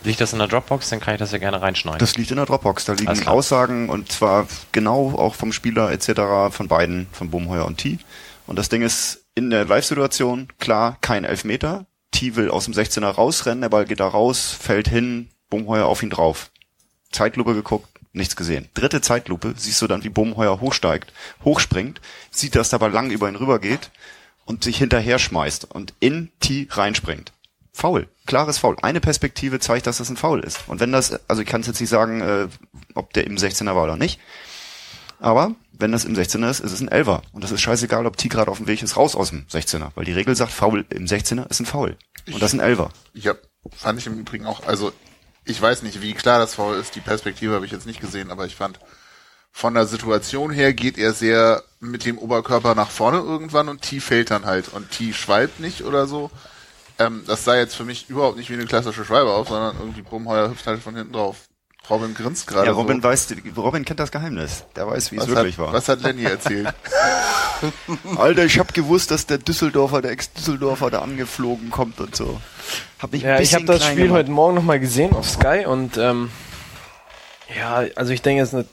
Liegt das in der Dropbox, dann kann ich das ja gerne reinschneiden. das liegt in der Dropbox. Da liegen. Aussagen und zwar genau auch vom Spieler etc. von beiden, von Bumheuer und T. Und das Ding ist in der Live-Situation klar kein Elfmeter. T will aus dem 16er rausrennen, der Ball geht da raus, fällt hin, Bumheuer auf ihn drauf. Zeitlupe geguckt, nichts gesehen. Dritte Zeitlupe, siehst du dann, wie Bumheuer hochsteigt, hochspringt, sieht, dass der Ball lang über ihn rüber geht und sich hinterher schmeißt und in T reinspringt. Foul, klares Foul. Eine Perspektive zeigt, dass das ein Foul ist. Und wenn das, also ich kann es jetzt nicht sagen, äh, ob der im 16er war oder nicht, aber wenn das im 16er ist, ist es ein 11er. Und das ist scheißegal, ob T gerade auf dem Weg ist, raus aus dem 16er. Weil die Regel sagt, Foul im 16er ist ein Foul. Und das ist ein 11er. Ja, fand ich im Übrigen auch, also ich weiß nicht, wie klar das Foul ist, die Perspektive habe ich jetzt nicht gesehen, aber ich fand, von der Situation her geht er sehr mit dem Oberkörper nach vorne irgendwann und T fällt dann halt und T schwalbt nicht oder so. Ähm, das sah jetzt für mich überhaupt nicht wie eine klassische Schwalbe aus, sondern irgendwie Brumheuer hüpft halt von hinten drauf. Robin grinst gerade Ja, Robin so. weiß, Robin kennt das Geheimnis. Der weiß, wie es Was wirklich hat, war. Was hat Lenny erzählt? Alter, ich hab gewusst, dass der Düsseldorfer, der Ex-Düsseldorfer da angeflogen kommt und so. Hab mich ein Ja, ich bisschen habe das Spiel gemacht. heute Morgen nochmal gesehen auf Sky und ähm, ja, also ich denke, es ist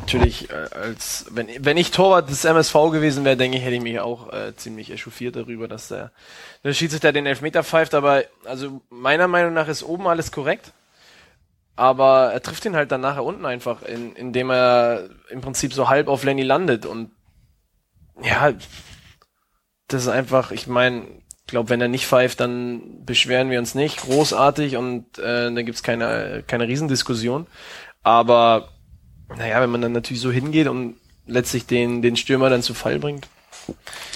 natürlich, äh, als wenn, wenn ich Torwart des MSV gewesen wäre, denke ich, hätte ich mich auch äh, ziemlich echauffiert darüber, dass der, der Schiedsrichter den Elfmeter pfeift, aber also meiner Meinung nach ist oben alles korrekt. Aber er trifft ihn halt dann nachher unten einfach, in, indem er im Prinzip so halb auf Lenny landet und ja, das ist einfach, ich meine, ich glaube, wenn er nicht pfeift, dann beschweren wir uns nicht großartig und äh, dann gibt's keine, keine Riesendiskussion. Aber naja, wenn man dann natürlich so hingeht und letztlich den, den Stürmer dann zu Fall bringt,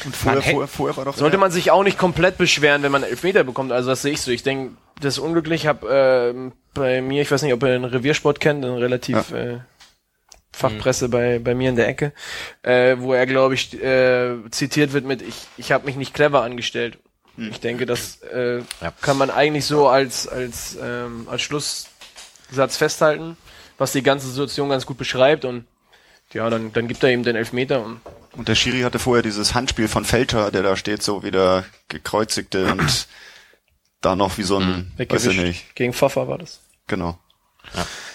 Und vorher, Man vorher, vorher war doch sollte man sich auch nicht komplett beschweren, wenn man Elfmeter bekommt. Also das sehe ich so. Ich denke, das ist unglücklich. Ich habe ähm, bei mir, ich weiß nicht, ob ihr den Reviersport kennt, eine relativ äh, Fachpresse bei, bei mir in der Ecke, äh, wo er, glaube ich, äh, zitiert wird mit, ich, ich habe mich nicht clever angestellt. Ich denke, das äh, Ja. kann man eigentlich so als, als, ähm, als Schlusssatz festhalten, was die ganze Situation ganz gut beschreibt und ja, dann, dann gibt er ihm den Elfmeter und Und der Schiri hatte vorher dieses Handspiel von Felter, der da steht, so wie der gekreuzigte und da noch wie so ein, weiß ich nicht, Gegen Pfaffer war das. genau.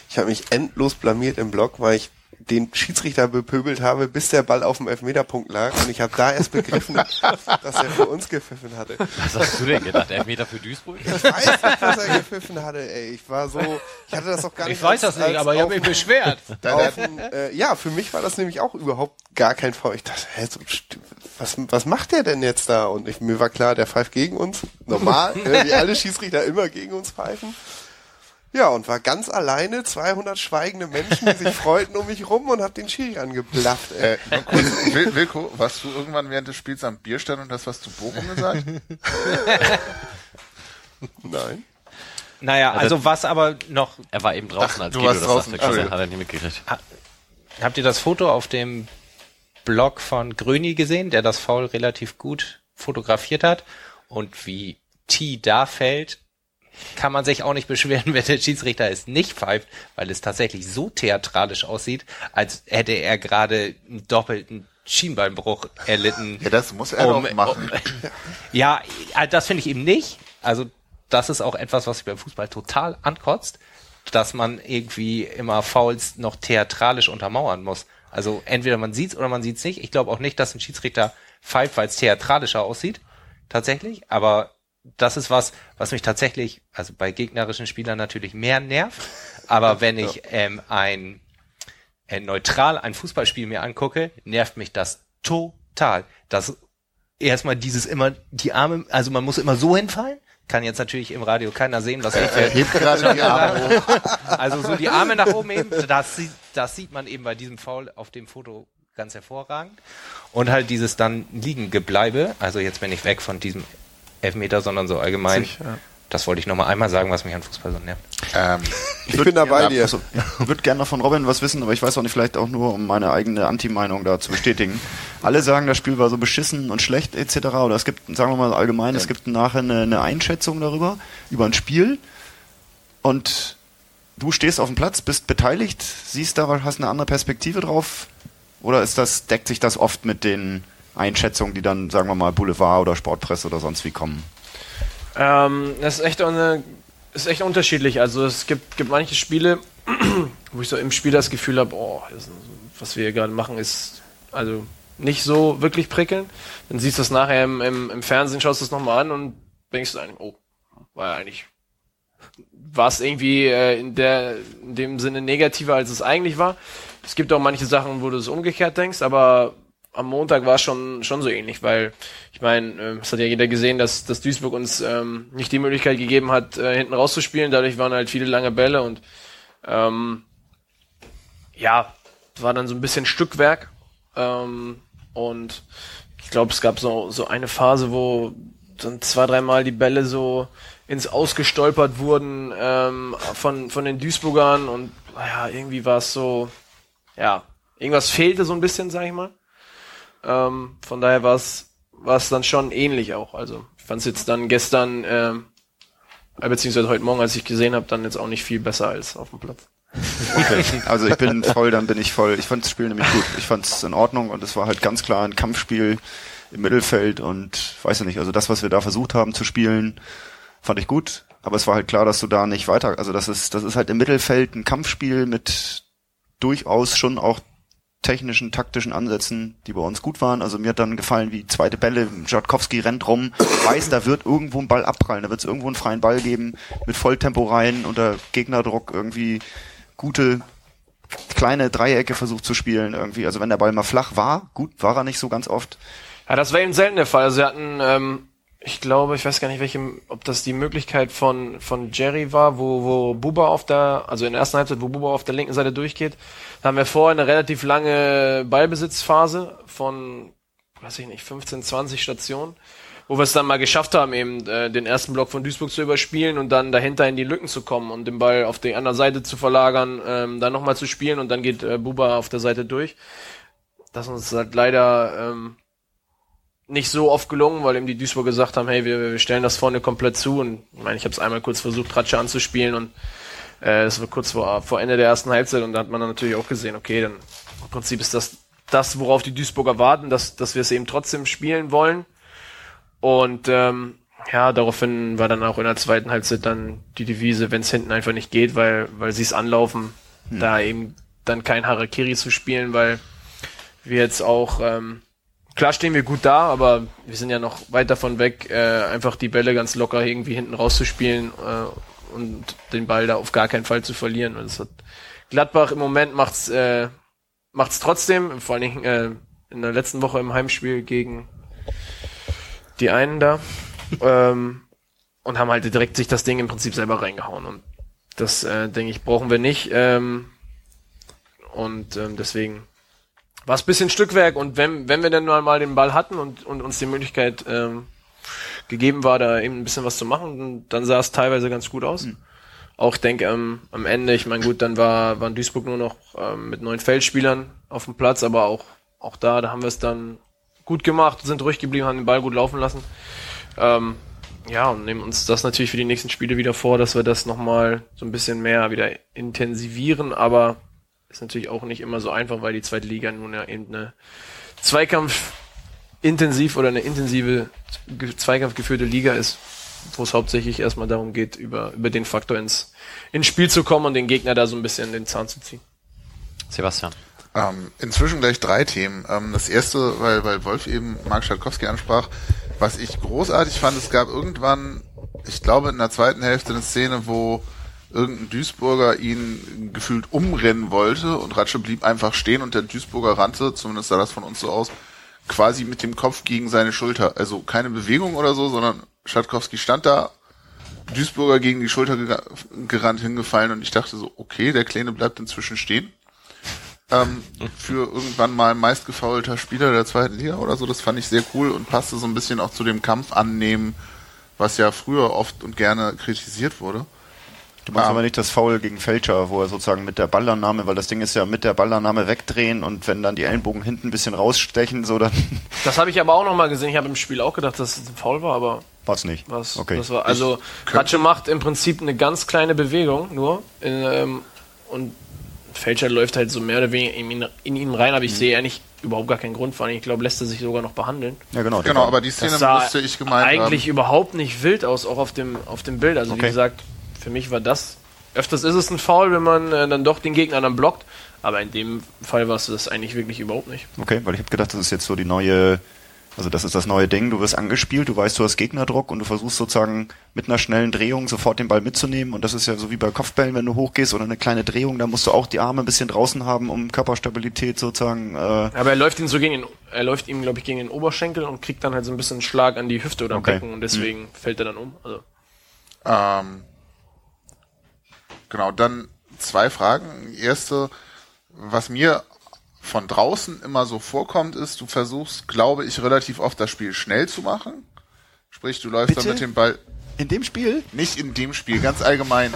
Ich habe mich endlos blamiert im Block, weil ich den Schiedsrichter bepöbelt habe, bis der Ball auf dem Elfmeterpunkt lag. Und ich habe da erst begriffen, dass er für uns gepfiffen hatte. Was hast du denn gedacht? Elfmeter für Duisburg? Ich weiß nicht, was er gepfiffen hatte, ey. Ich war so, ich hatte das auch gar nicht. Ich weiß das nicht, aber ich habe mich beschwert. ein, äh, ja, für mich war das nämlich auch überhaupt gar kein Foul. Ich dachte, hä, so, was, was macht der denn jetzt da? Und ich, mir war klar, der pfeift gegen uns. Normal, ne, wie alle Schiedsrichter immer gegen uns pfeifen. Ja, und war ganz alleine, 200 schweigende Menschen, die sich freuten um mich rum und hab den Schiri angeblafft, ey. Äh, kurz, Wil Wilko, warst du irgendwann während des Spiels am Bierstand und hast was zu Bochum gesagt? Nein. Naja, also was aber noch, Er war eben draußen, Ach, als du Guido warst das draußen, sagte. Entschuldigung. hat er nicht mitgekriegt. habt ihr das Foto auf dem Blog von Gröni gesehen, der das Foul relativ gut fotografiert hat? Und wie T da fällt, kann man sich auch nicht beschweren, wenn der Schiedsrichter es nicht pfeift, weil es tatsächlich so theatralisch aussieht, als hätte er gerade einen doppelten Schienbeinbruch erlitten. Ja, das muss er Um- doch machen. Ja, äh, das finde ich eben nicht. Also das ist auch etwas, was mich beim Fußball total ankotzt, dass man irgendwie immer Fouls noch theatralisch untermauern muss. Also entweder man sieht's oder man sieht's nicht. Ich glaube auch nicht, dass ein Schiedsrichter pfeift, weil es theatralischer aussieht, tatsächlich. Aber das ist was, was mich tatsächlich, also bei gegnerischen Spielern natürlich mehr nervt. Aber wenn ich ähm, ein äh, neutral ein Fußballspiel mir angucke, nervt mich das total. Das erstmal dieses immer die Arme, also man muss immer so hinfallen. Kann jetzt natürlich im Radio keiner sehen, was ich Er hebt gerade die Arme hoch. Also so die Arme nach oben heben, das sieht, das sieht man eben bei diesem Foul auf dem Foto ganz hervorragend. Und halt dieses dann Liegengebleibe, also jetzt bin ich weg von diesem Elfmeter, sondern so allgemein. Sich, ja. Das wollte ich nochmal einmal sagen, was mich an Fußball so nervt. Ähm, Ich bin dabei Ja, dir. also, ich würde gerne noch von Robin was wissen, aber ich weiß auch nicht, vielleicht auch nur, um meine eigene Anti-Meinung da zu bestätigen. Alle sagen, das Spiel war so beschissen und schlecht etc. Oder es gibt, sagen wir mal allgemein, es gibt nachher eine, eine Einschätzung darüber, über ein Spiel und du stehst auf dem Platz, bist beteiligt, siehst da, hast eine andere Perspektive drauf oder ist das, deckt sich das oft mit den Einschätzungen, die dann, sagen wir mal, Boulevard oder Sportpresse oder sonst wie kommen? Ähm, das ist echt eine, ist echt unterschiedlich. Also es gibt, gibt manche Spiele, wo ich so im Spiel das Gefühl habe, oh, das, was wir hier gerade machen, ist also nicht so wirklich prickelnd. Dann siehst du es nachher im, im, im Fernsehen, schaust du es nochmal an und denkst du oh, war ja eigentlich war es irgendwie äh, in der in dem Sinne negativer als es eigentlich war. Es gibt auch manche Sachen, wo du es umgekehrt denkst, aber am Montag war es schon schon so ähnlich, weil ich meine, äh, es hat ja jeder gesehen, dass, dass Duisburg uns ähm, nicht die Möglichkeit gegeben hat, äh, hinten rauszuspielen. Dadurch waren halt viele lange Bälle und ähm, ja, war dann so ein bisschen Stückwerk. Ähm, und ich glaube, es gab so, so eine Phase, wo dann zwei, dreimal die Bälle so ins Ausgestolpert wurden ähm, von, von den Duisburgern und naja, irgendwie war es so, ja, irgendwas fehlte so ein bisschen, sag ich mal. Ähm, von daher war es dann schon ähnlich auch. Also ich fand es jetzt dann gestern, ähm, äh, beziehungsweise heute Morgen, als ich gesehen habe, dann jetzt auch nicht viel besser als auf dem Platz. Okay. Also ich bin voll, dann bin ich voll. Ich fand das Spiel nämlich gut. Ich fand es in Ordnung und es war halt ganz klar ein Kampfspiel im Mittelfeld und weiß ich nicht, also das, was wir da versucht haben zu spielen, fand ich gut. Aber es war halt klar, dass du da nicht weiter, also das ist, das ist halt im Mittelfeld ein Kampfspiel mit durchaus schon auch technischen, taktischen Ansätzen, die bei uns gut waren. Also mir hat dann gefallen, wie zweite Bälle, Jatkowski rennt rum, weiß, da wird irgendwo ein Ball abprallen, da wird es irgendwo einen freien Ball geben, mit Volltempo rein, unter Gegnerdruck irgendwie gute kleine Dreiecke versucht zu spielen irgendwie. Also wenn der Ball mal flach war, gut, war er nicht so ganz oft, Ja, das war eben selten der Fall. Also sie hatten, ähm, ich glaube, ich weiß gar nicht, welche, ob das die Möglichkeit von, von Jerry war, wo, wo Buba auf der, also in der ersten Halbzeit, wo Buba auf der linken Seite durchgeht. Da haben wir vorher eine relativ lange Ballbesitzphase von, weiß ich nicht, 15, 20 Stationen, wo wir es dann mal geschafft haben, eben äh, den ersten Block von Duisburg zu überspielen und dann dahinter in die Lücken zu kommen und den Ball auf die andere Seite zu verlagern, ähm, dann nochmal zu spielen und dann geht äh, Buba auf der Seite durch. Das ist uns halt leider ähm, nicht so oft gelungen, weil eben die Duisburg gesagt haben, hey, wir, wir stellen das vorne komplett zu und ich meine, ich habe es einmal kurz versucht, Ratsche anzuspielen und es war kurz vor, vor Ende der ersten Halbzeit und da hat man dann natürlich auch gesehen, okay, dann im Prinzip ist das das, worauf die Duisburger warten, dass, dass wir es eben trotzdem spielen wollen. Und ähm, ja, daraufhin war dann auch in der zweiten Halbzeit dann die Devise, wenn es hinten einfach nicht geht, weil, weil sie es anlaufen, Hm. da eben dann kein Harakiri zu spielen, weil wir jetzt auch, ähm, klar stehen wir gut da, aber wir sind ja noch weit davon weg, äh, einfach die Bälle ganz locker irgendwie hinten rauszuspielen äh, und den Ball da auf gar keinen Fall zu verlieren. Und das hat Gladbach im Moment macht's, äh, macht's trotzdem, vor allen Dingen äh, in der letzten Woche im Heimspiel gegen die einen da ähm, und haben halt direkt sich das Ding im Prinzip selber reingehauen und das äh, denke ich brauchen wir nicht ähm, und ähm, deswegen war es bisschen Stückwerk und wenn wenn wir dann nur einmal den Ball hatten und und uns die Möglichkeit ähm, gegeben war da eben ein bisschen was zu machen. Dann, dann sah es teilweise ganz gut aus. Auch ich denke ähm, am Ende ich meine gut dann war waren Duisburg nur noch ähm, mit neun Feldspielern auf dem Platz aber auch auch da da haben wir es dann gut gemacht sind ruhig geblieben haben den Ball gut laufen lassen. Ähm, ja, und nehmen uns das natürlich für die nächsten Spiele wieder vor, dass wir das nochmal so ein bisschen mehr wieder intensivieren, aber ist natürlich auch nicht immer so einfach, weil die zweite Liga nun ja eben eine Zweikampf intensiv oder eine intensive Zweikampf geführte Liga ist, wo es hauptsächlich erstmal darum geht, über, über den Faktor ins, ins Spiel zu kommen und den Gegner da so ein bisschen in den Zahn zu ziehen. Sebastian. Ähm, inzwischen gleich drei Themen. Ähm, das erste, weil, weil Wolf eben Mark Schalkowski ansprach, was ich großartig fand, es gab irgendwann, ich glaube in der zweiten Hälfte eine Szene, wo irgendein Duisburger ihn gefühlt umrennen wollte und Ratsche blieb einfach stehen und der Duisburger rannte, zumindest sah das von uns so aus, quasi mit dem Kopf gegen seine Schulter. Also keine Bewegung oder so, sondern Schatkowski stand da, Duisburger gegen die Schulter gera- gerannt, hingefallen und ich dachte so, okay, der Kleine bleibt inzwischen stehen. Ähm, für irgendwann mal meistgefaulter Spieler der zweiten Liga oder so, das fand ich sehr cool und passte so ein bisschen auch zu dem Kampf annehmen, was ja früher oft und gerne kritisiert wurde. Du meinst Ah. aber nicht das Foul gegen Fälscher, wo er sozusagen mit der Ballannahme, weil das Ding ist ja mit der Ballannahme wegdrehen und wenn dann die Ellenbogen hinten ein bisschen rausstechen, so dann Das habe ich aber auch nochmal gesehen. Ich habe im Spiel auch gedacht, dass es ein Foul war, aber war's nicht. Was, Okay. das war, also Ratsche macht im Prinzip eine ganz kleine Bewegung nur ähm, und Fälscher läuft halt so mehr oder weniger in ihn, in ihn rein, aber ich sehe eigentlich überhaupt gar keinen Grund vor allem. Ich glaube, lässt er sich sogar noch behandeln. Ja, genau. Genau, aber die Szene Das sah müsste ich gemeint eigentlich haben. überhaupt nicht wild aus, auch auf dem, auf dem Bild. Also wie Okay. gesagt, für mich war das, öfters ist es ein Foul, wenn man äh, dann doch den Gegner dann blockt, aber in dem Fall war es das eigentlich wirklich überhaupt nicht. Okay, weil ich habe gedacht, das ist jetzt so die neue, also das ist das neue Ding, du wirst angespielt, du weißt, du hast Gegnerdruck und du versuchst sozusagen mit einer schnellen Drehung sofort den Ball mitzunehmen und das ist ja so wie bei Kopfbällen, wenn du hochgehst oder eine kleine Drehung, da musst du auch die Arme ein bisschen draußen haben, um Körperstabilität sozusagen, äh, Aber er läuft ihn so gegen den, er läuft ihm, glaube ich, gegen den Oberschenkel und kriegt dann halt so ein bisschen einen Schlag an die Hüfte oder am Okay. Becken und deswegen fällt er dann um. Also, Ähm, genau, dann zwei Fragen. Erste, was mir von draußen immer so vorkommt, ist, du versuchst, glaube ich, relativ oft das Spiel schnell zu machen. Sprich, du läufst Bitte? dann mit dem Ball. in dem Spiel? Nicht in dem Spiel, ganz allgemein.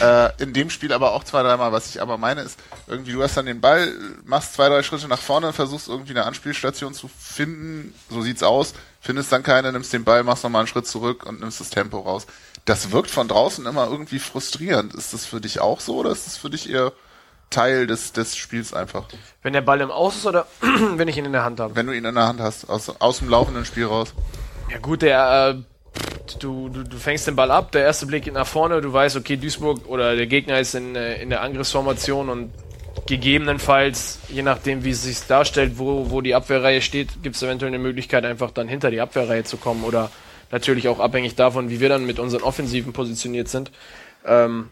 äh, in dem Spiel aber auch zwei, dreimal. Was ich aber meine ist, irgendwie, du hast dann den Ball, machst zwei, drei Schritte nach vorne, versuchst irgendwie eine Anspielstation zu finden. So sieht's aus. Findest dann keine, nimmst den Ball, machst nochmal einen Schritt zurück und nimmst das Tempo raus. Das wirkt von draußen immer irgendwie frustrierend. Ist das für dich auch so oder ist das für dich eher Teil des, des Spiels einfach? wenn der Ball im Aus ist oder wenn ich ihn in der Hand habe. Wenn du ihn in der Hand hast, aus, aus dem laufenden Spiel raus. Ja gut, der, äh, du, du, du fängst den Ball ab, der erste Blick geht nach vorne, du weißt, okay, Duisburg oder der Gegner ist in, äh, in der Angriffsformation und gegebenenfalls, je nachdem wie es sich darstellt, wo, wo die Abwehrreihe steht, gibt es eventuell eine Möglichkeit, einfach dann hinter die Abwehrreihe zu kommen oder natürlich auch abhängig davon, wie wir dann mit unseren Offensiven positioniert sind. Ähm,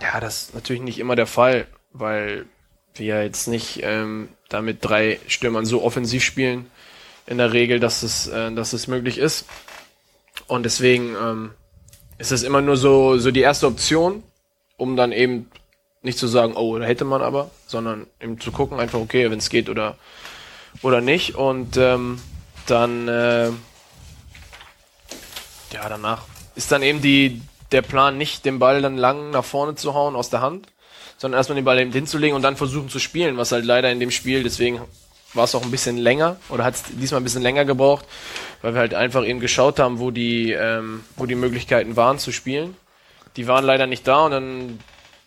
ja, das ist natürlich nicht immer der Fall, weil wir jetzt nicht ähm, da mit drei Stürmern so offensiv spielen, in der Regel, dass es, äh, dass es möglich ist. Und deswegen ähm, ist es immer nur so, so die erste Option, um dann eben nicht zu sagen, oh, da hätte man aber, sondern eben zu gucken, einfach okay, wenn es geht oder oder nicht. Und ähm, dann äh, ja danach ist dann eben die der Plan nicht, den Ball dann lang nach vorne zu hauen aus der Hand, sondern erstmal den Ball eben hinzulegen und dann versuchen zu spielen, was halt leider in dem Spiel, deswegen war es auch ein bisschen länger oder hat es diesmal ein bisschen länger gebraucht, weil wir halt einfach eben geschaut haben, wo die, ähm, wo die Möglichkeiten waren zu spielen. Die waren leider nicht da und dann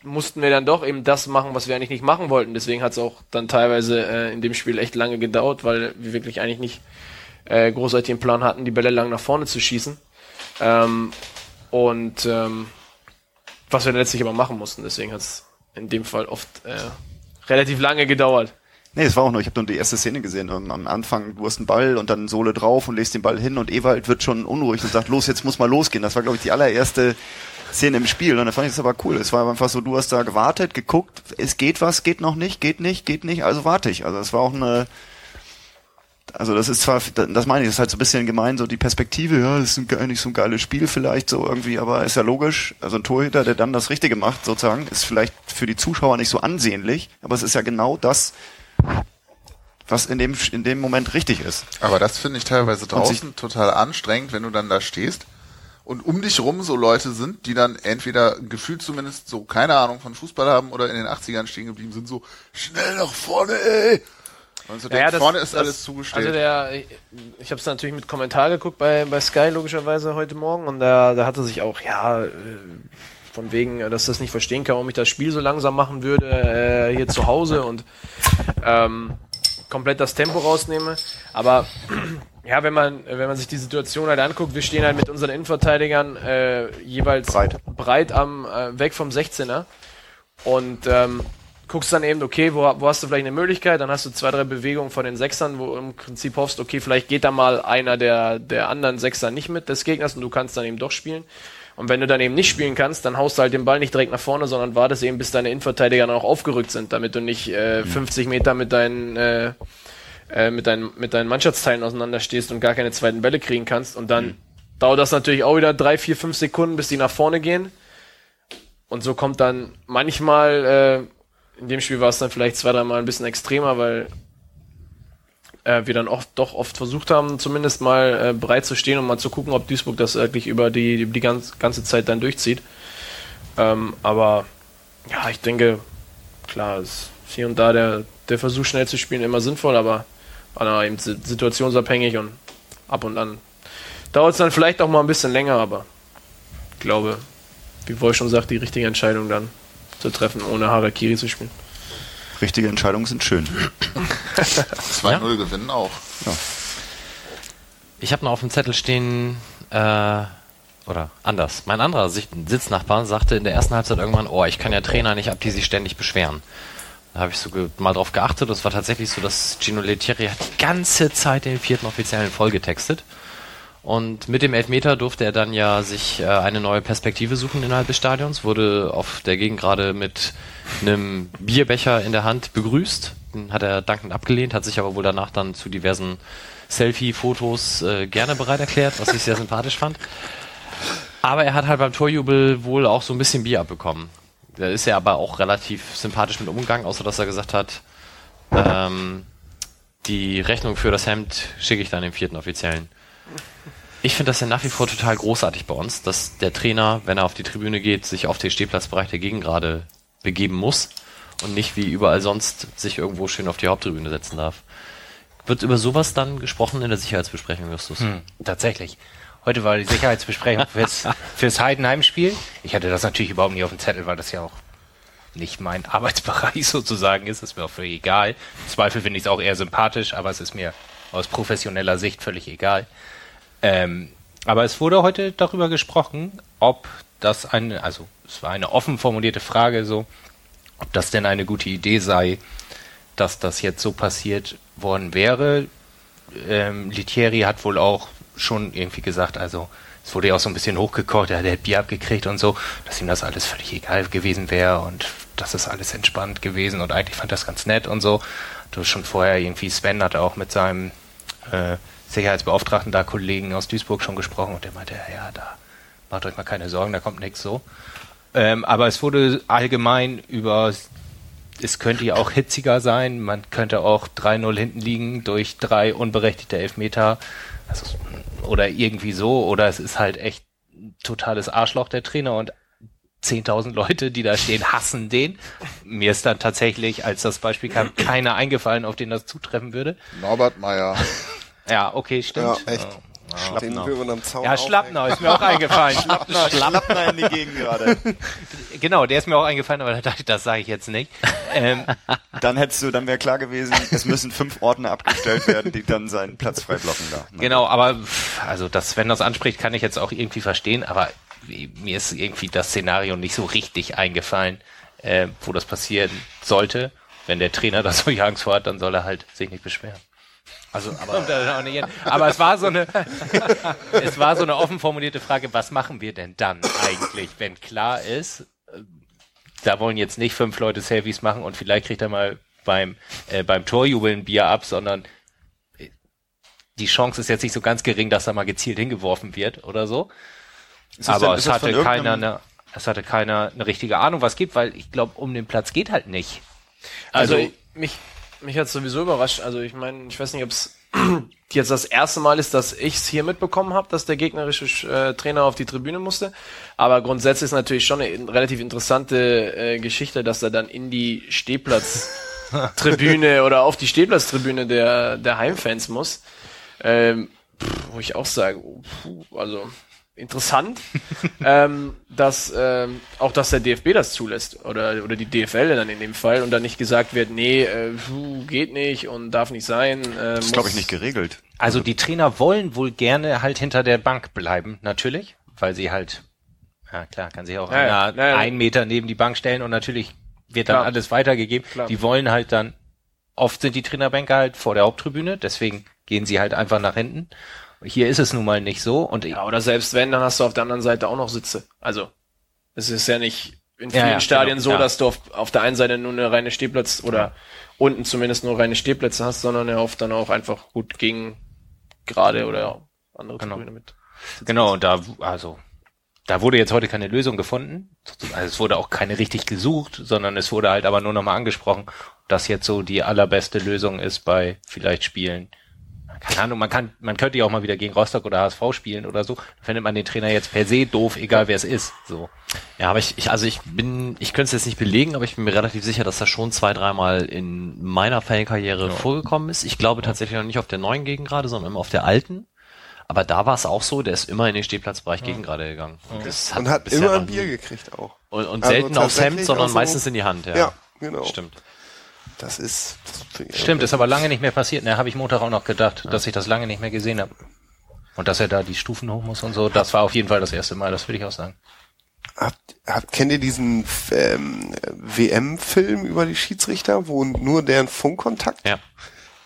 mussten wir dann doch eben das machen, was wir eigentlich nicht machen wollten. Deswegen hat es auch dann teilweise äh, in dem Spiel echt lange gedauert, weil wir wirklich eigentlich nicht äh, großartig den Plan hatten, die Bälle lang nach vorne zu schießen. Ähm, und ähm, was wir letztlich aber machen mussten. Deswegen hat es in dem Fall oft äh, relativ lange gedauert. Nee, es war auch nur, ich habe nur die erste Szene gesehen. Am Anfang, du hast einen Ball und dann Sohle drauf und legst den Ball hin und Ewald wird schon unruhig und sagt, los, jetzt muss mal losgehen. Das war, glaube ich, die allererste Szene im Spiel. Und dann fand ich das aber cool. Es war einfach so, du hast da gewartet, geguckt, es geht was, geht noch nicht, geht nicht, geht nicht, also warte ich. Also es war auch eine, also das ist zwar, das meine ich, das ist halt so ein bisschen gemein, so die Perspektive, ja, das ist nicht so ein geiles Spiel vielleicht so irgendwie, aber ist ja logisch. Also ein Torhüter, der dann das Richtige macht, sozusagen, ist vielleicht für die Zuschauer nicht so ansehnlich, aber es ist ja genau das, was in dem, in dem Moment richtig ist. Aber das finde ich teilweise draußen total anstrengend, wenn du dann da stehst und um dich rum so Leute sind, die dann entweder gefühlt zumindest so keine Ahnung von Fußball haben oder in den 80ern stehen geblieben sind, so schnell nach vorne, ey! Und so Naja, denkt, das- vorne ist das- alles zugestellt. Also der, ich, ich habe es natürlich mit Kommentar geguckt bei, bei Sky logischerweise heute Morgen und da, da hatte sich auch, ja, äh, von wegen, dass das nicht verstehen kann, warum ich das Spiel so langsam machen würde äh, hier zu Hause und ähm, komplett das Tempo rausnehme. Aber ja, wenn man wenn man sich die Situation halt anguckt, wir stehen halt mit unseren Innenverteidigern äh, jeweils Breit. breit am äh, weg vom 16er und ähm, guckst dann eben, okay, wo, wo hast du vielleicht eine Möglichkeit, dann hast du zwei, drei Bewegungen von den Sechsern, wo du im Prinzip hoffst, okay, vielleicht geht da mal einer der, der anderen Sechser nicht mit des Gegners und du kannst dann eben doch spielen. Und wenn du dann eben nicht spielen kannst, dann haust du halt den Ball nicht direkt nach vorne, sondern wartest eben, bis deine Innenverteidiger dann auch aufgerückt sind, damit du nicht äh, 50 Meter mit deinen, äh, äh, mit, deinen, mit deinen Mannschaftsteilen auseinanderstehst und gar keine zweiten Bälle kriegen kannst. Und dann dauert das natürlich auch wieder drei, vier, fünf Sekunden, bis die nach vorne gehen. Und so kommt dann manchmal, äh, in dem Spiel war es dann vielleicht zwei, dreimal ein bisschen extremer, weil äh, wir dann oft, doch oft versucht haben, zumindest mal äh, bereit zu stehen und mal zu gucken, ob Duisburg das wirklich über die, die ganz, ganze Zeit dann durchzieht. Ähm, aber ja, ich denke, klar, ist hier und da der, der Versuch schnell zu spielen immer sinnvoll, aber aber eben si- situationsabhängig und ab und an dauert es dann vielleicht auch mal ein bisschen länger, aber ich glaube, wie Wolf schon sagt, die richtige Entscheidung dann zu treffen, ohne Harakiri zu spielen. Richtige Entscheidungen sind schön. 2-0 gewinnen auch. Ich habe noch auf dem Zettel stehen, äh, oder anders. Mein anderer Sitznachbar sagte in der ersten Halbzeit irgendwann, oh, ich kann ja Trainer nicht ab, die sich ständig beschweren. Da habe ich so mal drauf geachtet. Es war tatsächlich so, dass Gino Lettieri hat die ganze Zeit den vierten Offiziellen voll getextet. Und mit dem Elfmeter durfte er dann ja sich äh, eine neue Perspektive suchen innerhalb des Stadions, wurde auf der Gegend gerade mit einem Bierbecher in der Hand begrüßt. Den hat er dankend abgelehnt, hat sich aber wohl danach dann zu diversen Selfie-Fotos äh, gerne bereit erklärt, was ich sehr sympathisch fand. Aber er hat halt beim Torjubel wohl auch so ein bisschen Bier abbekommen. Da ist er aber auch relativ sympathisch mit umgegangen, außer dass er gesagt hat, ähm, die Rechnung für das Hemd schicke ich dann dem vierten Offiziellen. Ich finde das ja nach wie vor total großartig bei uns, dass der Trainer, wenn er auf die Tribüne geht, sich auf den Stehplatzbereich der Gegengrade begeben muss und nicht wie überall sonst sich irgendwo schön auf die Haupttribüne setzen darf. Wird über sowas dann gesprochen in der Sicherheitsbesprechung, Justus? Hm, tatsächlich. Heute war die Sicherheitsbesprechung fürs, fürs Heidenheim-Spiel. Ich hatte das natürlich überhaupt nicht auf dem Zettel, weil das ja auch nicht mein Arbeitsbereich sozusagen ist. Das ist mir auch völlig egal. Im Zweifel finde ich es auch eher sympathisch, aber es ist mir aus professioneller Sicht völlig egal. Ähm, aber es wurde heute darüber gesprochen, ob das eine, also es war eine offen formulierte Frage so, ob das denn eine gute Idee sei, dass das jetzt so passiert worden wäre. Ähm, Litieri hat wohl auch schon irgendwie gesagt, also es wurde ja auch so ein bisschen hochgekocht, er hat Bier abgekriegt und so, dass ihm das alles völlig egal gewesen wäre und das ist alles entspannt gewesen und eigentlich fand das ganz nett und so. Du schon vorher irgendwie Sven hat auch mit seinem äh, Sicherheitsbeauftragten da Kollegen aus Duisburg schon gesprochen und der meinte, ja, da macht euch mal keine Sorgen, da kommt nichts so. Ähm, aber es wurde allgemein über, es könnte ja auch hitziger sein, man könnte auch 3-0 hinten liegen durch drei unberechtigte Elfmeter also, oder irgendwie so, oder es ist halt echt ein totales Arschloch der Trainer und 10.000 Leute, die da stehen, hassen den. Mir ist dann tatsächlich, als das Beispiel kam, keiner eingefallen, auf den das zutreffen würde. Norbert Meyer. Ja, okay, stimmt. Ja, echt. Ja, Den will man am Zaun ja Schlappner ist mir auch eingefallen. Schlappner, Schlappner in die Gegend gerade. Genau, der ist mir auch eingefallen, aber da dachte ich, das sage ich jetzt nicht. Ähm, Dann hättest du, dann wäre klar gewesen, es müssen fünf Ordner abgestellt werden, die dann seinen Platz frei blocken da. genau, aber also das, wenn das anspricht, kann ich jetzt auch irgendwie verstehen, aber mir ist irgendwie das Szenario nicht so richtig eingefallen, äh, wo das passieren sollte. Wenn der Trainer da solche Angst vor hat, dann soll er halt sich nicht beschweren. Also, Kommt er dann auch nicht hin. Aber es war so eine, es war so eine offen formulierte Frage, was machen wir denn dann eigentlich, wenn klar ist, äh, da wollen jetzt nicht fünf Leute Selfies machen und vielleicht kriegt er mal beim, äh, beim Torjubeln Bier ab, sondern äh, die Chance ist jetzt nicht so ganz gering, dass er mal gezielt hingeworfen wird oder so. Aber denn- es hatte keiner eine, es hatte keiner eine richtige Ahnung, was gibt, weil ich glaube, um den Platz geht halt nicht. Also, Also- mich, mich hat sowieso überrascht. Also ich meine, ich weiß nicht, ob es jetzt das erste Mal ist, dass ich es hier mitbekommen habe, dass der gegnerische äh, Trainer auf die Tribüne musste. Aber grundsätzlich ist natürlich schon eine in- relativ interessante äh, Geschichte, dass er dann in die Stehplatztribüne oder auf die Stehplatztribüne der, der Heimfans muss. Ähm, pff, wo ich auch sage, oh, puh, also interessant, ähm, dass ähm, auch dass der DFB das zulässt oder oder die DFL dann in dem Fall und dann nicht gesagt wird, nee, äh, puh, geht nicht und darf nicht sein. Äh, Das ist, glaube ich, nicht geregelt. Also die Trainer wollen wohl gerne halt hinter der Bank bleiben, natürlich, weil sie halt, ja klar, kann sich auch Ja, ja, einer ja, ja. einen Meter neben die Bank stellen und natürlich wird dann Klar. alles weitergegeben. Klar. Die wollen halt dann, oft sind die Trainerbänke halt vor der Haupttribüne, deswegen gehen sie halt einfach nach hinten. Hier ist es nun mal nicht so und Ja, oder selbst wenn, dann hast du auf der anderen Seite auch noch Sitze. Also es ist ja nicht in Ja, vielen ja, Stadien genau, so, ja. dass du auf, auf der einen Seite nur eine reine Stehplatz oder unten zumindest nur reine Stehplätze hast, sondern ja oft dann auch einfach gut gegen gerade oder andere Genau. Tribüne mit. Genau, und da, also, da wurde jetzt heute keine Lösung gefunden. Also es wurde auch keine richtig gesucht, sondern es wurde halt aber nur nochmal angesprochen, dass jetzt so die allerbeste Lösung ist bei vielleicht Spielen. Keine Ahnung, man kann, man könnte ja auch mal wieder gegen Rostock oder HSV spielen oder so. Da findet man den Trainer jetzt per se doof, egal wer es ist. So. Ja, aber ich, ich also ich bin, ich könnte es jetzt nicht belegen, aber ich bin mir relativ sicher, dass das schon zwei, dreimal in meiner Fankarriere vorgekommen ist. Ich glaube tatsächlich noch nicht auf der neuen Gegend gerade, sondern immer auf der alten. Aber da war es auch so, der ist immer in den Stehplatzbereich gegen gerade gegangen. Das Und hat immer ein Bier gekriegt auch. Und, und Also selten aufs Hemd, sondern meistens in die Hand, ja. Ja, genau. Stimmt. Das ist, das Stimmt, ist aber lange nicht mehr passiert. Ne, habe ich Montag auch noch gedacht, dass ich das lange nicht mehr gesehen habe. Und dass er da die Stufen hoch muss und so, das war auf jeden Fall das erste Mal, das würde ich auch sagen. Habt, habt, kennt ihr diesen ähm, WM-Film über die Schiedsrichter, wo nur deren Funkkontakt? Ja.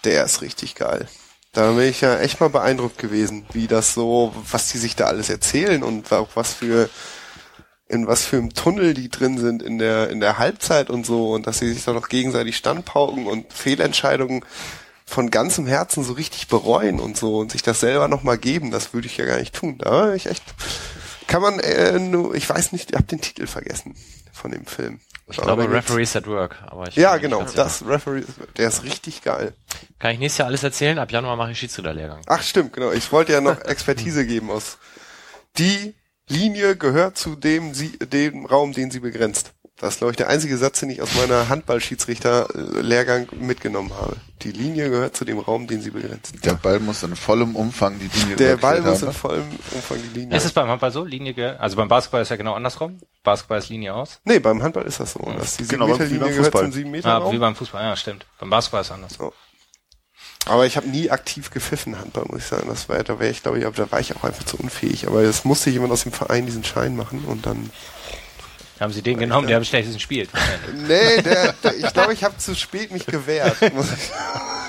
Der ist richtig geil. Da bin ich ja echt mal beeindruckt gewesen, wie das so, was die sich da alles erzählen und auch was für in was für einem Tunnel die drin sind in der in der Halbzeit und so und dass sie sich da noch gegenseitig standpauken und Fehlentscheidungen von ganzem Herzen so richtig bereuen und so und sich das selber noch mal geben, das würde ich ja gar nicht tun. Da war ich echt kann man äh, nur, ich weiß nicht, ich habe den Titel vergessen von dem Film. Ich glaube, Aber gibt's- Referees at Work. Aber ich Ja, genau, das Referee, der ist richtig geil. Kann ich nächstes Jahr alles erzählen? Ab Januar mache ich Schiedsrichterlehrgang. Ach stimmt, genau. Ich wollte ja noch Expertise geben aus. Die Linie gehört zu dem, sie, dem Raum, den sie begrenzt. Das ist, glaube ich, der einzige Satz, den ich aus meiner Handballschiedsrichter-Lehrgang mitgenommen habe. Die Linie gehört zu dem Raum, den sie begrenzt. Der Ball muss in vollem Umfang die Linie Der Ball muss in haben. vollem Umfang die Linie. Ist es beim Handball so? Linie, ge- also beim Basketball ist ja genau andersrum. Basketball ist Linie aus. Nee, beim Handball ist das so. Dass die Genau, 7 Meter Linie gehört zum 7 Meter Ah, wie Raum. beim Fußball, ja, stimmt. Beim Basketball ist es anders. Aber ich habe nie aktiv gepfiffen Handball, muss ich sagen. Das war, da wäre ich, glaube ich, aber da war ich auch einfach zu unfähig. Aber es musste jemand aus dem Verein diesen Schein machen und dann Haben sie den genommen, der am schlechtesten spielt. Nee, der, der, ich glaube, ich habe zu spät mich gewehrt, muss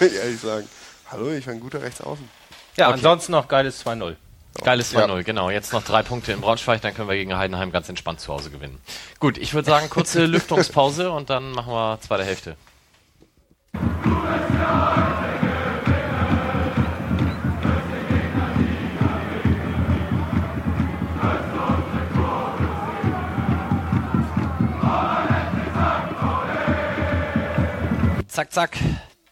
ich ehrlich sagen. Hallo, ich war ein guter Rechtsaußen. Ja, ansonsten noch geiles 2-0. Geiles 2-0, genau. Jetzt noch drei Punkte in Braunschweig, dann können wir gegen Heidenheim ganz entspannt zu Hause gewinnen. Gut, ich würde sagen, kurze Lüftungspause und dann machen wir zweite Hälfte. Zack.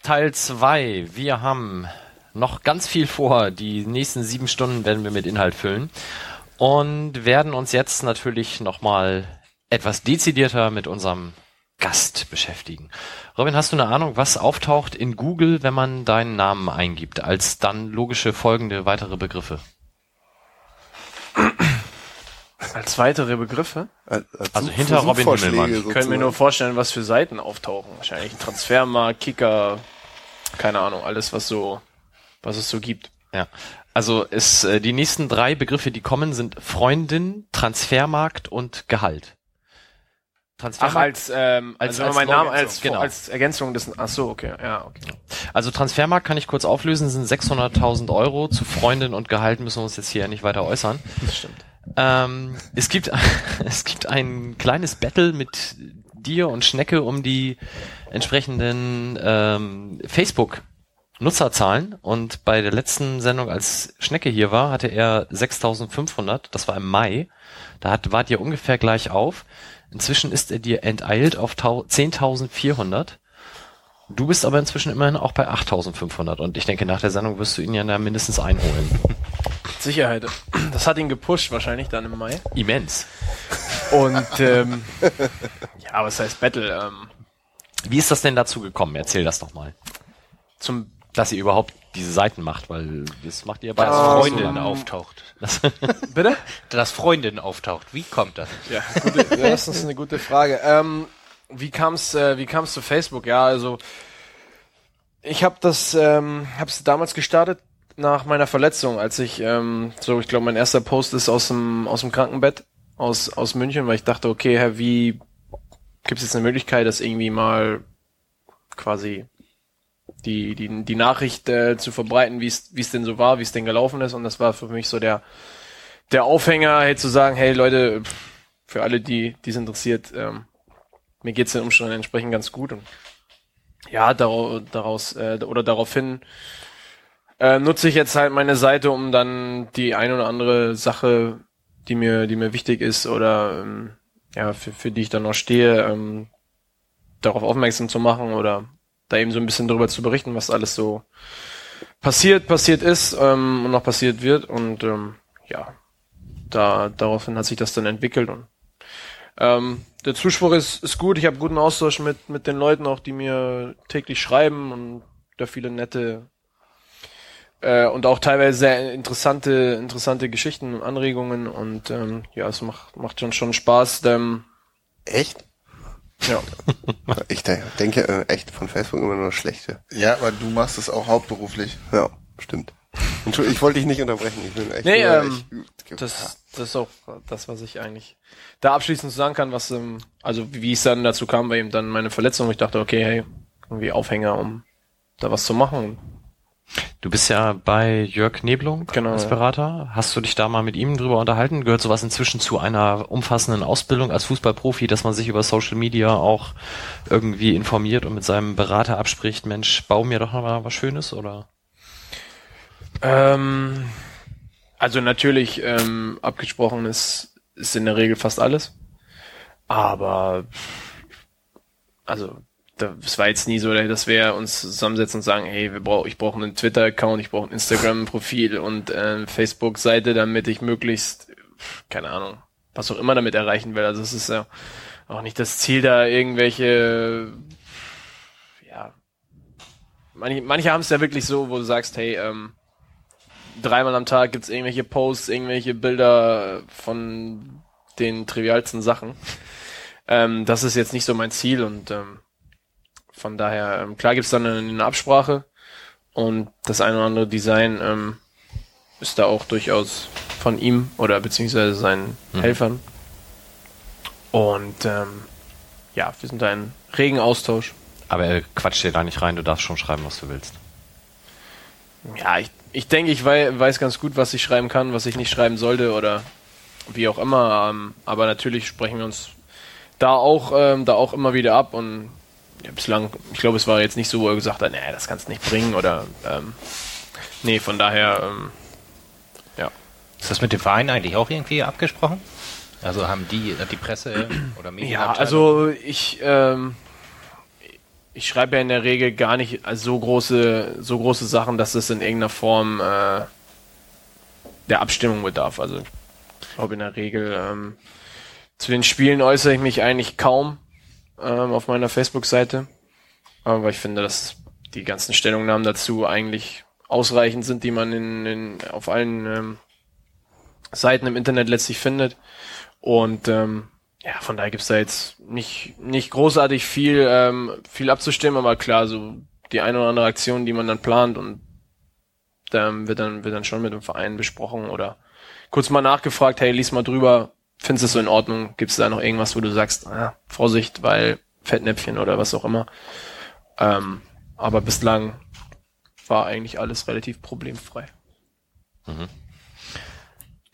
Teil 2. Wir haben noch ganz viel vor. Die nächsten sieben Stunden werden wir mit Inhalt füllen und werden uns jetzt natürlich nochmal etwas dezidierter mit unserem Gast beschäftigen. Robin, hast du eine Ahnung, was auftaucht in Google, wenn man deinen Namen eingibt, als dann logische folgende weitere Begriffe? Als weitere Begriffe? Als, als Also hinter Robin Himmelmann. Ich könnte mir nur vorstellen, was für Seiten auftauchen. Wahrscheinlich Transfermarkt, Kicker, keine Ahnung, alles was so, was es so gibt. Ja. Also es, äh, die nächsten drei Begriffe, die kommen, sind Freundin, Transfermarkt und Gehalt. Ach, Transfermarkt, als, ähm, Als- also als mein Name Ergänzung, als, genau. als Ergänzung des, ach so, okay, ja, okay. also Transfermarkt kann ich kurz auflösen, sind 600.000 Euro. Zu Freundin und Gehalt müssen wir uns jetzt hier nicht weiter äußern. Das stimmt. Ähm, es gibt es gibt ein kleines Battle mit dir und Schnecke um die entsprechenden ähm, Facebook Nutzerzahlen und bei der letzten Sendung, als Schnecke hier war, hatte er 6.500. Das war im Mai. Da hat, wart ihr ungefähr gleich auf. Inzwischen ist er dir enteilt auf tau- 10.400. Du bist aber inzwischen immerhin auch bei 8.500 und ich denke, nach der Sendung wirst du ihn ja da mindestens einholen. Mit Sicherheit. Das hat ihn gepusht wahrscheinlich dann im Mai. Immens. Und ähm, ja, was heißt Battle? Ähm, Wie ist das denn dazu gekommen? Erzähl das doch mal. zum Dass ihr überhaupt diese Seiten macht, weil das macht ihr bei Dass Ah, Freundin so. auftaucht. Das, bitte? Dass Freundin auftaucht. Wie kommt das? Ja, gute, das ist eine gute Frage. Ähm, wie kam's, äh, wie kam's zu Facebook? Ja, also ich habe das, ähm, hab's damals gestartet nach meiner Verletzung, als ich ähm, so, ich glaube, mein erster Post ist aus dem aus dem Krankenbett aus aus München, weil ich dachte, okay, Herr, wie gibt's jetzt eine Möglichkeit, das irgendwie mal quasi die die die Nachricht äh, zu verbreiten, wie es denn so war, wie es denn gelaufen ist, und das war für mich so der der Aufhänger, hey, zu sagen, hey Leute, für alle, die die es interessiert, ähm, mir geht's den Umständen entsprechend ganz gut und ja, daraus, daraus äh, oder daraufhin äh, nutze ich jetzt halt meine Seite, um dann die ein oder andere Sache, die mir, die mir wichtig ist oder ähm, ja, für, für die ich dann noch stehe, ähm, darauf aufmerksam zu machen oder da eben so ein bisschen darüber zu berichten, was alles so passiert, passiert ist ähm, und noch passiert wird und ähm, ja, da daraufhin hat sich das dann entwickelt und ähm, der Zuspruch ist, ist gut. Ich habe guten Austausch mit, mit den Leuten, auch die mir täglich schreiben und da viele nette äh, und auch teilweise sehr interessante, interessante Geschichten und Anregungen und ähm, ja, es macht, macht schon schon Spaß. Ähm, Echt? ja. Ich de denke äh, echt von Facebook immer nur schlechte. Ja, aber du machst es auch hauptberuflich. Ja, stimmt. Entschuldigung, ich wollte dich nicht unterbrechen. Ich bin echt Nee, nur, ähm, ich, Das, das ist auch das, was ich eigentlich da abschließend sagen kann, was, ähm, also wie es dann dazu kam, war eben dann meine Verletzung. Ich dachte, okay, hey, irgendwie Aufhänger, um da was zu machen. du bist ja bei Jörg Neblung Genau, als ja. Berater. Hast du dich da mal mit ihm drüber unterhalten? Gehört sowas inzwischen zu einer umfassenden Ausbildung als Fußballprofi, dass man sich über Social Media auch irgendwie informiert und mit seinem Berater abspricht, Mensch, bau mir doch noch mal was Schönes oder? Ähm, also natürlich ähm, abgesprochen ist, ist in der Regel fast alles. Aber also das war jetzt nie so, dass wir uns zusammensetzen und sagen, hey, wir brauch, ich brauche einen Twitter-Account, ich brauche ein Instagram-Profil und äh, Facebook-Seite, damit ich möglichst, keine Ahnung, was auch immer damit erreichen will. Also es ist ja auch nicht das Ziel, da irgendwelche, ja, manche, manche haben es ja wirklich so, wo du sagst, hey, ähm, dreimal am Tag gibt's irgendwelche Posts, irgendwelche Bilder von den trivialsten Sachen. Ähm, das ist jetzt nicht so mein Ziel und ähm, von daher, ähm, klar gibt's dann eine, eine Absprache und das eine oder andere Design ähm, ist da auch durchaus von ihm oder beziehungsweise seinen Helfern. Und ähm, ja, wir sind da in regen Austausch. Aber er quatscht dir da nicht rein, du darfst schon schreiben, was du willst. Ja, ich, ich denke, ich wei weiß ganz gut, was ich schreiben kann, was ich nicht schreiben sollte oder wie auch immer. Ähm, aber natürlich sprechen wir uns da auch, ähm, da auch immer wieder ab und ja, bislang, ich glaube, es war jetzt nicht so, wo er gesagt hat, nee, das kannst du nicht bringen oder ähm, nee, von daher, ähm, ja. Ist das mit dem Verein eigentlich auch irgendwie abgesprochen? Also haben die, die Presse oder Medien? Ja, also ich, ähm, ich schreibe ja in der Regel gar nicht so große, so große Sachen, dass es in irgendeiner Form äh, der Abstimmung bedarf. Also ich glaube in der Regel ähm, zu den Spielen äußere ich mich eigentlich kaum ähm, auf meiner Facebook-Seite, aber ich finde, dass die ganzen Stellungnahmen dazu eigentlich ausreichend sind, die man in, in auf allen ähm, Seiten im Internet letztlich findet. Und ähm, ja, von daher gibt's da jetzt nicht, nicht großartig viel, ähm, viel abzustimmen, aber klar, so die eine oder andere Aktion, die man dann plant und ähm, wird dann, wird dann schon mit dem Verein besprochen oder kurz mal nachgefragt, hey, lies mal drüber, findest du es so in Ordnung? Gibt's da noch irgendwas, wo du sagst, ah, Vorsicht, weil Fettnäpfchen oder was auch immer. Ähm, aber bislang war eigentlich alles relativ problemfrei. Mhm.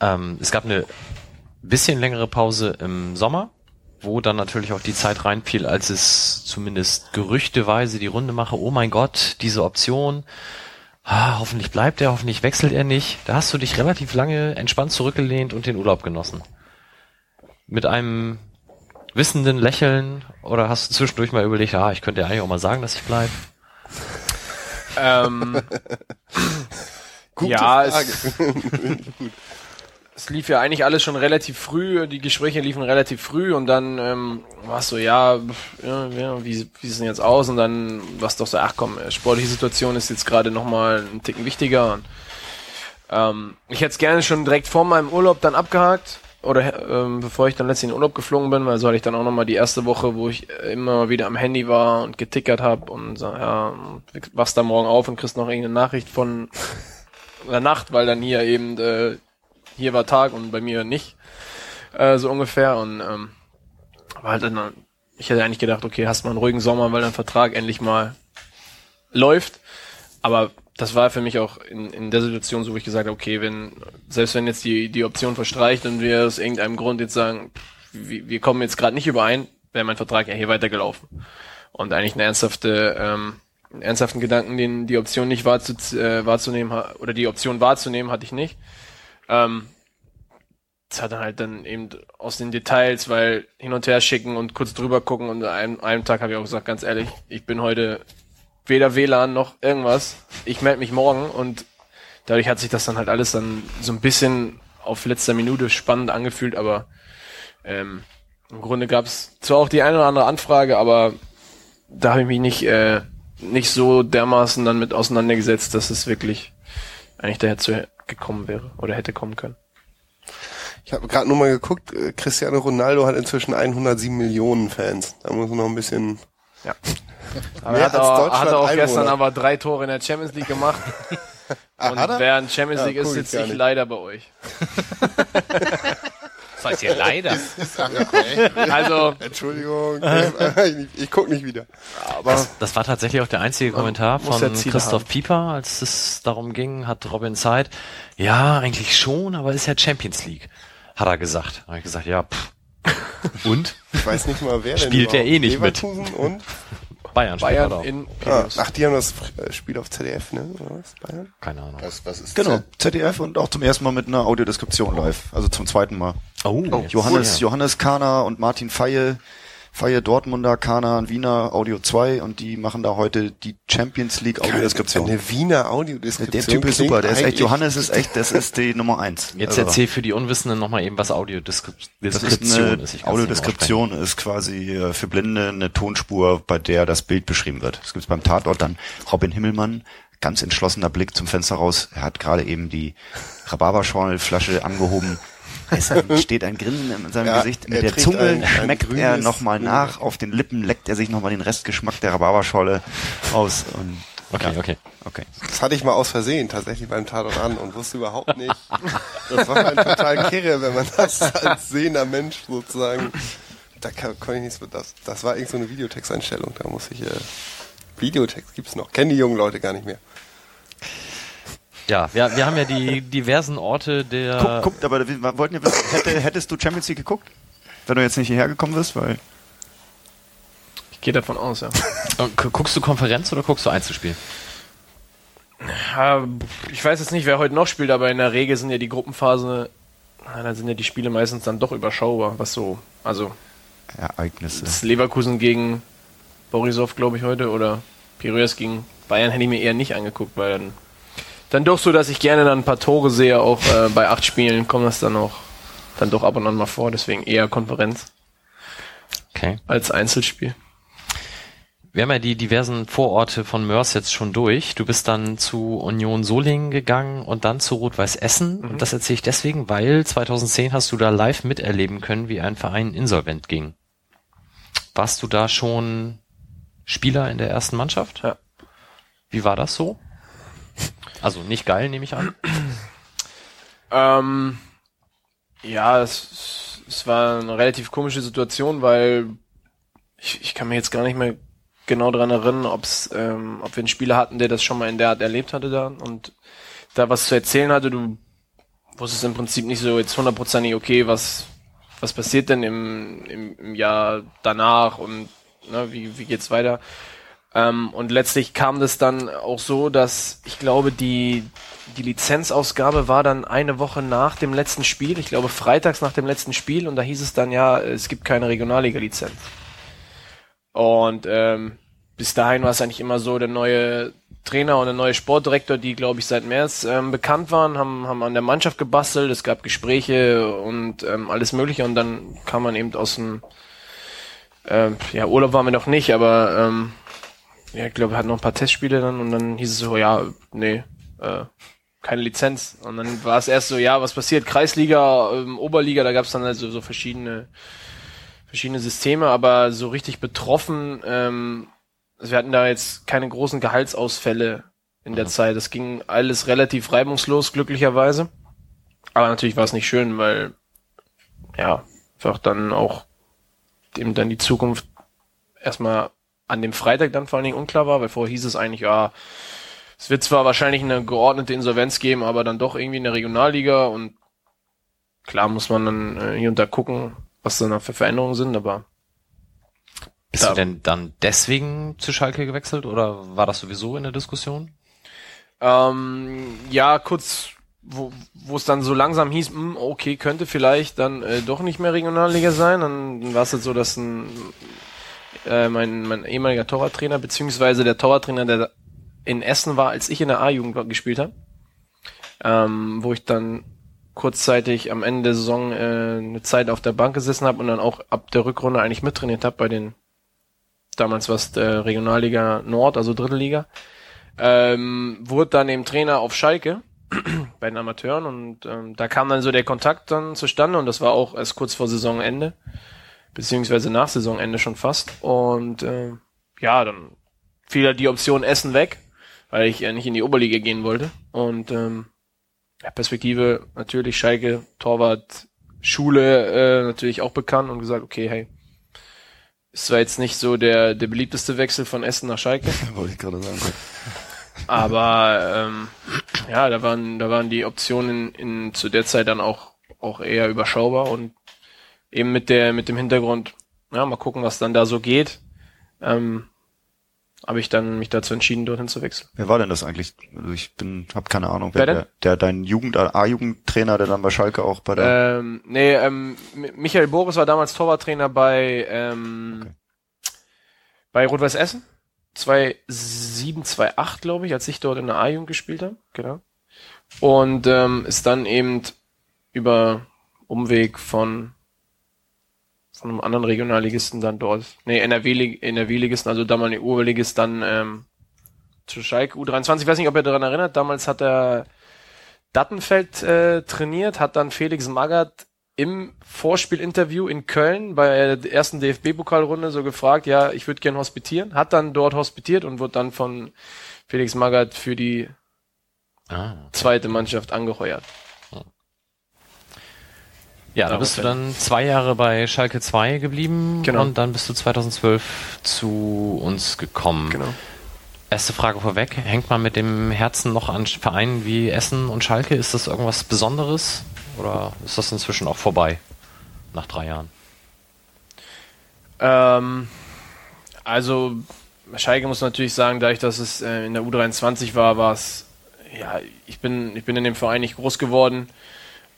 Ähm, es gab eine bisschen längere Pause im Sommer, wo dann natürlich auch die Zeit reinfiel, als es zumindest gerüchteweise die Runde mache, oh mein Gott, diese Option, ah, hoffentlich bleibt er, hoffentlich wechselt er nicht. Da hast du dich relativ lange entspannt zurückgelehnt und den Urlaub genossen. Mit einem wissenden Lächeln oder hast du zwischendurch mal überlegt, ah, ich könnte ja eigentlich auch mal sagen, dass ich bleibe? Ähm, Gute ja, Frage. es, es lief ja eigentlich alles schon relativ früh, die Gespräche liefen relativ früh und dann ähm, war es so, ja, ja, wie, wie sieht es denn jetzt aus? Und dann war es doch so, ach komm, äh, sportliche Situation ist jetzt gerade nochmal einen Ticken wichtiger. Und, ähm, ich hätte es gerne schon direkt vor meinem Urlaub dann abgehakt oder ähm, bevor ich dann letztlich in den Urlaub geflogen bin, weil so hatte ich dann auch nochmal die erste Woche, wo ich immer wieder am Handy war und getickert habe und so, ja, wachst da morgen auf und kriegst noch irgendeine Nachricht von der Nacht, weil dann hier eben äh, hier war Tag und bei mir nicht, äh, so ungefähr und ähm, war halt dann, ich hätte eigentlich gedacht, okay, hast mal einen ruhigen Sommer, weil dein Vertrag endlich mal läuft, aber das war für mich auch in, in der Situation so, wo ich gesagt habe, okay, wenn, selbst wenn jetzt die, die Option verstreicht und wir aus irgendeinem Grund jetzt sagen, wir, wir kommen jetzt gerade nicht überein, wäre mein Vertrag ja hier weitergelaufen. Und eigentlich eine ernsthafte, ähm, einen ernsthaften Gedanken, den die Option nicht wahrzu, äh, wahrzunehmen oder die Option wahrzunehmen, hatte ich nicht. Ähm, das hat dann halt dann eben aus den Details, weil hin und her schicken und kurz drüber gucken und an einem, einem Tag habe ich auch gesagt, ganz ehrlich, ich bin heute weder WLAN noch irgendwas. Ich melde mich morgen und dadurch hat sich das dann halt alles dann so ein bisschen auf letzter Minute spannend angefühlt, aber ähm, im Grunde gab es zwar auch die eine oder andere Anfrage, aber da habe ich mich nicht äh, nicht so dermaßen dann mit auseinandergesetzt, dass es wirklich eigentlich dazu gekommen wäre oder hätte kommen können. Ich habe gerade nur mal geguckt, äh, Cristiano Ronaldo hat inzwischen 107 Millionen Fans. Da muss man noch ein bisschen... Ja. Aber er hat auch, hat auch Einwohner. gestern aber drei Tore in der Champions League gemacht. Ah, Und während Champions Ja, League ist, guck ich sitze ich nicht. leider bei euch. Das heißt ja leider. Also, Entschuldigung, ich, nicht- ich guck nicht wieder. aber Das, das war tatsächlich auch der einzige Kommentar von Christoph haben. Pieper, als es darum ging, hat Robin Zeit. Ja, eigentlich schon, aber ist ja Champions League, hat er gesagt. Da habe ich gesagt, ja, pff. Und? Ich weiß nicht mal, wer denn Spielt er eh nicht mit. Leverkusen und? Bayern, Bayern er doch. in Ah, ach, die haben das äh, Spiel auf ZDF, ne? Oder was? Bayern? Keine Ahnung. Was, was ist Genau, Z- ZDF und auch zum ersten Mal mit einer Audiodeskription live. Also zum zweiten Mal. Oh, Johannes, ja. Johannes Kahner und Martin Feie, Feie Dortmunder, und Wiener Audio 2 und die machen da heute die Champions League Audiodeskription. Eine Wiener Audiodeskription. Der Typ ist super, der ist echt, Johannes ist echt, das ist die Nummer eins. Jetzt Also, erzähl für die Unwissenden nochmal eben, was Audiodeskription ist ist. Audiodeskription ist quasi äh, für Blinde eine Tonspur, bei der das Bild beschrieben wird. Das gibt's beim Tatort dann Robin Himmelmann, ganz entschlossener Blick zum Fenster raus. Er hat gerade eben die Rhabarberschornelflasche angehoben. Es steht ein Grinsen in seinem Ja, Gesicht. er Mit der Zunge ein- ein schmeckt er grünes- nochmal nach. Auf den Lippen leckt er sich nochmal den Restgeschmack der Rhabarberschorle aus. Und, Okay, okay. okay. Das hatte ich mal aus Versehen tatsächlich beim Tatort an und wusste überhaupt nicht. Das war ein total kirre, wenn man das als sehender Mensch sozusagen. Da kann, konnte ich nichts mit das. Das war irgend so eine Videotexteinstellung. Da muss ich. Äh, Videotext gibt's noch. Kennen die jungen Leute gar nicht mehr. Ja, wir, wir haben ja die diversen Orte der... Guck, guckt, aber wir wollten ja wissen, hätte, hättest du Champions League geguckt? Wenn du jetzt nicht hierher gekommen bist, weil Ich gehe davon aus, ja. Gu- Guckst du Konferenz oder guckst du Einzelspiel? Ja, Ich weiß jetzt nicht, wer heute noch spielt, aber in der Regel sind ja die Gruppenphase, na, da sind ja die Spiele meistens dann doch überschaubar, was so, also Ereignisse. das Leverkusen gegen Borisov, glaube ich, heute, oder Piraeus gegen Bayern hätte ich mir eher nicht angeguckt, weil dann, dann doch so, dass ich gerne dann ein paar Tore sehe, auch äh, bei acht Spielen kommt das dann auch dann doch ab und an mal vor, deswegen eher Konferenz Okay. als Einzelspiel. Wir haben ja die diversen Vororte von Mörs jetzt schon durch. Du bist dann zu Union Solingen gegangen und dann zu Rot-Weiß Essen. Und das erzähle ich deswegen, weil 2010 hast du da live miterleben können, wie ein Verein insolvent ging. Warst du da schon Spieler in der ersten Mannschaft? Ja. Wie war das so? Also nicht geil, nehme ich an. Ähm, ja, es, es war eine relativ komische Situation, weil ich, ich kann mir jetzt gar nicht mehr genau dran erinnern, ob's, ähm, ob wir einen Spieler hatten, der das schon mal in der Art erlebt hatte da und da was zu erzählen hatte. Du wusstest im Prinzip nicht so jetzt hundertprozentig, okay, was, was passiert denn im, im, im Jahr danach und ne, wie, wie geht's weiter? Ähm, und letztlich kam das dann auch so, dass ich glaube, die, die Lizenzausgabe war dann eine Woche nach dem letzten Spiel. Ich glaube, freitags nach dem letzten Spiel. Und da hieß es dann, ja, es gibt keine Regionalliga-Lizenz. Und ähm, bis dahin war es eigentlich immer so, der neue Trainer und der neue Sportdirektor, die, glaube ich, seit März ähm, bekannt waren, haben, haben an der Mannschaft gebastelt. Es gab Gespräche und ähm, alles Mögliche. Und dann kam man eben aus dem ähm, ja, Urlaub waren wir noch nicht, aber ähm, ja, ich glaube, wir hatten noch ein paar Testspiele dann und dann hieß es so, ja, nee, äh, keine Lizenz. Und dann war es erst so, ja, was passiert? Kreisliga, ähm, Oberliga, da gab es dann also so verschiedene, verschiedene Systeme, aber so richtig betroffen, ähm, also wir hatten da jetzt keine großen Gehaltsausfälle in der Zeit. Das ging alles relativ reibungslos, glücklicherweise. Aber natürlich war es nicht schön, weil ja, einfach dann auch dem dann die Zukunft erstmal an dem Freitag dann vor allen Dingen unklar war, weil vorher hieß es eigentlich, ja, es wird zwar wahrscheinlich eine geordnete Insolvenz geben, aber dann doch irgendwie in der Regionalliga und klar muss man dann äh, hier und da gucken, was da noch für Veränderungen sind, aber Bist Ja. du denn dann deswegen zu Schalke gewechselt oder war das sowieso in der Diskussion? Ähm, ja, kurz, wo, es dann so langsam hieß, hm, okay, könnte vielleicht dann äh, doch nicht mehr Regionalliga sein. Dann war es jetzt so, dass ein, äh, mein, mein ehemaliger Torwarttrainer, beziehungsweise der Torwarttrainer, der in Essen war, als ich in der A-Jugend gespielt habe, ähm, wo ich dann kurzzeitig am Ende der Saison äh, eine Zeit auf der Bank gesessen habe und dann auch ab der Rückrunde eigentlich mittrainiert habe bei den damals war es äh, Regionalliga Nord, also Dritte Liga ähm, wurde dann eben Trainer auf Schalke bei den Amateuren und ähm, da kam dann so der Kontakt dann zustande und das war auch erst kurz vor Saisonende, beziehungsweise nach Saisonende schon fast. Und äh, ja, dann fiel halt die Option Essen weg, weil ich ja nicht in die Oberliga gehen wollte. Und ähm, ja, Perspektive natürlich Schalke, Torwart, Schule äh, natürlich auch bekannt und gesagt, okay, hey, ist zwar jetzt nicht so der, der beliebteste Wechsel von Essen nach Schalke, Wollte ich gerade sagen. aber ähm, ja, da waren, da waren die Optionen in, zu der Zeit dann auch, auch eher überschaubar. Und eben mit der, mit dem Hintergrund, ja, mal gucken, was dann da so geht, ähm, habe ich dann mich dazu entschieden, dorthin zu wechseln. Wer war denn das eigentlich? Also ich bin, hab keine Ahnung. Wer Wer, denn? der, der dein Jugend, A-Jugendtrainer, der dann bei Schalke auch bei der, Ähm, nee, ähm, Mi- Michael Boris war damals Torwarttrainer bei, ähm, Okay. bei Rot-Weiß Essen. 2007, 2008, glaube ich, als ich dort in der A-Jugend gespielt habe. Genau. Und ähm, ist dann eben über Umweg von von einem anderen Regionalligisten dann dort, nee, NRW-Lig- NRW-Ligisten, also damals Oberligist dann ähm, zu Schalke U23. Ich weiß nicht, ob ihr daran erinnert, damals hat er Dattenfeld äh, trainiert, hat dann Felix Magath im Vorspielinterview in Köln bei der ersten DFB-Pokalrunde so gefragt, ja, ich würde gern hospitieren, hat dann dort hospitiert und wurde dann von Felix Magath für die Ah. zweite Mannschaft angeheuert. Ja, da bist du dann zwei Jahre bei Schalke 2 geblieben Genau. und dann bist du 2012 zu uns gekommen. Genau. Erste Frage vorweg, hängt man mit dem Herzen noch an Vereinen wie Essen und Schalke? Ist das irgendwas Besonderes oder ist das inzwischen auch vorbei nach drei Jahren? Ähm, also Schalke muss natürlich sagen, dadurch, dass es äh, in der U23 war, war es ja, ich bin ich bin in dem Verein nicht groß geworden.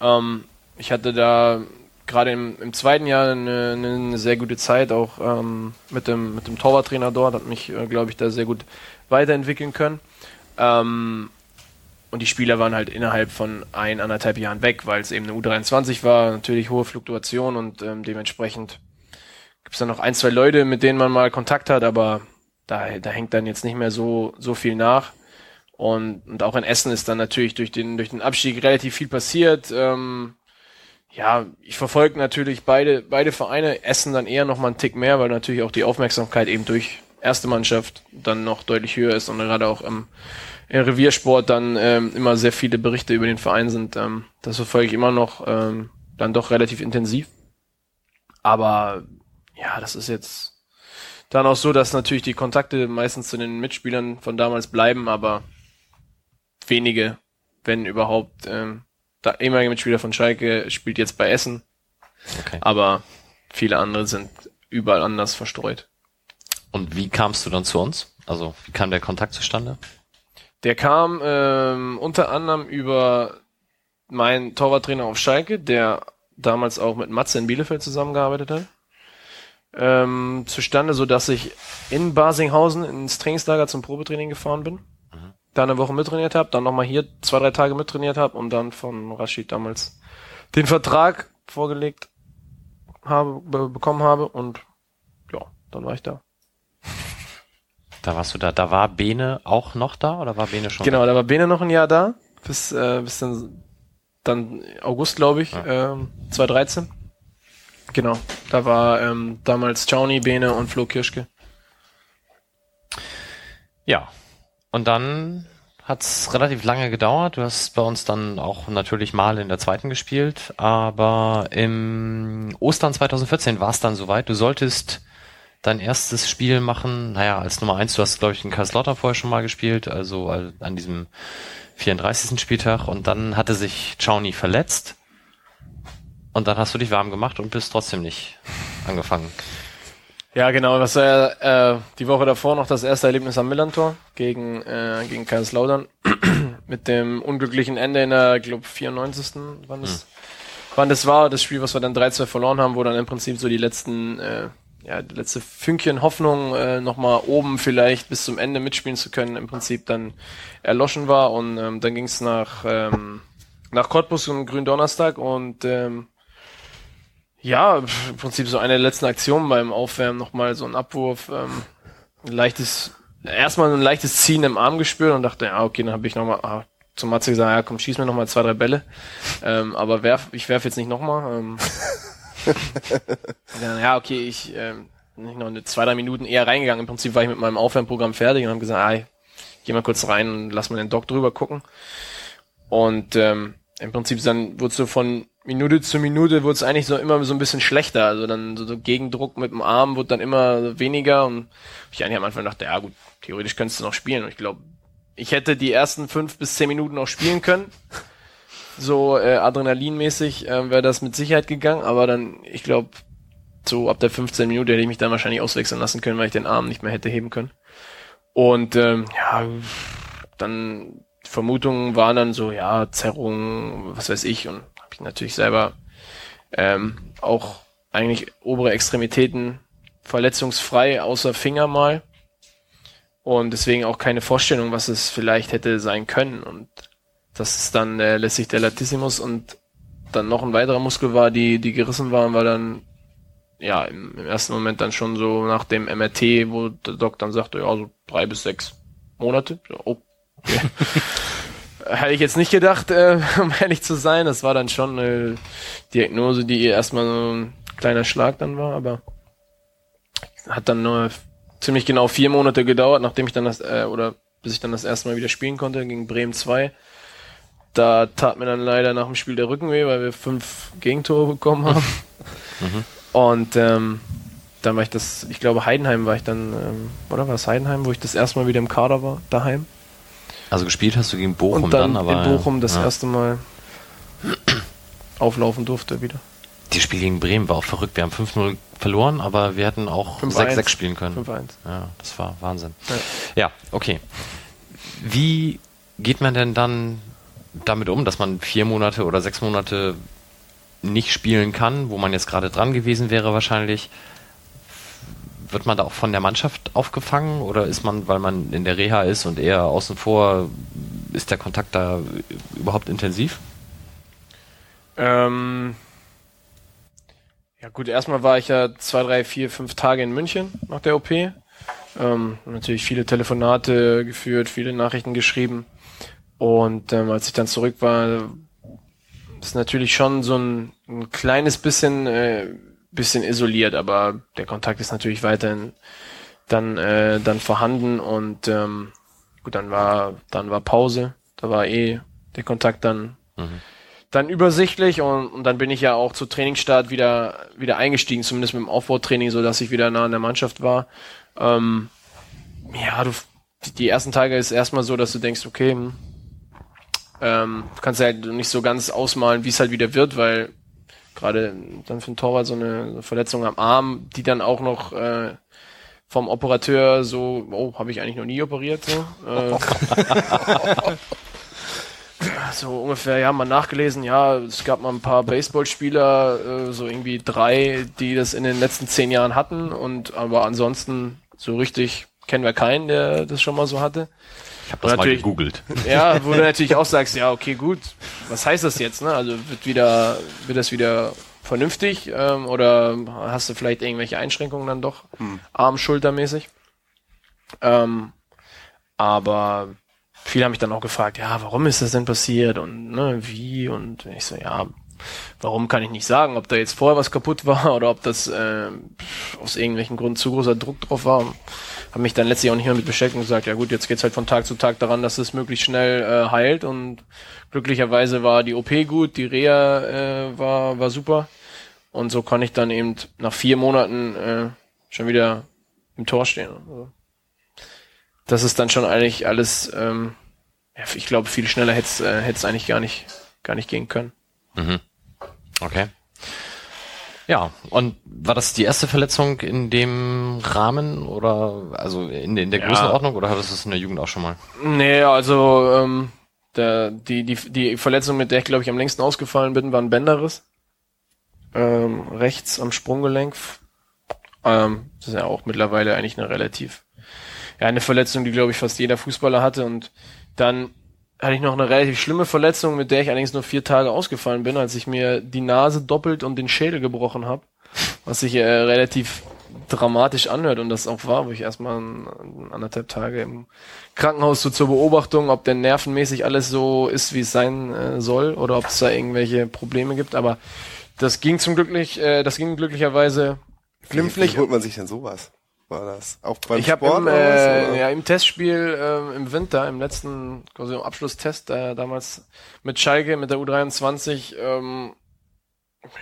Ähm, ich hatte da gerade im, im zweiten Jahr eine, eine sehr gute Zeit, auch ähm, mit dem, mit dem Torwarttrainer dort, hat mich, äh, glaube ich, da sehr gut weiterentwickeln können. Ähm, und die Spieler waren halt innerhalb von ein, anderthalb Jahren weg, weil es eben eine U23 war, natürlich hohe Fluktuation und ähm, dementsprechend gibt es dann noch ein, zwei Leute, mit denen man mal Kontakt hat, aber da, da hängt dann jetzt nicht mehr so, so viel nach. Und, und auch in Essen ist dann natürlich durch den, durch den Abstieg relativ viel passiert. Ähm, ja, ich verfolge natürlich beide, beide Vereine, Essen dann eher noch mal einen Tick mehr, weil natürlich auch die Aufmerksamkeit eben durch erste Mannschaft dann noch deutlich höher ist und gerade auch im, im Reviersport dann ähm, immer sehr viele Berichte über den Verein sind. Ähm, das verfolge ich immer noch ähm, dann doch relativ intensiv. Aber ja, das ist jetzt dann auch so, dass natürlich die Kontakte meistens zu den Mitspielern von damals bleiben, aber wenige, wenn überhaupt, ähm, der ehemalige Mitspieler von Schalke spielt jetzt bei Essen. Okay. Aber viele andere sind überall anders verstreut. Und wie kamst du dann zu uns? Also, wie kam der Kontakt zustande? Der kam ähm, unter anderem über meinen Torwarttrainer auf Schalke, der damals auch mit Matze in Bielefeld zusammengearbeitet hat. Ähm, zustande, so dass ich in Basinghausen ins Trainingslager zum Probetraining gefahren bin da eine Woche mittrainiert habe, dann nochmal hier zwei, drei Tage mittrainiert habe und dann von Rashid damals den Vertrag vorgelegt habe, be bekommen habe und ja, dann war ich da. Da warst du da. Da war Bene auch noch da oder war Bene schon Genau, da war Bene noch ein Jahr da, bis, äh, bis dann, dann August, glaube ich, ja. ähm, 2013. Genau, da war ähm, damals Johnny, Bene und Flo Kirschke. Ja, und dann hat's relativ lange gedauert. Du hast bei uns dann auch natürlich mal in der zweiten gespielt, aber im Ostern 2014 war es dann soweit. Du solltest dein erstes Spiel machen, naja, als Nummer eins, du hast, glaube ich, in Karlslotter vorher schon mal gespielt, also an diesem 34. Spieltag und dann hatte sich Chauny verletzt und dann hast du dich warm gemacht und bist trotzdem nicht angefangen. Ja, genau. Das war ja äh, die Woche davor noch das erste Erlebnis am Millantor gegen, äh, gegen Kaiserslautern. Mit dem unglücklichen Ende in der, glaube 94. Wann das, hm. wann das war. Das Spiel, was wir dann 3-2 verloren haben, wo dann im Prinzip so die letzten, äh, ja, die letzte Fünkchen Hoffnung, äh, nochmal oben vielleicht bis zum Ende mitspielen zu können, im Prinzip dann erloschen war. Und ähm, dann ging es nach, ähm, nach Cottbus und Gründonnerstag und ähm, ja, im Prinzip so eine der letzten Aktionen beim Aufwärmen nochmal so ein Abwurf, ähm, ein leichtes, erstmal ein leichtes Ziehen im Arm gespürt und dachte, ja, okay, dann habe ich nochmal ah, zum Matze gesagt, ja komm, schieß mir nochmal zwei, drei Bälle. Ähm, aber werf, ich werf jetzt nicht nochmal. Ähm, ja, okay, ich ähm, nicht noch eine zwei, drei Minuten eher reingegangen. Im Prinzip war ich mit meinem Aufwärmprogramm fertig und habe gesagt, ah, geh mal kurz rein und lass mal den Doc drüber gucken. Und ähm, im Prinzip dann wurde so von Minute zu Minute wurde es eigentlich so immer so ein bisschen schlechter. Also dann so, so Gegendruck mit dem Arm wurde dann immer weniger und ich eigentlich am Anfang dachte, ja gut, theoretisch könntest du noch spielen. Und ich glaube, ich hätte die ersten fünf bis zehn Minuten noch spielen können. So äh, adrenalinmäßig äh, wäre das mit Sicherheit gegangen, aber dann, ich glaube, so ab der 15 Minute hätte ich mich dann wahrscheinlich auswechseln lassen können, weil ich den Arm nicht mehr hätte heben können. Und ähm, ja, dann Vermutungen waren dann so, ja, Zerrung, was weiß ich, und natürlich selber ähm, auch eigentlich obere Extremitäten verletzungsfrei, außer Finger mal. Und deswegen auch keine Vorstellung, was es vielleicht hätte sein können. Und das ist dann äh, lässig der Latissimus und dann noch ein weiterer Muskel war, die, die gerissen waren, war dann ja im, im ersten Moment dann schon so nach dem MRT, wo der Doc dann sagte, ja, so drei bis sechs Monate. Oh, okay. Hätte ich jetzt nicht gedacht, äh, um ehrlich zu sein. Das war dann schon eine Diagnose, die erstmal so ein kleiner Schlag dann war, aber hat dann nur ziemlich genau vier Monate gedauert, nachdem ich dann das, äh, oder bis ich dann das erste Mal wieder spielen konnte gegen Bremen 2. Da tat mir dann leider nach dem Spiel der Rücken weh, weil wir fünf Gegentore bekommen haben. Mhm. Und ähm, dann war ich das, ich glaube Heidenheim war ich dann, ähm, oder war es Heidenheim, wo ich das erste Mal wieder im Kader war, daheim. Also gespielt hast du gegen Bochum und dann, dann aber. In Bochum das ja. erste Mal auflaufen durfte wieder. Die Spiel gegen Bremen war auch verrückt. Wir haben 5-0 verloren, aber wir hätten auch 6-6 spielen können. 5-1. Ja, das war Wahnsinn. Ja. ja, okay. Wie geht man denn dann damit um, dass man vier Monate oder sechs Monate nicht spielen kann, wo man jetzt gerade dran gewesen wäre wahrscheinlich, wird man da auch von der Mannschaft aufgefangen oder ist man, weil man in der Reha ist und eher außen vor, ist der Kontakt da überhaupt intensiv? Ähm, ja gut, erstmal war ich ja zwei, drei, vier, fünf Tage in München nach der OP. Ähm, natürlich viele Telefonate geführt, viele Nachrichten geschrieben. Und ähm, als ich dann zurück war, ist natürlich schon so ein, ein kleines bisschen, äh, bisschen isoliert, aber der Kontakt ist natürlich weiterhin dann, äh, dann vorhanden und ähm, gut, dann war, dann war Pause, da war eh der Kontakt dann, mhm. dann übersichtlich und, und dann bin ich ja auch zu Trainingsstart wieder, wieder eingestiegen, zumindest mit dem Aufbautraining, so dass ich wieder nah an der Mannschaft war. Ähm, ja, du, die ersten Tage ist erstmal so, dass du denkst, okay, hm, ähm, du kannst halt nicht so ganz ausmalen, wie es halt wieder wird, weil gerade dann für den Torwart so eine Verletzung am Arm, die dann auch noch äh, vom Operateur so, oh, habe ich eigentlich noch nie operiert, so. Äh, so ungefähr, ja, mal nachgelesen, ja, es gab mal ein paar Baseballspieler, äh, so irgendwie drei, die das in den letzten zehn Jahren hatten und aber ansonsten so richtig kennen wir keinen, der das schon mal so hatte. Ich habe das mal gegoogelt. Ja, wo du natürlich auch sagst, ja, okay, gut, was heißt das jetzt? Ne? Also wird wieder, wird das wieder vernünftig ähm, oder hast du vielleicht irgendwelche Einschränkungen dann doch, hm. arm schultermäßig? Ähm, aber viele haben mich dann auch gefragt, ja, warum ist das denn passiert und ne, wie und ich so, ja, warum kann ich nicht sagen, ob da jetzt vorher was kaputt war oder ob das äh, aus irgendwelchen Gründen zu großer Druck drauf war habe mich dann letztlich auch nicht mehr mit beschäftigt und gesagt, ja gut, jetzt geht's halt von Tag zu Tag daran, dass es möglichst schnell äh, heilt und glücklicherweise war die OP gut, die Reha äh, war, war super und so kann ich dann eben nach vier Monaten äh, schon wieder im Tor stehen. Also, das ist dann schon eigentlich alles, ähm, ja, ich glaube, viel schneller hätte es äh, eigentlich gar nicht, gar nicht gehen können. Mhm. Okay. Ja, und war das die erste Verletzung in dem Rahmen oder also in, in der ja. Größenordnung oder hattest du es in der Jugend auch schon mal? Nee, also ähm, der, die, die, die Verletzung, mit der ich glaube ich am längsten ausgefallen bin, war ein Bänderriss. Ähm, rechts am Sprunggelenk. Ähm, das ist ja auch mittlerweile eigentlich eine relativ, ja, eine Verletzung, die glaube ich fast jeder Fußballer hatte und dann hatte ich noch eine relativ schlimme Verletzung, mit der ich allerdings nur vier Tage ausgefallen bin, als ich mir die Nase doppelt und den Schädel gebrochen habe, was sich äh, relativ dramatisch anhört und das auch war, wo ich erstmal anderthalb Tage im Krankenhaus so zur Beobachtung, ob denn nervenmäßig alles so ist, wie es sein äh, soll oder ob es da irgendwelche Probleme gibt, aber das ging zum Glücklich, äh, das ging glücklicherweise glimpflich. Wie, wie holt man sich denn sowas? War das? Auch beim ich Sport? Im, äh, ja, im Testspiel äh, im Winter, im letzten quasi im Abschlusstest, äh, damals mit Schalke, mit der U23, ähm,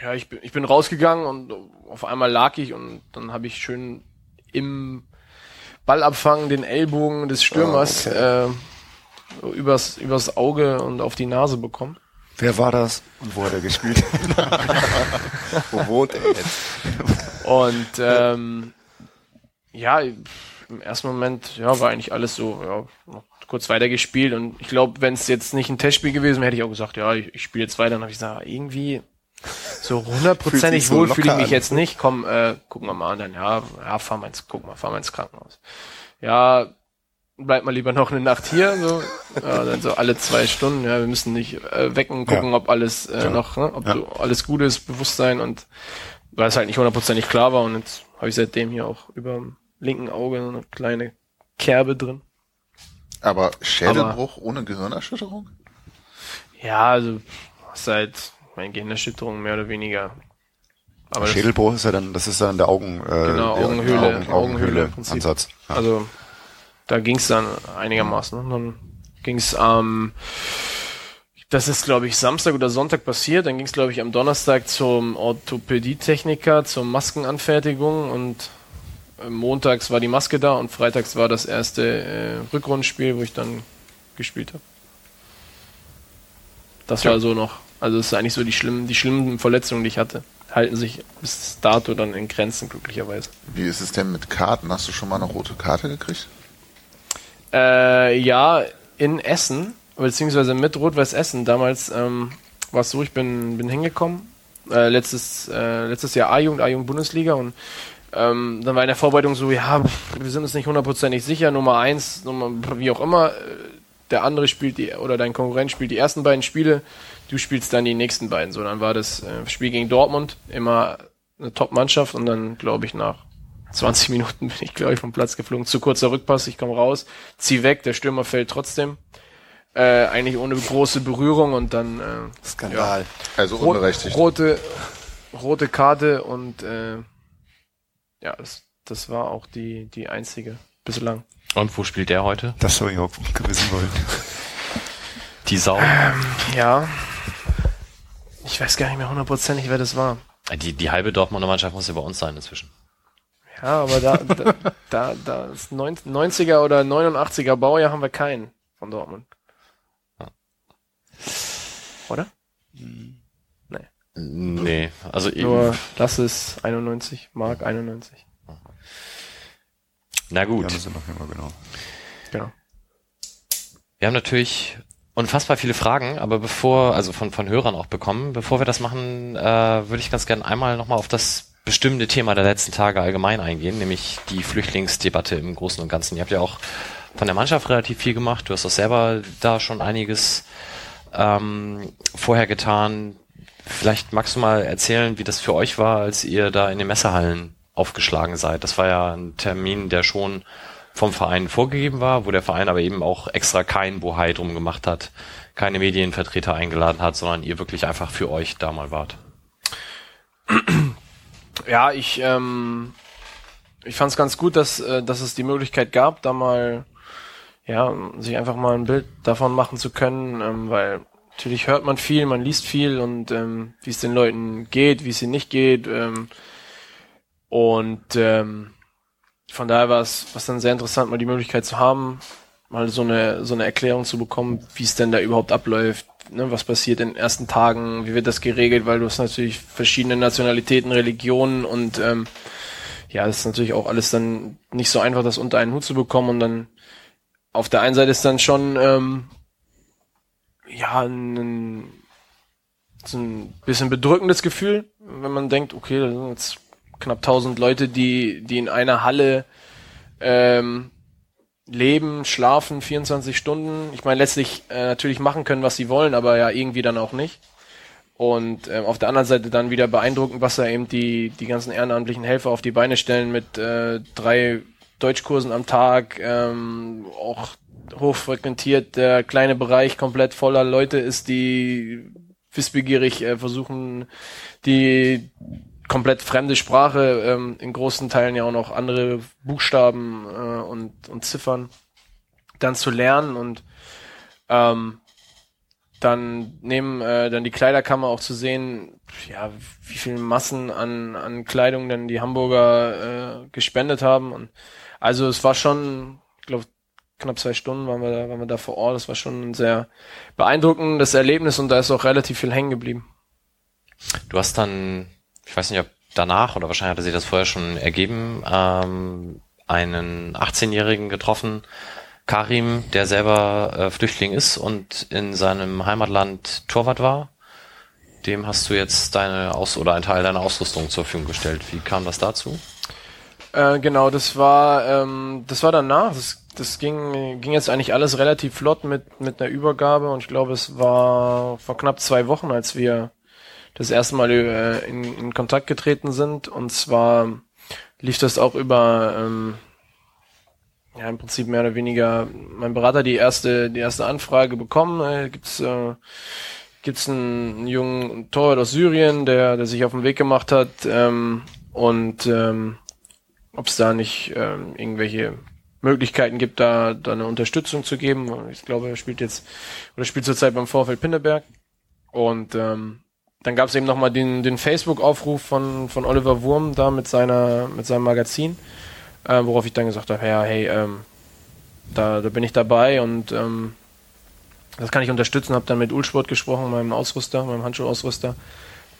ja, ich bin, ich bin rausgegangen und auf einmal lag ich und dann habe ich schön im Ballabfang den Ellbogen des Stürmers oh, okay. äh, übers, übers Auge und auf die Nase bekommen. Wer war das und wo hat er gespielt? wo wohnt er jetzt? Und ähm, ja, im ersten Moment, ja, war eigentlich alles so, ja, noch kurz weitergespielt und ich glaube, wenn es jetzt nicht ein Testspiel gewesen wäre, hätte ich auch gesagt, ja, ich, ich spiele jetzt weiter. Dann habe ich gesagt, irgendwie so hundertprozentig wohl so fühle ich mich an. jetzt nicht. Komm, äh, gucken wir mal an, dann ja, ja, fahr mal ins, guck mal, fahr mal ins Krankenhaus. Ja, bleib mal lieber noch eine Nacht hier, so, ja, dann so alle zwei Stunden, ja, wir müssen nicht äh, wecken, gucken, ja. ob alles äh, ja. noch, ne, ob ja. du, alles gut ist, Bewusstsein und weil es halt nicht hundertprozentig klar war und jetzt habe ich seitdem hier auch über linken Auge eine kleine Kerbe drin. Aber Schädelbruch Aber, ohne Gehirnerschütterung? Ja, also seit meine Gehirnerschütterung mehr oder weniger. Aber Schädelbruch ist ja dann, das ist dann der Augen, äh, genau, Augenhöhle, Augen, Augenhöhle, Ansatz. Ja. Also da ging es dann einigermaßen. Ne? Dann ging es am, ähm, das ist glaube ich Samstag oder Sonntag passiert. Dann ging es glaube ich am Donnerstag zum Orthopädietechniker, zur Maskenanfertigung und montags war die Maske da und freitags war das erste äh, Rückrundenspiel, wo ich dann gespielt habe. Das ja. war so noch, also es ist eigentlich so die schlimmen, die schlimmen Verletzungen, die ich hatte, halten sich bis dato dann in Grenzen glücklicherweise. Wie ist es denn mit Karten? Hast du schon mal eine rote Karte gekriegt? Äh, ja, in Essen, beziehungsweise mit Rot-Weiß Essen. Damals ähm, war es so, ich bin, bin hingekommen äh, letztes, äh, letztes Jahr A-Jugend, A-Jugend Bundesliga und ähm, dann war in der Vorbereitung so, ja, wir sind uns nicht hundertprozentig sicher, Nummer eins, Nummer, wie auch immer, äh, der andere spielt die, oder dein Konkurrent spielt die ersten beiden Spiele, du spielst dann die nächsten beiden. So, dann war das äh, Spiel gegen Dortmund immer eine Top-Mannschaft und dann, glaube ich, nach 20 Minuten bin ich, glaube ich, vom Platz geflogen. Zu kurzer Rückpass, ich komme raus, zieh weg, der Stürmer fällt trotzdem. Äh, eigentlich ohne große Berührung und dann äh, Skandal. Ja, Also unberechtigt. Rote, rote Karte und äh, ja, das, das war auch die, die einzige bislang. Und wo spielt der heute? Das soll ich auch gewissen wollen. Die Sau. Ja. Ich weiß gar nicht mehr hundertprozentig, wer das war. Die, die halbe Dortmunder Mannschaft muss ja bei uns sein inzwischen. Ja, aber da, da, da, da ist 90er oder 89er Baujahr haben wir keinen von Dortmund. Oder? Nee, also Nur eben. das ist 91, Mark 91. Na gut. Ja, das sind noch immer genau. Genau. Wir haben natürlich unfassbar viele Fragen, aber bevor, also von, von Hörern auch bekommen, bevor wir das machen, äh, würde ich ganz gerne einmal nochmal auf das bestimmte Thema der letzten Tage allgemein eingehen, nämlich die Flüchtlingsdebatte im Großen und Ganzen. Ihr habt ja auch von der Mannschaft relativ viel gemacht, du hast auch selber da schon einiges ähm, vorher getan. Vielleicht magst du mal erzählen, wie das für euch war, als ihr da in den Messehallen aufgeschlagen seid. Das war ja ein Termin, der schon vom Verein vorgegeben war, wo der Verein aber eben auch extra kein Bohai drum gemacht hat, keine Medienvertreter eingeladen hat, sondern ihr wirklich einfach für euch da mal wart. Ja, ich, ähm, ich fand es ganz gut, dass, äh, dass es die Möglichkeit gab, da mal, ja, sich einfach mal ein Bild davon machen zu können, ähm, weil natürlich hört man viel, man liest viel und ähm, wie es den Leuten geht, wie es ihnen nicht geht. Ähm, und ähm, von daher war es was dann sehr interessant, mal die Möglichkeit zu haben, mal so eine so eine Erklärung zu bekommen, wie es denn da überhaupt abläuft, ne, was passiert in den ersten Tagen, wie wird das geregelt, weil du hast natürlich verschiedene Nationalitäten, Religionen und ähm, ja, das ist natürlich auch alles dann nicht so einfach, das unter einen Hut zu bekommen und dann auf der einen Seite ist dann schon ähm, ja ein, so ein bisschen bedrückendes Gefühl, wenn man denkt, okay, da sind jetzt knapp 1000 Leute, die die in einer Halle ähm, leben, schlafen 24 Stunden. Ich meine, letztlich äh, natürlich machen können, was sie wollen, aber ja irgendwie dann auch nicht. Und ähm, auf der anderen Seite dann wieder beeindruckend, was da eben die, die ganzen ehrenamtlichen Helfer auf die Beine stellen mit äh, drei Deutschkursen am Tag, ähm, auch hochfrequentiert, der kleine Bereich komplett voller Leute ist, die wissbegierig äh, versuchen, die komplett fremde Sprache, ähm, in großen Teilen ja auch noch andere Buchstaben äh, und, und Ziffern dann zu lernen und ähm, dann neben äh, dann die Kleiderkammer auch zu sehen, ja, wie viel Massen an, an Kleidung denn die Hamburger äh, gespendet haben. Und also es war schon, knapp zwei Stunden waren wir da, waren wir da vor Ort. Das war schon ein sehr beeindruckendes Erlebnis und da ist auch relativ viel hängen geblieben. Du hast dann, ich weiß nicht, ob danach oder wahrscheinlich hatte sich das vorher schon ergeben, ähm, einen 18-Jährigen getroffen, Karim, der selber äh, Flüchtling ist und in seinem Heimatland Torwart war. Dem hast du jetzt deine Aus oder einen Teil deiner Ausrüstung zur Verfügung gestellt. Wie kam das dazu? Äh, genau, das war ähm, das war danach. Das, das ging ging jetzt eigentlich alles relativ flott mit mit einer Übergabe und ich glaube, es war vor knapp zwei Wochen, als wir das erste Mal äh, in, in Kontakt getreten sind. Und zwar lief das auch über ähm, ja im Prinzip mehr oder weniger mein Berater die erste die erste Anfrage bekommen. Äh, gibt's äh, gibt's einen, einen jungen Torwart aus Syrien, der der sich auf den Weg gemacht hat ähm, und ähm, ob es da nicht ähm, irgendwelche Möglichkeiten gibt, da, da eine Unterstützung zu geben. Ich glaube, er spielt jetzt oder spielt zurzeit beim Vorfeld Pinneberg. Und ähm, dann gab es eben nochmal den, den Facebook-Aufruf von, von Oliver Wurm da mit seiner mit seinem Magazin, äh, worauf ich dann gesagt habe, ja, hey, ähm, da, da bin ich dabei und ähm, das kann ich unterstützen. Habe dann mit Ulsport gesprochen, meinem Ausrüster, meinem Handschuhausrüster,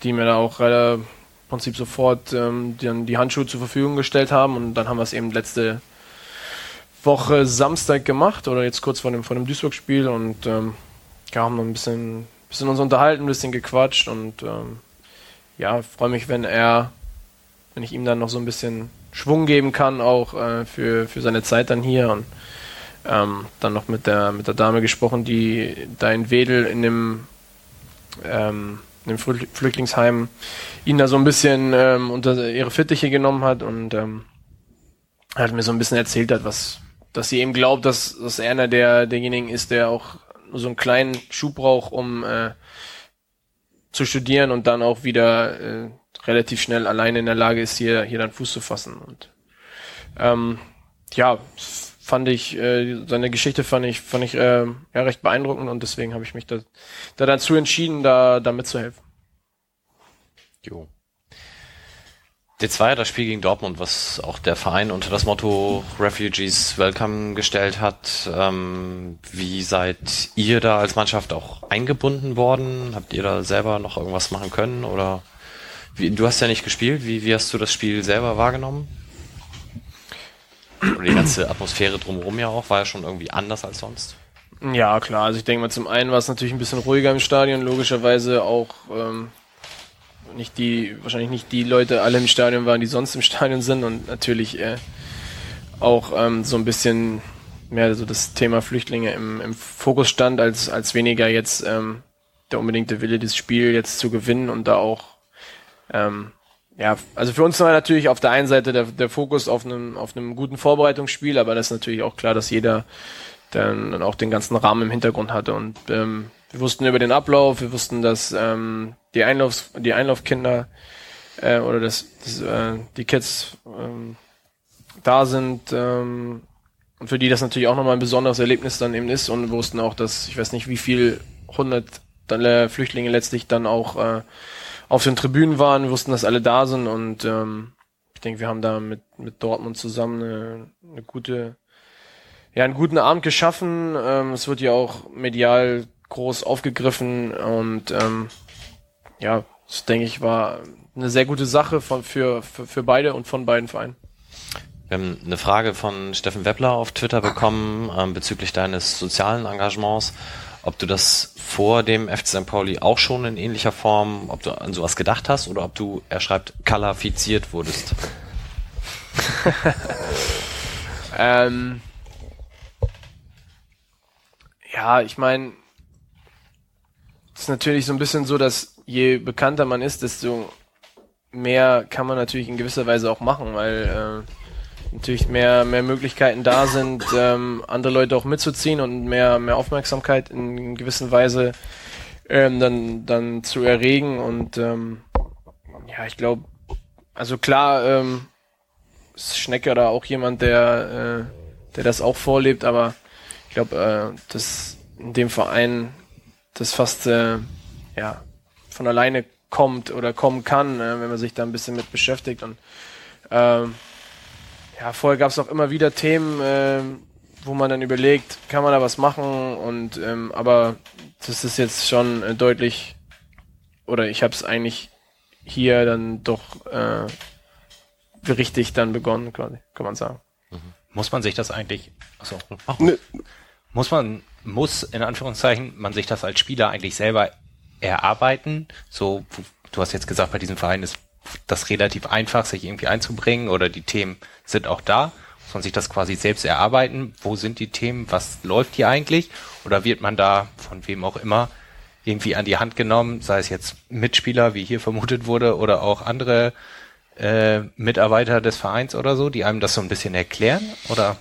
die mir da auch relativ im Prinzip sofort ähm, die, die Handschuhe zur Verfügung gestellt haben und dann haben wir es eben letzte Woche Samstag gemacht oder jetzt kurz vor dem, vor dem Duisburg-Spiel und ähm, haben noch ein bisschen, bisschen uns unterhalten, ein bisschen gequatscht und ähm, ja, freue mich, wenn er, wenn ich ihm dann noch so ein bisschen Schwung geben kann, auch äh, für, für seine Zeit dann hier und ähm, dann noch mit der mit der Dame gesprochen, die da in Wedel in dem ähm, in dem Flü- Flüchtlingsheim ihn da so ein bisschen ähm, unter ihre Fittiche genommen hat und ähm, hat mir so ein bisschen erzählt hat, was, dass sie eben glaubt, dass, dass er einer der derjenigen ist, der auch nur so einen kleinen Schub braucht, um äh, zu studieren und dann auch wieder äh, relativ schnell alleine in der Lage ist, hier hier dann Fuß zu fassen und ähm, ja fand ich äh, seine Geschichte fand ich fand ich äh, ja recht beeindruckend und deswegen habe ich mich da, da dazu entschieden, da da mitzuhelfen. Jo. D2 war das Spiel gegen Dortmund, was auch der Verein unter das Motto Refugees Welcome gestellt hat. Ähm, wie seid ihr da als Mannschaft auch eingebunden worden? Habt ihr da selber noch irgendwas machen können? Oder wie, du hast ja nicht gespielt. Wie, wie hast du das Spiel selber wahrgenommen? Oder die ganze Atmosphäre drumherum ja auch, war ja schon irgendwie anders als sonst. Ja, klar. Also ich denke mal, zum einen war es natürlich ein bisschen ruhiger im Stadion, logischerweise auch ähm, nicht die, wahrscheinlich nicht die Leute alle im Stadion waren, die sonst im Stadion sind und natürlich äh, auch ähm, so ein bisschen mehr so das Thema Flüchtlinge im, im Fokus stand, als, als weniger jetzt ähm, der unbedingte Wille, das Spiel jetzt zu gewinnen und da auch ähm, ja, also für uns war natürlich auf der einen Seite der, der Fokus auf einem, auf einem guten Vorbereitungsspiel, aber das ist natürlich auch klar, dass jeder dann, auch den ganzen Rahmen im Hintergrund hatte. Und ähm, wir wussten über den Ablauf, wir wussten, dass ähm, die, Einlaufs, die Einlaufkinder äh, oder das, das, äh, die Kids ähm, da sind ähm, und für die das natürlich auch nochmal ein besonderes Erlebnis dann eben ist. Und wussten auch, dass ich weiß nicht, wie viel hundert äh, Flüchtlinge letztlich dann auch äh, auf den Tribünen waren, wussten, dass alle da sind und ähm, ich denke, wir haben da mit, mit Dortmund zusammen eine, eine gute, ja, einen guten Abend geschaffen. Ähm, es wird ja auch medial groß aufgegriffen und ähm, ja, das denke ich war eine sehr gute Sache von, für, für, für beide und von beiden Vereinen. Wir haben eine Frage von Steffen Weppler auf Twitter bekommen ähm, bezüglich deines sozialen Engagements. Ob du das vor dem FC St. Pauli auch schon in ähnlicher Form, ob du an sowas gedacht hast oder ob du, er schreibt, kalafiziert wurdest. ähm, ja, ich meine, ist natürlich so ein bisschen so, dass je bekannter man ist, desto mehr kann man natürlich in gewisser Weise auch machen, weil äh, natürlich mehr, mehr Möglichkeiten da sind, ähm, andere Leute auch mitzuziehen und mehr, mehr Aufmerksamkeit in gewisser Weise ähm, dann, dann zu erregen. Und ähm, ja, ich glaube, also klar, ähm, ist Schnecker da auch jemand, der, äh, der das auch vorlebt, aber ich glaube, äh, dass in dem Verein das fast äh, ja, von alleine kommt oder kommen kann, äh, wenn man sich da ein bisschen mit beschäftigt. Und ähm, ja, vorher gab es auch immer wieder Themen, äh, wo man dann überlegt, kann man da was machen? Und ähm, aber das ist jetzt schon äh, deutlich, oder ich habe es eigentlich hier dann doch äh, richtig dann begonnen, quasi, kann man sagen. Muss man sich das eigentlich, achso, Ne, muss man, muss in Anführungszeichen, man sich das als Spieler eigentlich selber erarbeiten? So, du hast jetzt gesagt, bei diesem Verein ist das relativ einfach, sich irgendwie einzubringen oder die Themen sind auch da. Muss man sich das quasi selbst erarbeiten? Wo sind die Themen? Was läuft hier eigentlich? Oder wird man da von wem auch immer irgendwie an die Hand genommen, sei es jetzt Mitspieler, wie hier vermutet wurde, oder auch andere äh, Mitarbeiter des Vereins oder so, die einem das so ein bisschen erklären? Oder